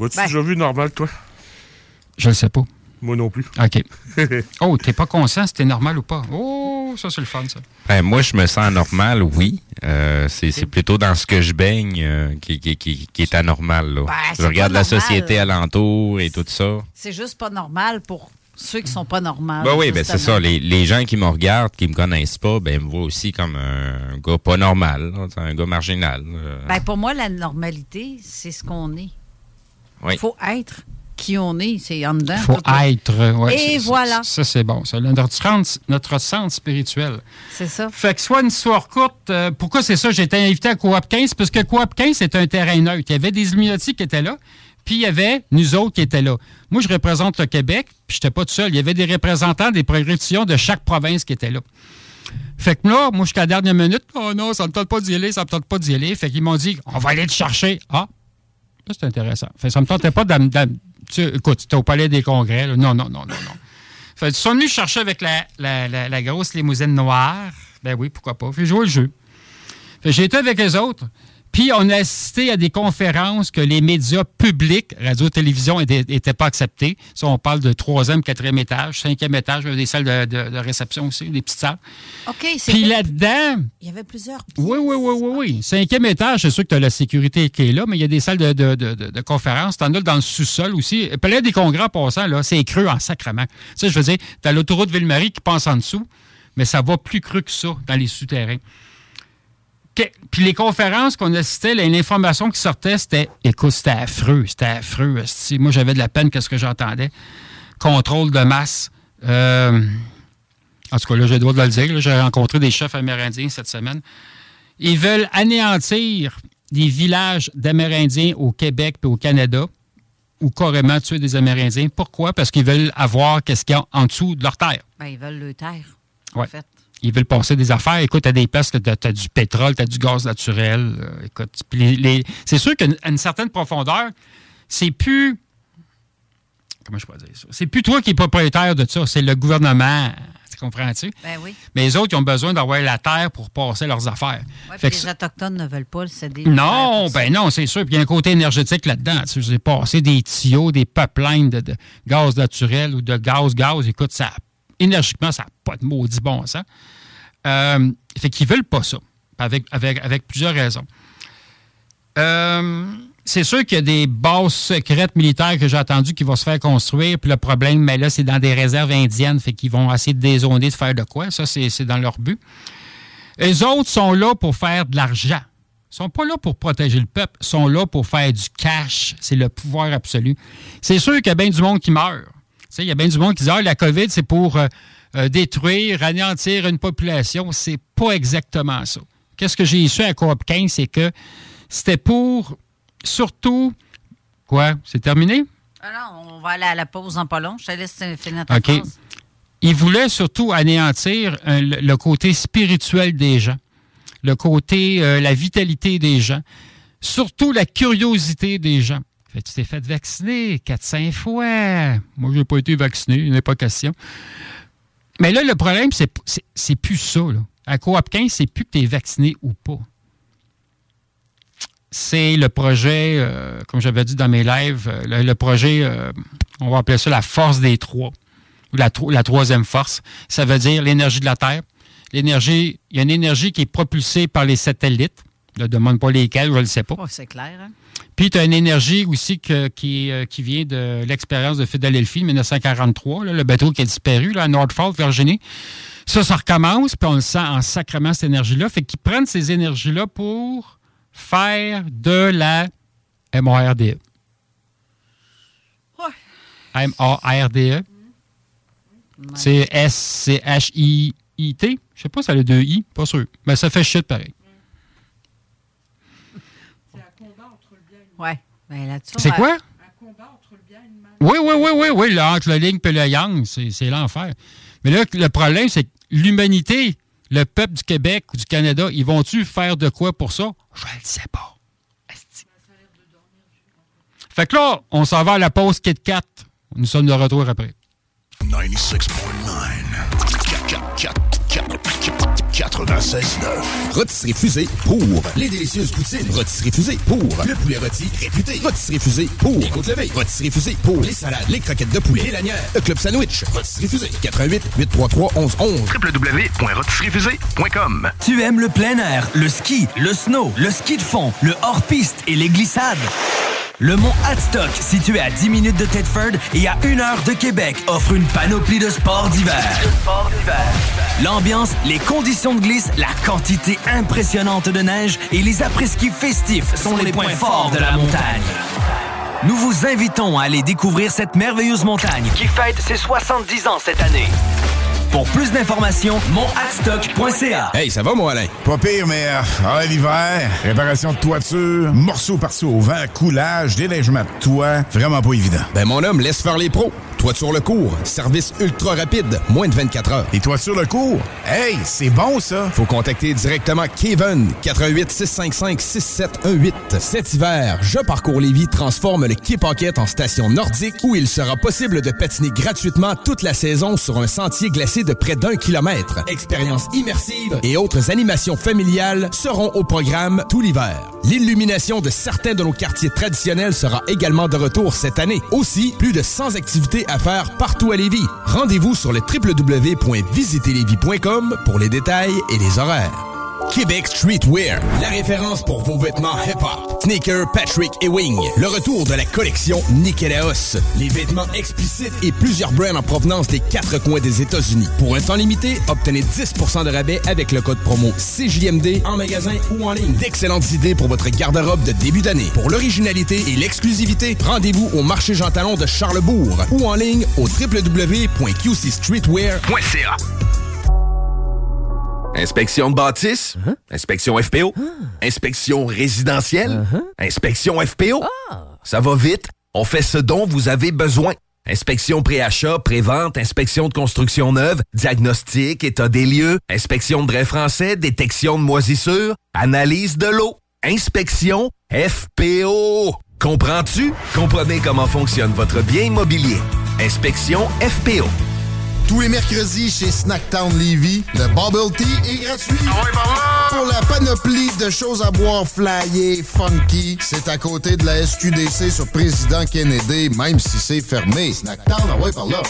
As-tu déjà vu normal, toi? Je le sais pas. Moi non plus. OK. oh, t'es pas conscient si t'es normal ou pas. Oh, ça c'est le fun, ça. Ben, moi, je me sens normal, oui. Euh, c'est plutôt dans ce que je baigne euh, qui, qui, qui, qui est anormal. Là. Ben, c'est je regarde la normal. société alentour et tout ça. C'est juste pas normal pour ceux qui sont pas normaux. Ben oui, ben c'est ça. Les, les gens qui me regardent, qui me connaissent pas, ben me voient aussi comme un gars pas normal, un gars marginal. euh. Ben, pour moi, la normalité, c'est ce qu'on est. Oui. Il faut être qui on est, c'est en dedans. Il faut être. ouais, Et c'est- voilà. Ça, c'est bon. Ça, notre, notre centre spirituel. C'est ça. Fait que soit une histoire courte, euh, pourquoi c'est ça? J'ai été invité à Coop 15 parce que Coop 15, c'est un terrain neutre. Il y avait des Illuminati qui étaient là, puis il y avait nous autres qui étaient là. Moi, je représente le Québec, puis j'étais pas tout seul. Il y avait des représentants des progressions de chaque province qui étaient là. Fait que là, moi, jusqu'à la dernière minute, oh non, ça me tente pas d'y aller, ça me tente pas d'y aller. Fait qu'ils m'ont dit, on va aller te chercher. Ah, ça, c'est intéressant. Fait que ça me tentait pas d'am- tu écoute, au Palais des Congrès. Non, non, non, non, non. Fait qu'ils sont venus chercher avec la, grosse limousine noire. Ben oui, pourquoi pas. Fait joué le jeu. J'ai été avec les autres. Puis on a assisté à des conférences que les médias publics, radio-télévision, n'étaient pas acceptés. Ça, on parle de troisième, quatrième étage, cinquième étage, des salles de, de- de réception aussi, des petites salles. OK, c'est. Puis là-dedans, Il y avait plusieurs. oui, oui, oui, oui, oui. Cinquième étage, c'est sûr que tu as la sécurité qui est là, mais il y a des salles de, de, conférences. Tu en as dans le sous-sol aussi. Le Palais des congrès, en passant, là, c'est creux en sacrement. Ça, je veux dire, tu as l'autoroute Ville-Marie qui passe en dessous, mais ça va plus creux que ça dans les souterrains. Que- Puis les conférences qu'on assistait, l'information qui sortait, c'était écoute, c'était affreux, c'était affreux. Moi, j'avais de la peine qu'est-ce que j'entendais. Contrôle de masse. Euh, en tout cas, là, j'ai le droit de le dire. J'ai rencontré des chefs amérindiens cette semaine. Ils veulent anéantir des villages d'Amérindiens au Québec et au Canada ou carrément tuer des Amérindiens. Pourquoi? Parce qu'ils veulent avoir qu'est-ce qu'il y a en dessous de leur terre. Ben, ils veulent le taire. Ouais. En fait. Ils veulent passer des affaires. Écoute, t'as des places t'as as du pétrole, t'as du gaz naturel. euh, écoute, puis les- les- c'est sûr qu'à une, à une certaine profondeur, c'est plus. Comment je peux dire ça? C'est plus toi qui es propriétaire de ça, c'est le gouvernement. Tu comprends-tu? Ben oui. Mais les autres, ils ont besoin d'avoir la terre pour passer leurs affaires. Ouais, Fait puis que les Autochtones ne veulent pas le céder. non, ben non, c'est sûr. Puis il y a un côté énergétique là-dedans. Tu sais, j'ai passé des tuyaux, des pipelines de, de gaz naturel ou de gaz-gaz. Écoute, ça, énergiquement, ça n'a pas de maudit bon sens. Euh, fait qu'ils veulent pas ça, avec, avec, avec plusieurs raisons. Euh, c'est sûr qu'il y a des bases secrètes militaires que j'ai entendu qui vont se faire construire. Puis le problème, mais là, c'est dans des réserves indiennes. Fait qu'ils vont essayer de dézoner, de faire de quoi. Ça, c'est dans leur but. Les autres sont là pour faire de l'argent. Ils sont pas là pour protéger le peuple. Ils sont là pour faire du cash. C'est le pouvoir absolu. C'est sûr qu'il y a bien du monde qui meurt. Sais, Il y a bien du monde qui dit ah, la COVID, c'est pour euh, euh, détruire, anéantir une population. C'est pas exactement ça. Qu'est-ce que j'ai su à Coop 15, c'est que c'était pour surtout. Quoi? C'est terminé? Ah non, on va aller à la pause en pas long. Je te laisse finir ta OK. Il voulait surtout anéantir euh, le, le côté spirituel des gens, le côté, euh, la vitalité des gens, surtout la curiosité des gens. Fait, tu t'es fait vacciner 4-5 fois? Moi, je n'ai pas été vacciné, il n'est pas question. Mais là, le problème, c'est plus ça. Là. À Coop 15, c'est plus que tu es vacciné ou pas. C'est le projet, euh, comme j'avais dit dans mes lives, euh, le, projet, euh, on va appeler ça la force des trois ou la, la troisième force. Ça veut dire l'énergie de la Terre. L'énergie, il y a une énergie qui est propulsée par les satellites. Je ne demande pas lesquels, je ne le sais pas. Oh, c'est clair. Hein? Puis tu as une énergie aussi que- qui, euh, qui vient de l'expérience de Philadelphie de 1943, là, le bateau qui a disparu là, à Norfolk, Virginie. Ça, ça recommence, puis on le sent en sacrement, cette énergie-là. Fait qu'ils prennent ces énergies-là pour faire de la MARDE. M-A-R-D-E. C'est S-C-H-I-I-T. Je sais pas si ça a deux I, pas sûr. Mais ça fait shit pareil. Ouais. Ben, là-dessus, C'est on va- quoi? Oui, oui, oui, oui, oui, là, entre le Ling et le Yang, c'est c'est l'enfer. Mais là, le problème, c'est que l'humanité, le peuple du Québec ou du Canada, ils vont-tu faire de quoi pour ça? Je ne le sais pas. Fait que là, on s'en va à la pause Kit Kat. Nous sommes de retour après. 96.9. Rôtisserie Fusée pour les délicieuses poutines. Rôtisserie Fusée pour le poulet rôti réputé. Rôtisserie Fusée pour les côtes levées. Rôtisserie Fusée pour les salades, les croquettes de poulet, les lanières, le club sandwich. Rôtisserie Fusée 88 833 1111 www.rotisseriefusée.com Tu aimes le plein air, le ski, le snow, le ski de fond, le hors-piste et les glissades? Le mont Hadstock, situé à 10 minutes de Thetford et à 1 heure de Québec, offre une panoplie de sports d'hiver. L'ambiance, les conditions de glisse, la quantité impressionnante de neige et les après-ski festifs sont les points forts de la montagne. Nous vous invitons à aller découvrir cette merveilleuse montagne qui fête ses 70 ans cette année. Pour plus d'informations, monadstock.ca. Hey, ça va, mon Alain? Pas pire, mais euh, ah, l'hiver, réparation de toiture, morceaux par-ci au vent, coulage, déneigement de toit, vraiment pas évident. Ben, mon homme, laisse faire les pros. Toiture le cours, service ultra rapide, moins de 24 heures. Les toitures le cours? Hey, c'est bon, ça! Faut contacter directement Kevin, 88 655 6718. Cet hiver, Je Parcours Lévis transforme le Quai Paquette en station nordique où il sera possible de patiner gratuitement toute la saison sur un sentier glacé de près d'un kilomètre. Expériences immersives et autres animations familiales seront au programme tout l'hiver. L'illumination de certains de nos quartiers traditionnels sera également de retour cette année. Aussi, plus de 100 activités à faire partout à Lévis. Rendez-vous sur le www.visiterlévis.com pour les détails et les horaires. Québec Streetwear, la référence pour vos vêtements hip-hop. Sneaker, Patrick et Wing. Le retour de la collection Nikélaos. Les vêtements explicites et plusieurs brands en provenance des quatre coins des États-Unis. Pour un temps limité, obtenez 10% de rabais avec le code promo CJMD en magasin ou en ligne. D'excellentes idées pour votre garde-robe de début d'année. Pour l'originalité et l'exclusivité, rendez-vous au marché Jean Talon de Charlebourg ou en ligne au www.qcstreetwear.ca. Inspection de bâtisse, inspection FPO, inspection résidentielle, inspection FPO. Ça va vite, on fait ce dont vous avez besoin. Inspection pré-achat, pré-vente, inspection de construction neuve, diagnostic, état des lieux, inspection de drain français, détection de moisissures, analyse de l'eau, inspection FPO. Comprends-tu? Comprenez comment fonctionne votre bien immobilier. Inspection FPO. Tous les mercredis chez Snacktown Levy, le Bubble Tea est gratuit. Pour la panoplie de choses à boire flyées, funky, c'est à côté de la SQDC sur Président Kennedy, même si c'est fermé. Snacktown, ah ouais, par là.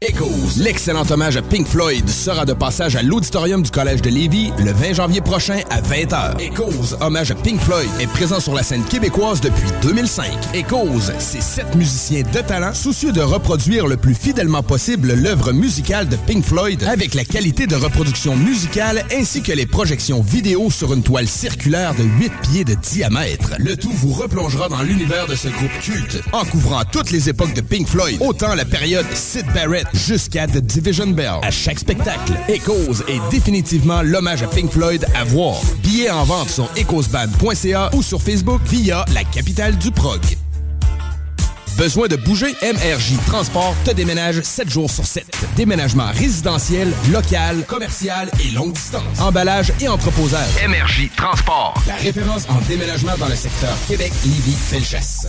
Echoes, l'excellent hommage à Pink Floyd sera de passage à l'auditorium du Collège de Lévis le 20 janvier prochain à 20h. Echoes, hommage à Pink Floyd, est présent sur la scène québécoise depuis 2005. Echoes, c'est sept musiciens de talent soucieux de reproduire le plus fidèlement possible l'œuvre musicale de Pink Floyd avec la qualité de reproduction musicale ainsi que les projections vidéo sur une toile circulaire de 8 pieds de diamètre. Le tout vous replongera dans l'univers de ce groupe culte en couvrant toutes les époques de Pink Floyd, autant la période Sid Barrett jusqu'à The Division Bell. À chaque spectacle, Echoes est définitivement l'hommage à Pink Floyd à voir. Billets en vente sur echoesband.ca ou sur Facebook via la capitale du prog. Besoin de bouger? MRJ Transport te déménage 7 jours sur 7. Déménagement résidentiel, local, commercial et longue distance. Emballage et entreposage. MRJ Transport. La référence en déménagement dans le secteur Québec, Lévis, Felchasse.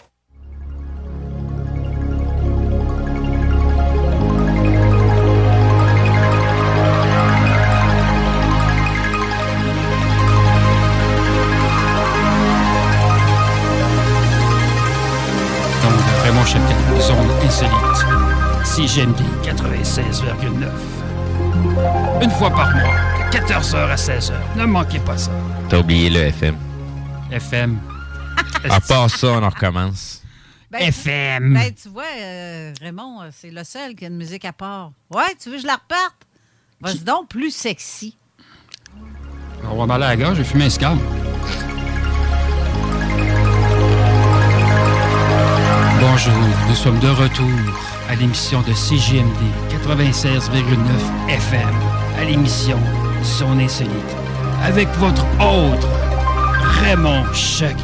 Chapelle, zone insolite. CGMD 96,9. Une fois par mois, de 14h à 16h. Ne manquez pas ça. T'as oublié le FM. FM. À part ça, on en recommence. Ben, FM. Ben, tu vois, euh, Raymond, euh, c'est le seul qui a une musique à part. Ouais, tu veux que je la reparte? Vas-y donc, plus sexy. On va m'aller à la gare, j'ai fumé un scam. Bonjour, nous sommes de retour à l'émission de CGMD 96,9 FM, à l'émission Son Insolite, avec votre autre Raymond Choquette.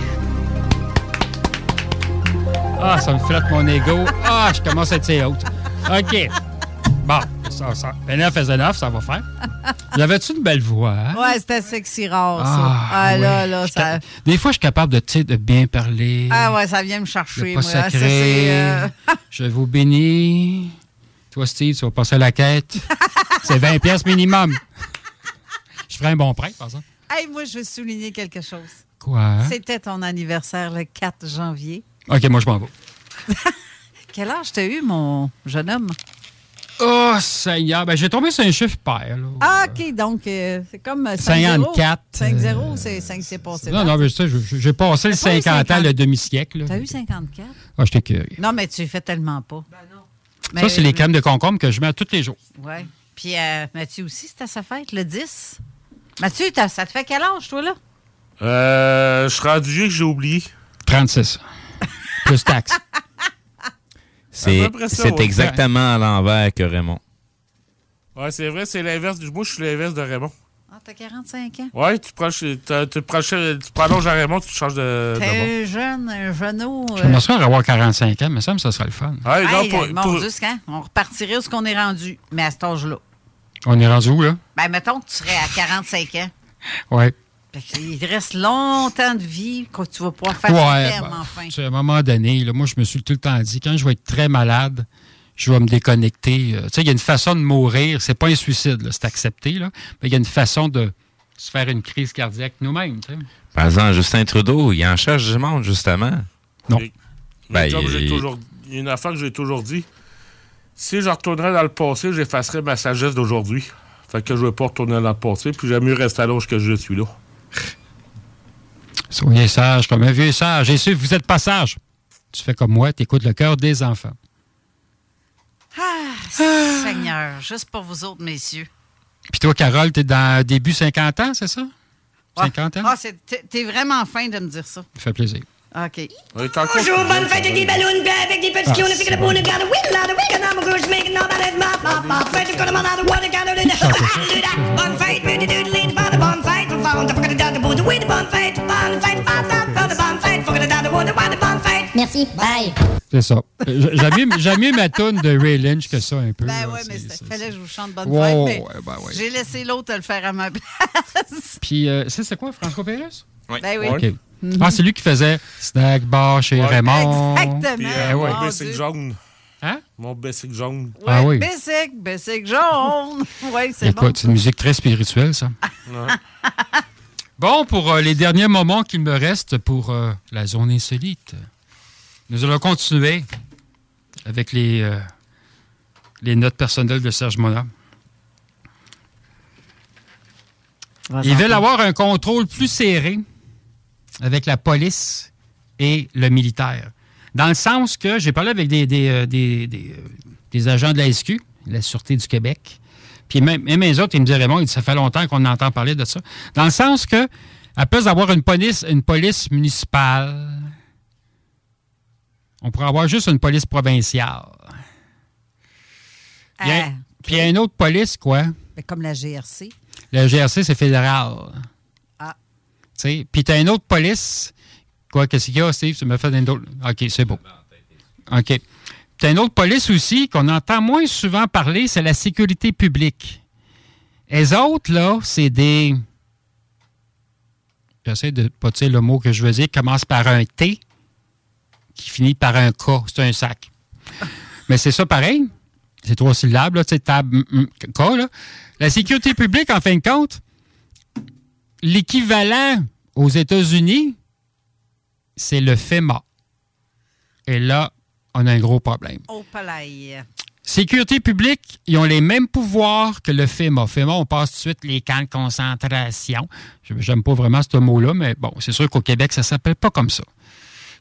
Ah, ça me flatte mon ego. Ah, je commence à être haute. OK. Bon, ça, ça. Ben, 9 faisait 9, ça va faire. Avez-tu une belle voix? hein? Ouais, c'était sexy rare, ça. Ah, Ah, oui. là, là, Je ça... Des fois, je suis capable de, bien parler. Ah ouais, ça vient me chercher, pas moi. Ça, c'est, euh, Je vous bénis. Toi, Steve, tu vas passer à la quête. C'est 20 pièces minimum. Tu ferais un bon prêt, par exemple. Hey, moi, je veux souligner quelque chose. Quoi? C'était ton anniversaire le 4 janvier. OK, moi, je m'en vais. Quel âge t'as eu, mon jeune homme? Oh, Seigneur. Ben, j'ai tombé sur un chiffre pair, là. Ah, OK, donc euh, c'est comme 5-0. 54, 5-0, c'est 5 c'est passé. Non, non, mais je- j'ai passé le T'as pas eu 50 ans, 50. le demi-siècle. T'as eu 54? Ah, j'étais curieux. Non, mais tu fais tellement pas. Ben Ça, c'est les crèmes de concombre que je mets à tous les jours. Oui. Puis euh, Mathieu aussi, c'était sa fête, le 10. Mathieu, t'as- ça te fait quel âge, toi, là? Euh, je suis rendu que j'ai oublié. 36. Plus taxes. C'est ouais. exactement à l'envers que Raymond. Ouais, c'est vrai, c'est l'inverse. du- Moi, je suis l'inverse de Raymond. Ah, t'as 45 ans? Ouais, tu prends, tu, tu, prolonges à Raymond, tu changes de. T'es un jeune, un genou. euh, J'aimerais ça avoir 45 ans, mais ça, me ça serait le fun. Ouais, hey, mon Dieu, c'est quand? On repartirait où ce qu'on est rendu, mais à cet âge-là. On est rendu où, là? Ben, mettons que tu serais à 45 ans. Ouais. Te reste longtemps de vie que tu vas pouvoir faire Ouais, tes termes, ben, enfin. à un moment donné, là, moi, je me suis tout le temps dit, quand je vais être très malade, je vais me déconnecter. Euh, tu sais, il y a une façon de mourir. C'est pas un suicide, c'est accepté, là. Mais il y a une façon de se faire une crise cardiaque nous-mêmes, tu sais. Par exemple, Justin Trudeau, il en cherche du monde, justement. Non. Mais Ben, j'ai il- toujours, il y a une affaire que j'ai toujours dit. Si je retournerais dans le passé, j'effacerais ma sagesse d'aujourd'hui. Fait que je ne veux pas retourner dans le passé, puis j'aime mieux rester à l'âge que je suis là. Soyez sage comme un vieux sage. Et si vous êtes pas sage, tu fais comme moi, tu écoutes le cœur des enfants. Ah, Seigneur, juste pour vous autres, messieurs. Puis toi, Carole, t'es dans début 50 ans, c'est ça? 50 ans? Ah, c'est- t'es- t'es vraiment fin de me dire ça. Ça fait plaisir. OK. Bonjour, bonne fête avec des ballons, avec petits on a fait que le fête, Bonne fête, bonne fête, on bonne fête, bonne fête, bonne fête, bonne fête. Merci, bye. C'est ça. J'aime mieux, j'aime mieux ma toune de Ray Lynch que ça un peu. Ben oui, mais C'est- il fallait que je vous chante bonne fête. Mais ben ouais. J'ai laissé l'autre le faire à ma place. Puis, euh, ça, c'est quoi, François Pérez? Oui. Ben oui. Mhm. Ah, c'est lui qui faisait Snack Bar chez Raymond. Exactement. Puis euh, ouais. mon basic jaune. Hein? Mon basic jaune. Ouais, Ah oui. Bessic, Bessic jaune. Oui, c'est bon. Écoute, c'est une musique très spirituelle, ça. Bon, pour euh, les derniers moments qu'il me reste pour euh, la zone insolite, nous allons continuer avec les, euh, les notes personnelles de Serge Monat. Ils veulent avoir un contrôle plus serré avec la police et le militaire. Dans le sens que j'ai parlé avec des, des, euh, des- des, euh, des agents de la SQ, la Sûreté du Québec, puis même, même les autres, ils me disaient, Raymond, il ça fait longtemps qu'on entend parler de ça. Dans le sens que, à place d'avoir une police, une police municipale, on pourrait avoir juste une police provinciale. Puis, Ah, puis une autre police, quoi? ben, comme la GRC. Le GRC, c'est fédéral. Puis tu as une autre police. Quoi, qu'est-ce qu'il y a, Steve? Tu me fais une autre. OK, c'est beau. OK. Tu as une autre police aussi qu'on entend moins souvent parler, c'est la sécurité publique. Les autres, là, c'est des. J'essaie de pas dire le mot que je veux dire, commence par un T, qui finit par un K. C'est un sac. Mais c'est ça pareil. C'est trois syllabes, là, tu sais, tab, K, là. La sécurité publique, en fin de compte, l'équivalent aux États-Unis, c'est le FEMA. Et là, on a un gros problème. Au palais. Sécurité publique, ils ont les mêmes pouvoirs que le FEMA. FEMA, on passe tout de suite les camps de concentration. J'aime pas vraiment ce mot-là, mais bon, c'est sûr qu'au Québec, ça s'appelle pas comme ça.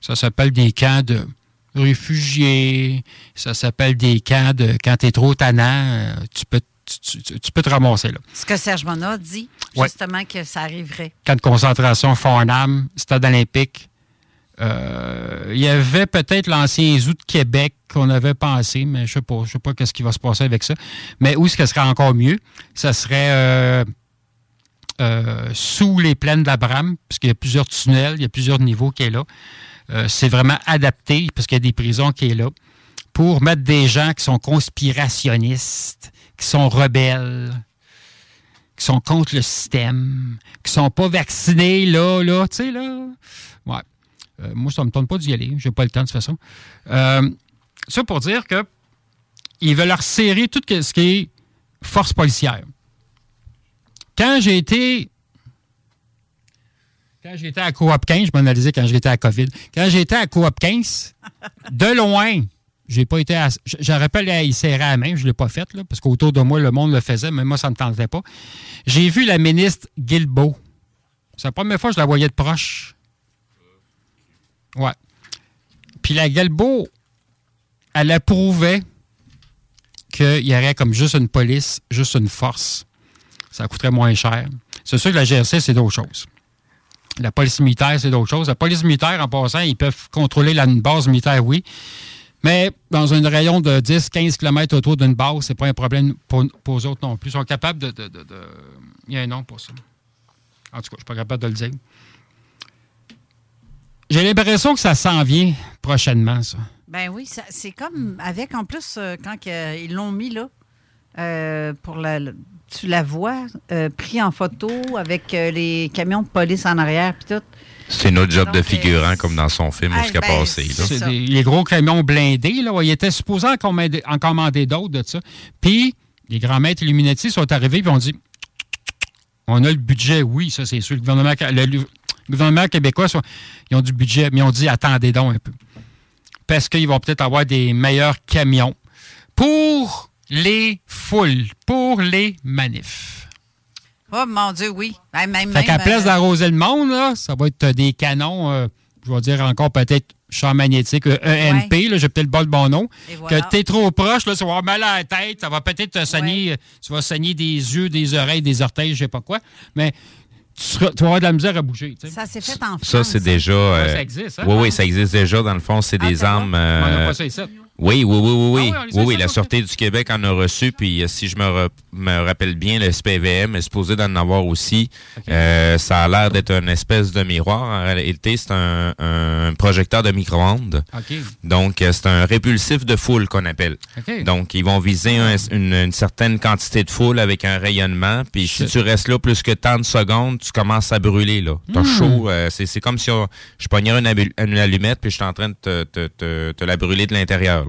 Ça s'appelle des camps de réfugiés. Ça s'appelle des camps de quand tu es trop tannant, euh, tu peux, tu, tu- tu peux te ramasser là. Ce que Serge Monod dit, Ouais. justement, que ça arriverait. Camp de concentration Farnham, Stade olympique. Euh, il y avait peut-être l'ancien zoo de Québec qu'on avait pensé, mais je sais pas, je sais pas qu'est-ce qui va se passer avec ça. Mais où ce que serait encore mieux, ça serait euh, euh, sous les plaines d'Abraham, puisqu'il y a plusieurs tunnels, il y a plusieurs niveaux qui est là. C'est vraiment adapté, parce qu'il y a des prisons qui est là, pour mettre des gens qui sont conspirationnistes, qui sont rebelles, qui sont contre le système, qui sont pas vaccinés, là, là, tu sais, là. Ouais. Euh, moi, ça me tente pas d'y aller. J'ai pas le temps, de toute façon. Euh, ça pour dire que ils veulent leur serrer tout ce qui est force policière. Quand j'ai été. Quand j'étais à Coop 15, je m'en disais quand j'étais à COVID. Quand j'étais à Coop 15, de loin, j'ai pas été. à- J'aurais pas y serrer à la main, je l'ai pas fait, là, parce qu'autour de moi, le monde le faisait, mais moi, ça me tentait pas. J'ai vu la ministre Guilbeault. C'est la première fois que je la voyais de proche. Ouais. Puis la Guilbeault, elle approuvait qu'il y aurait comme juste une police, juste une force. Ça coûterait moins cher. C'est sûr que la GRC, c'est d'autres choses. La police militaire, c'est d'autres choses. La police militaire, en passant, ils peuvent contrôler la base militaire, oui. Mais dans un rayon de 10-15 km autour d'une base, c'est pas un problème pour, pour eux autres non plus. Ils sont capables de, de- de- Il y a un nom pour ça. En tout cas, je suis pas capable de le dire. J'ai l'impression que ça s'en vient prochainement, ça. Ben oui, c'est comme avec en plus euh, quand que, ils l'ont mis là euh, pour la, tu la vois euh, pris en photo avec euh, les camions de police en arrière puis tout. C'est notre job de figurant, comme dans son film, où ah, ce qui a ben, passé. là. C'est des- les gros camions blindés. Là, il était supposé en commander, en commander d'autres de ça. Puis, les grands maîtres Illuminati sont arrivés et ont dit on a le budget, oui, ça c'est sûr. Le gouvernement, le, le gouvernement québécois, soit- ils ont du budget, mais ils ont dit attendez donc un peu. Parce qu'ils vont peut-être avoir des meilleurs camions pour les foules, pour les manifs. Oh mon Dieu, oui. Ben, même, Fait qu'à place euh, d'arroser le monde, là, ça va être euh, des canons, euh, je vais dire encore peut-être champ magnétique, euh, EMP, là, j'ai peut-être pas le bon nom. Voilà. Que t'es trop proche, là, ça va avoir mal à la tête, ça va peut-être te saigner, euh, tu vas saigner des yeux, des oreilles, des orteils, je sais pas quoi, mais tu, seras- tu vas avoir de la misère à bouger. tu sais. Ça s'est fait en Ça, France. c'est déjà. Ouais, euh, ça existe, hein? Oui, oui, ça existe déjà. Dans le fond, c'est des armes. On n'a pas ça ici. Oui, oui, oui, oui, oui. Ah oui, oui, oui, la. Sûreté du Québec en a reçu, puis euh, si je me, re- me rappelle bien, le SPVM est supposé d'en avoir aussi. Euh, ça a l'air d'être une espèce de miroir. En réalité, c'est un, un projecteur de micro-ondes. OK. Donc, euh, c'est un répulsif de foule qu'on appelle. OK. Donc, ils vont viser un- une, une certaine quantité de foule avec un rayonnement. Puis, si tu restes là plus que tant de secondes, tu commences à brûler. là. T'as Hmm. chaud. euh, c'est comme si on- je une, abu- une allumette puis je suis en train de te, te- te- te la brûler de l'intérieur.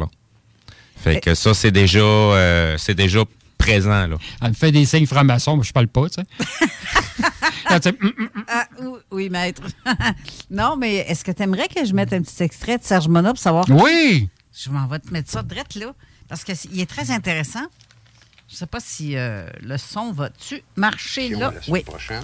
Fait que ça, c'est déjà, euh, c'est déjà présent. Là. Elle me fait des signes francs-maçons, mais je parle pas, tu sais. Tu- hum, hum, hum. Ah, oui, oui, maître. non, mais est-ce que tu aimerais que je mette un petit extrait de Serge Monod pour savoir? Oui! Je m'en vais te mettre ça direct là, parce qu'il est très intéressant. Je sais pas si euh, le son va-tu marcher là? la Oui. prochaine.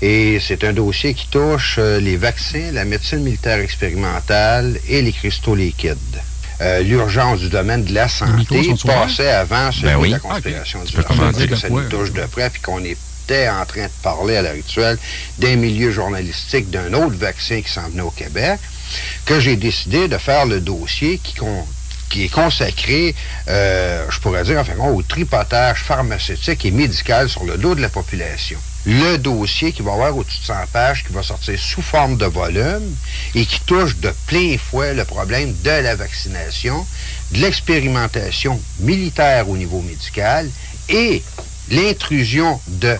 Et c'est un dossier qui touche euh, les vaccins, la médecine militaire expérimentale et les cristaux liquides. Euh, L'urgence du domaine de la santé passait avant celui Ben oui. de la conspiration Ok. du que ça nous touche de près, puis qu'on était en train de parler à l'heure actuelle d'un milieu journalistique d'un autre vaccin qui s'en venait au Québec, que j'ai décidé de faire le dossier qui, con- qui est consacré, euh, je pourrais dire, enfin, au tripotage pharmaceutique et médical sur le dos de la population. Le dossier qui va avoir au-dessus de 100 pages, qui va sortir sous forme de volume et qui touche de plein fouet le problème de la vaccination, de l'expérimentation militaire au niveau médical et l'intrusion de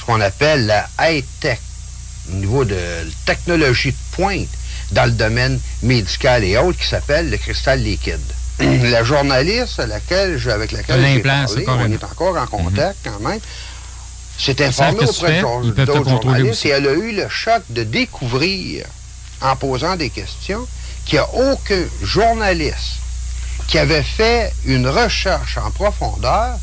ce qu'on appelle la high-tech, au niveau de technologie de pointe dans le domaine médical et autres, qui s'appelle le cristal liquide. la journaliste à laquelle, je- avec laquelle j'ai parlé, on est encore en contact quand même, s'est informée auprès d'autres journalistes aussi. et elle a eu le choc de découvrir, en posant des questions, qu'il n'y a aucun journaliste qui avait fait une recherche en profondeur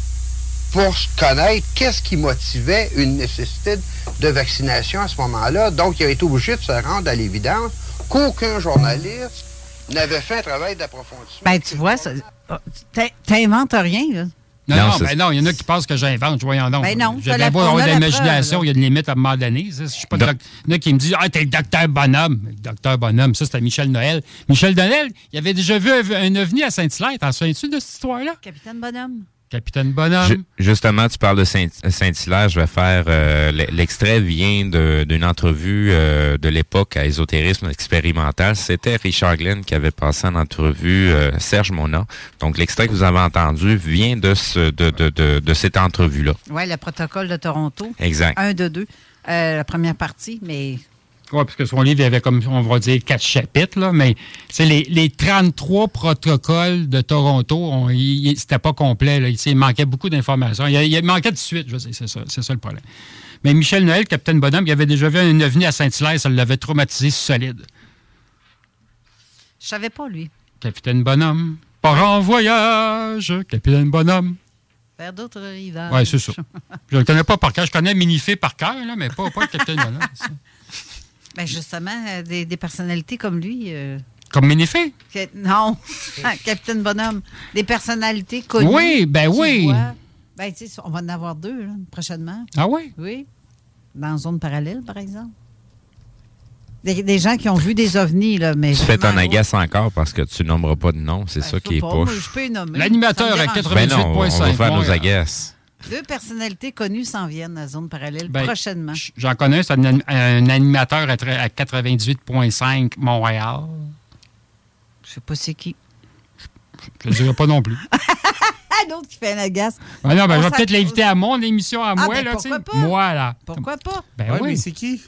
pour connaître qu'est-ce qui motivait une nécessité de vaccination à ce moment-là. Donc, il a été obligé de se rendre à l'évidence qu'aucun journaliste n'avait fait un travail d'approfondissement. Ben, tu vois, ça- t'in- t'inventes rien, là. Non, Non, non, ben non, il y en a qui pensent que j'invente, voyons donc. Ben non, J'ai bien beau on avoir de l'imagination, il y a une limite à un moment donné. Je suis pas doc- Il y en a qui me disent Ah, t'es le docteur Bonhomme. Le Docteur Bonhomme, ça, c'était Michel Noël. Michel Noël, il avait déjà vu un, un ovni à Saint-Hilaire. T'en souviens-tu de cette histoire-là? Capitaine Bonhomme. Capitaine Bonhomme. Ju- justement, tu parles de Saint- Saint-Hilaire. Je vais faire. euh, L'extrait vient de- d'une entrevue euh, de l'époque à Ésotérisme expérimental. C'était Richard Glenn qui avait passé en entrevue euh, Serge Mona. Donc, l'extrait que vous avez entendu vient de, ce, de, de, de, de cette entrevue-là. Oui, le protocole de Toronto. Exact. Un de deux. Euh, la première partie, mais Oui, parce que son livre, il y avait comme, on va dire, quatre chapitres, là, mais c'est les, les 33 protocoles de Toronto, c'était pas complet. Là. Il, il manquait beaucoup d'informations. Il, il manquait de suite, je dire, c'est ça, c'est ça le problème. Mais Michel Noël, capitaine Bonhomme, il avait déjà vu un ovni à Saint-Hilaire, ça l'avait traumatisé solide. Je savais pas, lui. Capitaine Bonhomme, part en voyage, capitaine Bonhomme. Vers d'autres rivages. Oui, c'est ça. Je ne le connais pas par cœur. Je connais Minifé par cœur, là, mais pas, pas le capitaine Bonhomme. Ça. Ben justement, euh, des, des personnalités comme lui. euh, Comme Minifé? non, Capitaine Bonhomme. Des personnalités connues. Oui, ben oui. voient- Ben, tu sais, on va en avoir deux là, prochainement. Ah oui? Oui. Dans zone parallèle, par exemple. Des, des gens qui ont vu des ovnis, là, mais. Tu fais ton agace encore parce que tu nommeras pas de nom. C'est ça je qui est pas, poche. L'animateur Ça à dérange. Ben non, on va 88.5 faire nos agaces. Deux personnalités connues s'en viennent à zone parallèle Ben, prochainement. J'en connais, c'est un, un animateur à, tra- à 98.5 Montréal. Je sais pas c'est qui. Je ne dirais pas non plus. Ah, l'autre qui fait un agace. Ah non, ben, je vais peut-être l'inviter à mon émission à Ah, moi. ben, là, pourquoi pas? Moi, là. Pourquoi pas? Ben Ouais, oui. mais c'est qui?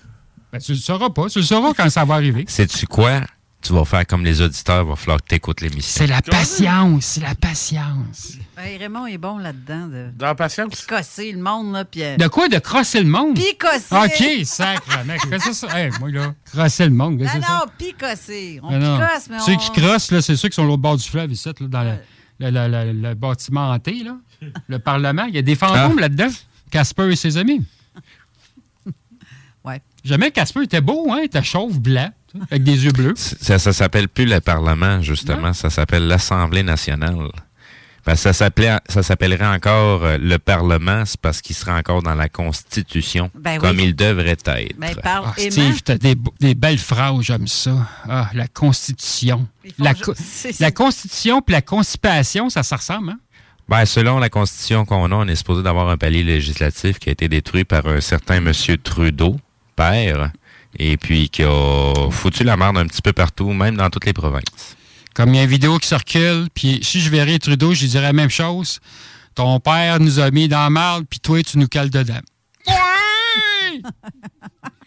Ben, tu le sauras pas. Tu le sauras quand ça va arriver. Sais-tu quoi? Tu vas faire comme les auditeurs, il va falloir que tu écoutes l'émission. C'est la patience. C'est la patience. Ben, Raymond est bon là-dedans. De... Dans la patience? Picosser le monde, là. Puis, euh, De quoi? De crosser le monde? Picosser. OK, sacrement. Qu'est-ce que c'est ça? Hey, moi, là, crosser le monde. qu'est-ce Non, c'est ça? non, picosser. On non. picosse, mais on... Ceux qui crossent, là, c'est ceux qui sont l'autre bord du fleuve, ici, là, dans le, le- le- le- le bâtiment hanté, là, le Parlement. Il y a des fantômes Ah. là-dedans. Casper et ses amis. Ouais. Jamais Casper était beau, hein? Il était chauve, blanc, avec des yeux bleus. Ça, ça s'appelle plus le Parlement, justement. Ça s'appelle l'Assemblée nationale. Que ça s'appelait, ça s'appellerait encore euh, le Parlement, c'est parce qu'il serait encore dans la Constitution, Ben oui. comme il devrait être. Ben, parle Ah. Steve, t'as des, des belles phrases, j'aime ça. Ah, la Constitution. La, co- Constitution puis la constipation, ça, ça ressemble, hein? Ben, selon la Constitution qu'on a, on est supposé d'avoir un palier législatif qui a été détruit par un certain Monsieur Trudeau, père, et puis qui a foutu la merde un petit peu partout, même dans toutes les provinces. Comme il y a une vidéo qui circule, puis si je verrais Trudeau, je lui dirais la même chose. Ton père nous a mis dans la marde, puis toi, tu nous cales dedans.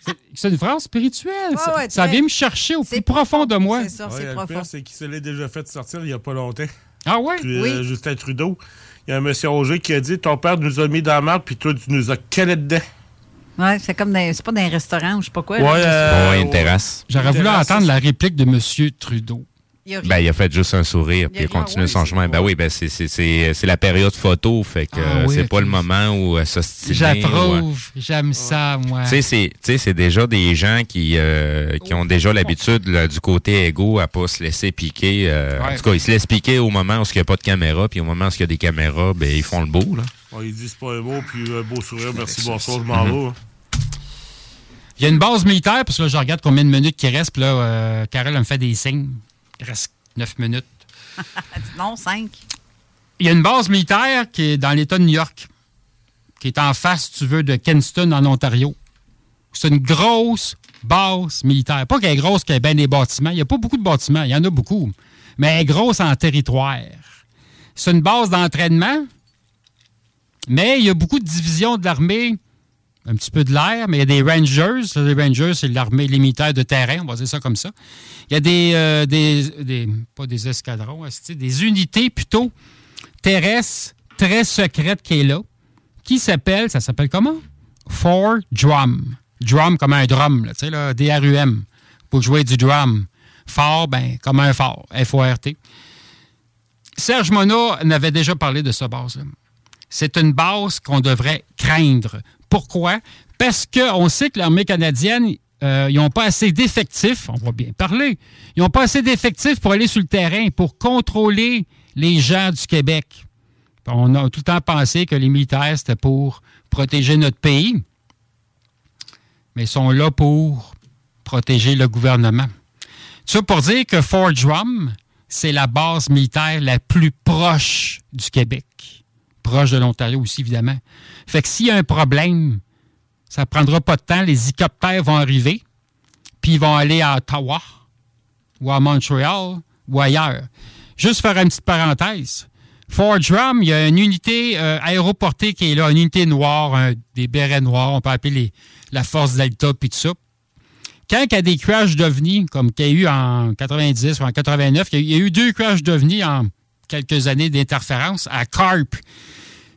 C'est- C'est une phrase spirituelle. ça ouais, vient me chercher au plus profond de moi. C'est ça, Ouais, c'est profond. c'est qu'il se l'est déjà fait sortir il n'y a pas longtemps. Ah ouais? Puis, Oui. euh, Justin Trudeau. Il y a un monsieur Auger qui a dit Ton père nous a mis dans la marde, puis toi, tu nous as calé dedans. Ouais, c'est comme dans, c'est pas dans un restaurant ou je sais pas quoi. Ouais, euh, Ouais, une terrasse. J'aurais voulu Terrasse, entendre la réplique de M. Trudeau. il. Ben, il a fait juste un sourire, puis il a rien, continué oui, son chemin. Ben oui, ben c'est, c'est, c'est, c'est la période photo, fait que Ah oui, c'est pas le moment où euh, ou, euh, J'approuve. J'aime ça, moi. Tu sais, c'est, tu sais, c'est déjà des gens qui, euh, qui ont déjà l'habitude là, du côté égo à pas se laisser piquer. euh, Ouais. En tout cas, ils se laissent piquer au moment où il n'y a pas de caméra, puis au moment où il y a des caméras, ben ils font le beau. Là. Ouais, il dit C'est pas un mot, puis un beau sourire, merci, bonsoir, je m'en vais. Il y a une base militaire, parce que là, je regarde combien de minutes qui restent, puis là, euh, Carole elle me fait des signes. Il reste 9 minutes. Non, cinq. Il y a une base militaire qui est dans l'État de New York, qui est en face, si tu veux, de Kinston, en Ontario. C'est une grosse base militaire. Pas qu'elle est grosse, qu'elle ait bien des bâtiments. Il n'y a pas beaucoup de bâtiments, il y en a beaucoup. Mais elle est grosse en territoire. C'est une base d'entraînement, mais il y a beaucoup de divisions de l'armée, un petit peu de l'air, mais il y a des Rangers. Les Rangers, c'est l'armée les militaires de terrain, on va dire ça comme ça. Il y a des, euh, des, des- pas des escadrons, des unités plutôt terrestres très secrètes qui est là, qui s'appelle, ça s'appelle comment? Four Drum. Drum comme un drum, tu sais, là, D-R-U-M, pour jouer du drum. Fort, ben, comme un fort, F-O-R-T. Serge Monod n'avait déjà parlé de cette base-là. C'est une base qu'on devrait craindre. Pourquoi? Parce qu'on sait que l'armée canadienne, euh, ils n'ont pas assez d'effectifs, on va bien parler, ils n'ont pas assez d'effectifs pour aller sur le terrain, pour contrôler les gens du Québec. On a tout le temps pensé que les militaires, c'était pour protéger notre pays, mais ils sont là pour protéger le gouvernement. Ça pour dire que Fort Drum, c'est la base militaire la plus proche du Québec. Proche de l'Ontario aussi, évidemment. Fait que s'il y a un problème, ça prendra pas de temps. Les hélicoptères vont arriver, puis ils vont aller à Ottawa, ou à Montréal, ou ailleurs. Juste faire une petite parenthèse. Fort Drum, il y a une unité euh, aéroportée qui est là, une unité noire, des bérets noirs, on peut appeler les- la force Delta, puis tout ça, quand il y a des crashs d'ovnis, comme qu'il y a eu en 90 ou en 89, il y a, eu deux crashs d'ovnis en quelques années d'interférence à Carp.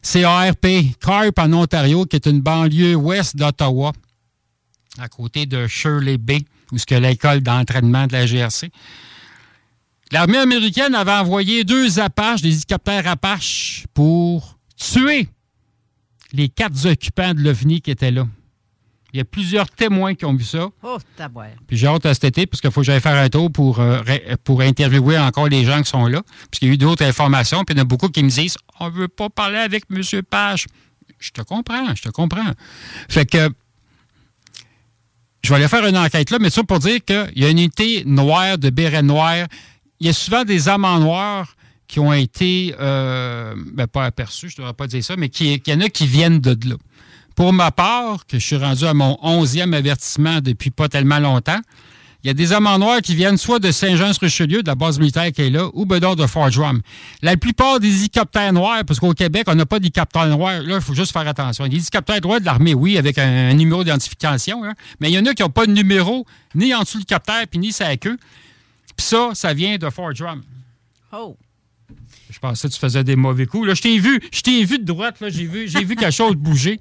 C-A-R-P. Carp en Ontario, qui est une banlieue ouest d'Ottawa, à côté de Shirley Bay, où est l'école d'entraînement de la GRC. L'armée américaine avait envoyé deux Apaches, des hélicoptères Apaches, pour tuer les quatre occupants de l'OVNI qui étaient là. Il y a plusieurs témoins qui ont vu ça. Oh. Puis j'ai hâte à cet été, parce qu'il faut que j'aille faire un tour pour, euh, pour interviewer encore les gens qui sont là. Parce qu'il y a eu d'autres informations, puis il y en a beaucoup qui me disent On veut pas parler avec M. Page. Je te comprends, je te comprends. Fait que je vais aller faire une enquête là, mais ça pour dire qu'il y a une unité noire de béret noir. Il y a souvent des amants noirs qui ont été, euh, ben, pas aperçus, je ne devrais pas dire ça, mais qui- y en a qui viennent de là. Pour ma part, que je suis rendu à mon onzième avertissement depuis pas tellement longtemps, il y a des amants noirs qui viennent soit de Saint-Jean-sur-Richelieu, de la base militaire qui est là, ou bedon de Fort Drum. La plupart des hélicoptères noirs, parce qu'au Québec, on n'a pas d'hélicoptères noirs, là, il faut juste faire attention. Les hélicoptères noirs de l'armée, oui, avec un, un numéro d'identification, hein, mais il y en a qui n'ont pas de numéro, ni en dessous du capteur, puis ni sa queue. Puis ça, ça vient de Fort Drum. Oh. Je pensais que tu faisais des mauvais coups. Là, je t'ai vu, je t'ai vu de droite, là, j'ai vu, j'ai vu quelque chose bouger.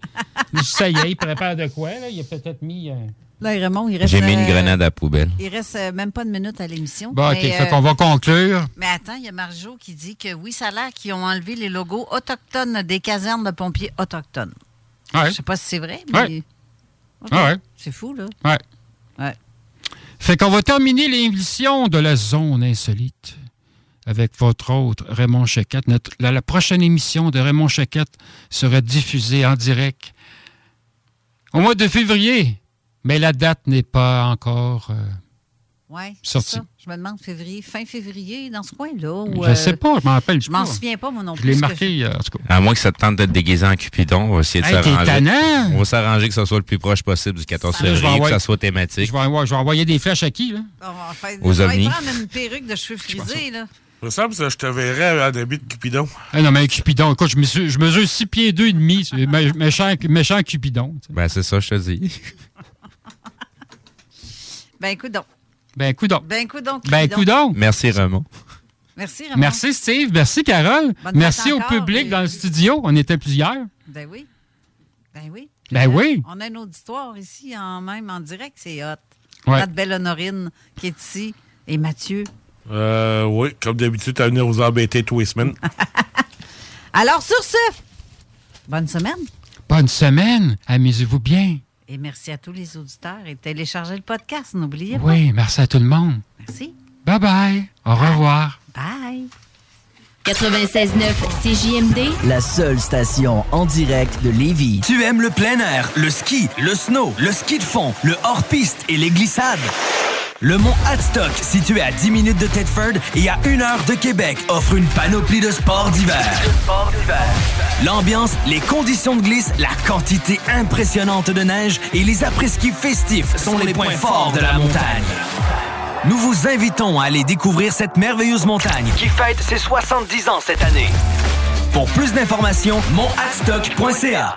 Ça y est, il prépare de quoi, là? Il a peut-être mis. euh, Là, Raymond, il reste. J'ai mis une euh, grenade à la poubelle. Il reste euh, même pas une minute à l'émission. Bon, OK, Mais, fait euh, qu'on va conclure. Mais attends, il y a Marjo qui dit que oui, ça a l'air qu'ils ont enlevé les logos autochtones des casernes de pompiers autochtones. Ouais. Je sais pas si c'est vrai, mais. Ouais. OK. Ah ouais. C'est fou, là. Ouais. Ouais. Fait qu'on va terminer l'émission de la zone insolite avec votre autre Raymond Chequette. Notre- la, la prochaine émission de Raymond Chequette sera diffusée en direct au mois de février, mais la date n'est pas encore. euh, Ouais. c'est Sorti. ça. Je me demande février, fin février, dans ce coin-là. je euh, sais pas, je m'en rappelle. Je m'en souviens pas, moi non Je l'ai marqué, euh, en tout cas. À moins que ça te tente de te déguiser en Cupidon, on va essayer de Hey, s'arranger. On va s'arranger que ça soit le plus proche possible du 14 Là, je vais février, que envoyer- ça soit thématique. Je vais, envoyer- je vais envoyer des flèches à qui, là? On va faire- Aux on va ovnis. prendre une perruque de cheveux frisés, là. Il me semble que je te verrais en habit de Cupidon. Ah non, mais un Cupidon, écoute, je mesure, je mesure 6 pieds 2 et demi. Méchant, méchant Cupidon. tu sais. Ben, c'est ça, je te dis. Ben, écoute donc. Ben, coudon. Ben, écoute donc. Ben, coudon. Merci, Raymond. Merci, Raymond. Merci, Steve. Merci, Carole. Bonne Merci au encore, public et- dans le studio. On était plusieurs. Ben oui. Ben oui. Ben oui. On a une auditoire ici, en même en direct, c'est hot. Ouais. Notre belle Honorine qui est ici. Et Mathieu. Euh, oui, comme d'habitude, à venir vous embêter tous les semaines. Alors, sur ce, bonne semaine. Bonne semaine. Amusez-vous bien. Et merci à tous les auditeurs. Et téléchargez le podcast, n'oubliez pas. Oui, merci à tout le monde. Merci. Bye bye. Au revoir. Bye. 96.9 CJMD, La seule station en direct de Lévis. Tu aimes le plein air, le ski, le snow, le ski de fond, le hors-piste et les glissades? Le mont Hadstock, situé à 10 minutes de Thetford et à 1 heure de Québec, offre une panoplie de sports d'hiver. L'ambiance, les conditions de glisse, la quantité impressionnante de neige et les après-ski festifs sont les points forts de la montagne. Nous vous invitons à aller découvrir cette merveilleuse montagne qui fête ses 70 ans cette année. Pour plus d'informations, monthadstock.ca.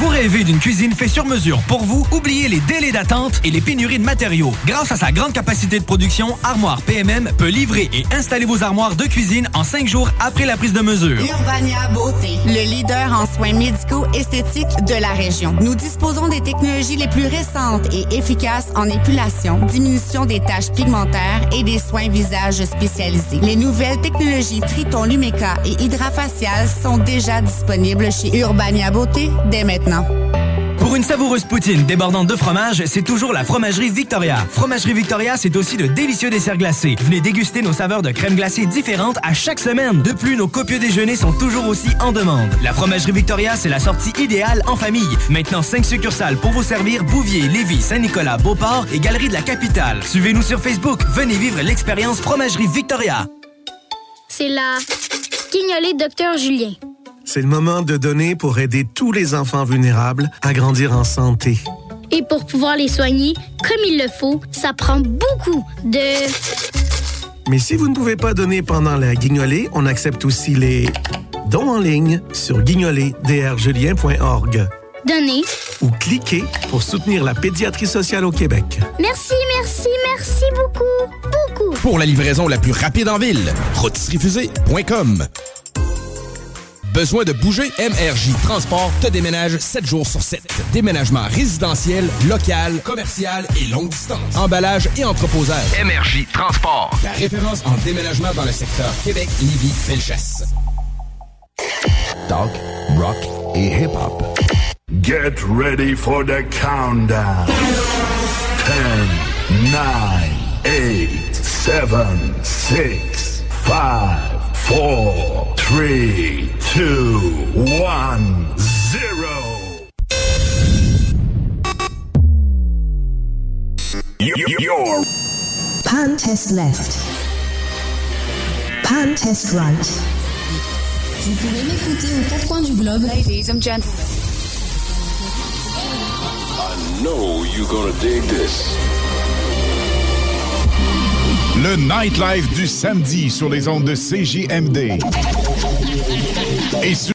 Vous rêvez d'une cuisine faite sur mesure pour vous? Oubliez les délais d'attente et les pénuries de matériaux. Grâce à sa grande capacité de production, Armoire PMM peut livrer et installer vos armoires de cuisine en cinq jours après la prise de mesure. Urbania Beauté, le leader en soins médicaux esthétiques de la région. Nous disposons des technologies les plus récentes et efficaces en épilation, diminution des taches pigmentaires et des soins visage spécialisés. Les nouvelles technologies Triton Lumeca et Hydrafacial sont déjà disponibles chez Urbania Beauté dès maintenant. Pour une savoureuse poutine débordante de fromage, c'est toujours la Fromagerie Victoria. Fromagerie Victoria, c'est aussi de délicieux desserts glacés. Venez déguster nos saveurs de crème glacée différentes à chaque semaine. De plus, nos copieux déjeuners sont toujours aussi en demande. La Fromagerie Victoria, c'est la sortie idéale en famille. Maintenant, 5 succursales pour vous servir Bouvier, Lévis, Saint-Nicolas, Beauport et Galerie de la Capitale. Suivez-nous sur Facebook. Venez vivre l'expérience Fromagerie Victoria. C'est la guignolée Docteur Julien. C'est le moment de donner pour aider tous les enfants vulnérables à grandir en santé. Et pour pouvoir les soigner comme il le faut, ça prend beaucoup de... Mais si vous ne pouvez pas donner pendant la guignolée, on accepte aussi les dons en ligne sur guignoletdrjulien.org Donner. ou cliquez pour soutenir la pédiatrie sociale au Québec. Merci, merci, merci beaucoup. Beaucoup. Pour la livraison la plus rapide en ville, rotisseriefusée.com. Besoin de bouger? MRJ Transport te déménage 7 jours sur 7. Déménagement résidentiel, local, commercial et longue distance. Emballage et entreposage. MRJ Transport. La référence en déménagement dans le secteur Québec, Lévis, Felchasse. Talk, rock et hip-hop. Get ready for the countdown. 10, 9, 8, 7, 6, 5, 4, 3, 2, 1, 0. You're Pan test left. Pan test right. Vous pouvez m'écouter aux quatre coins du globe. Ladies and gentlemen. I know you're gonna dig this. Le nightlife du samedi sur les ondes de CJMD. Et sur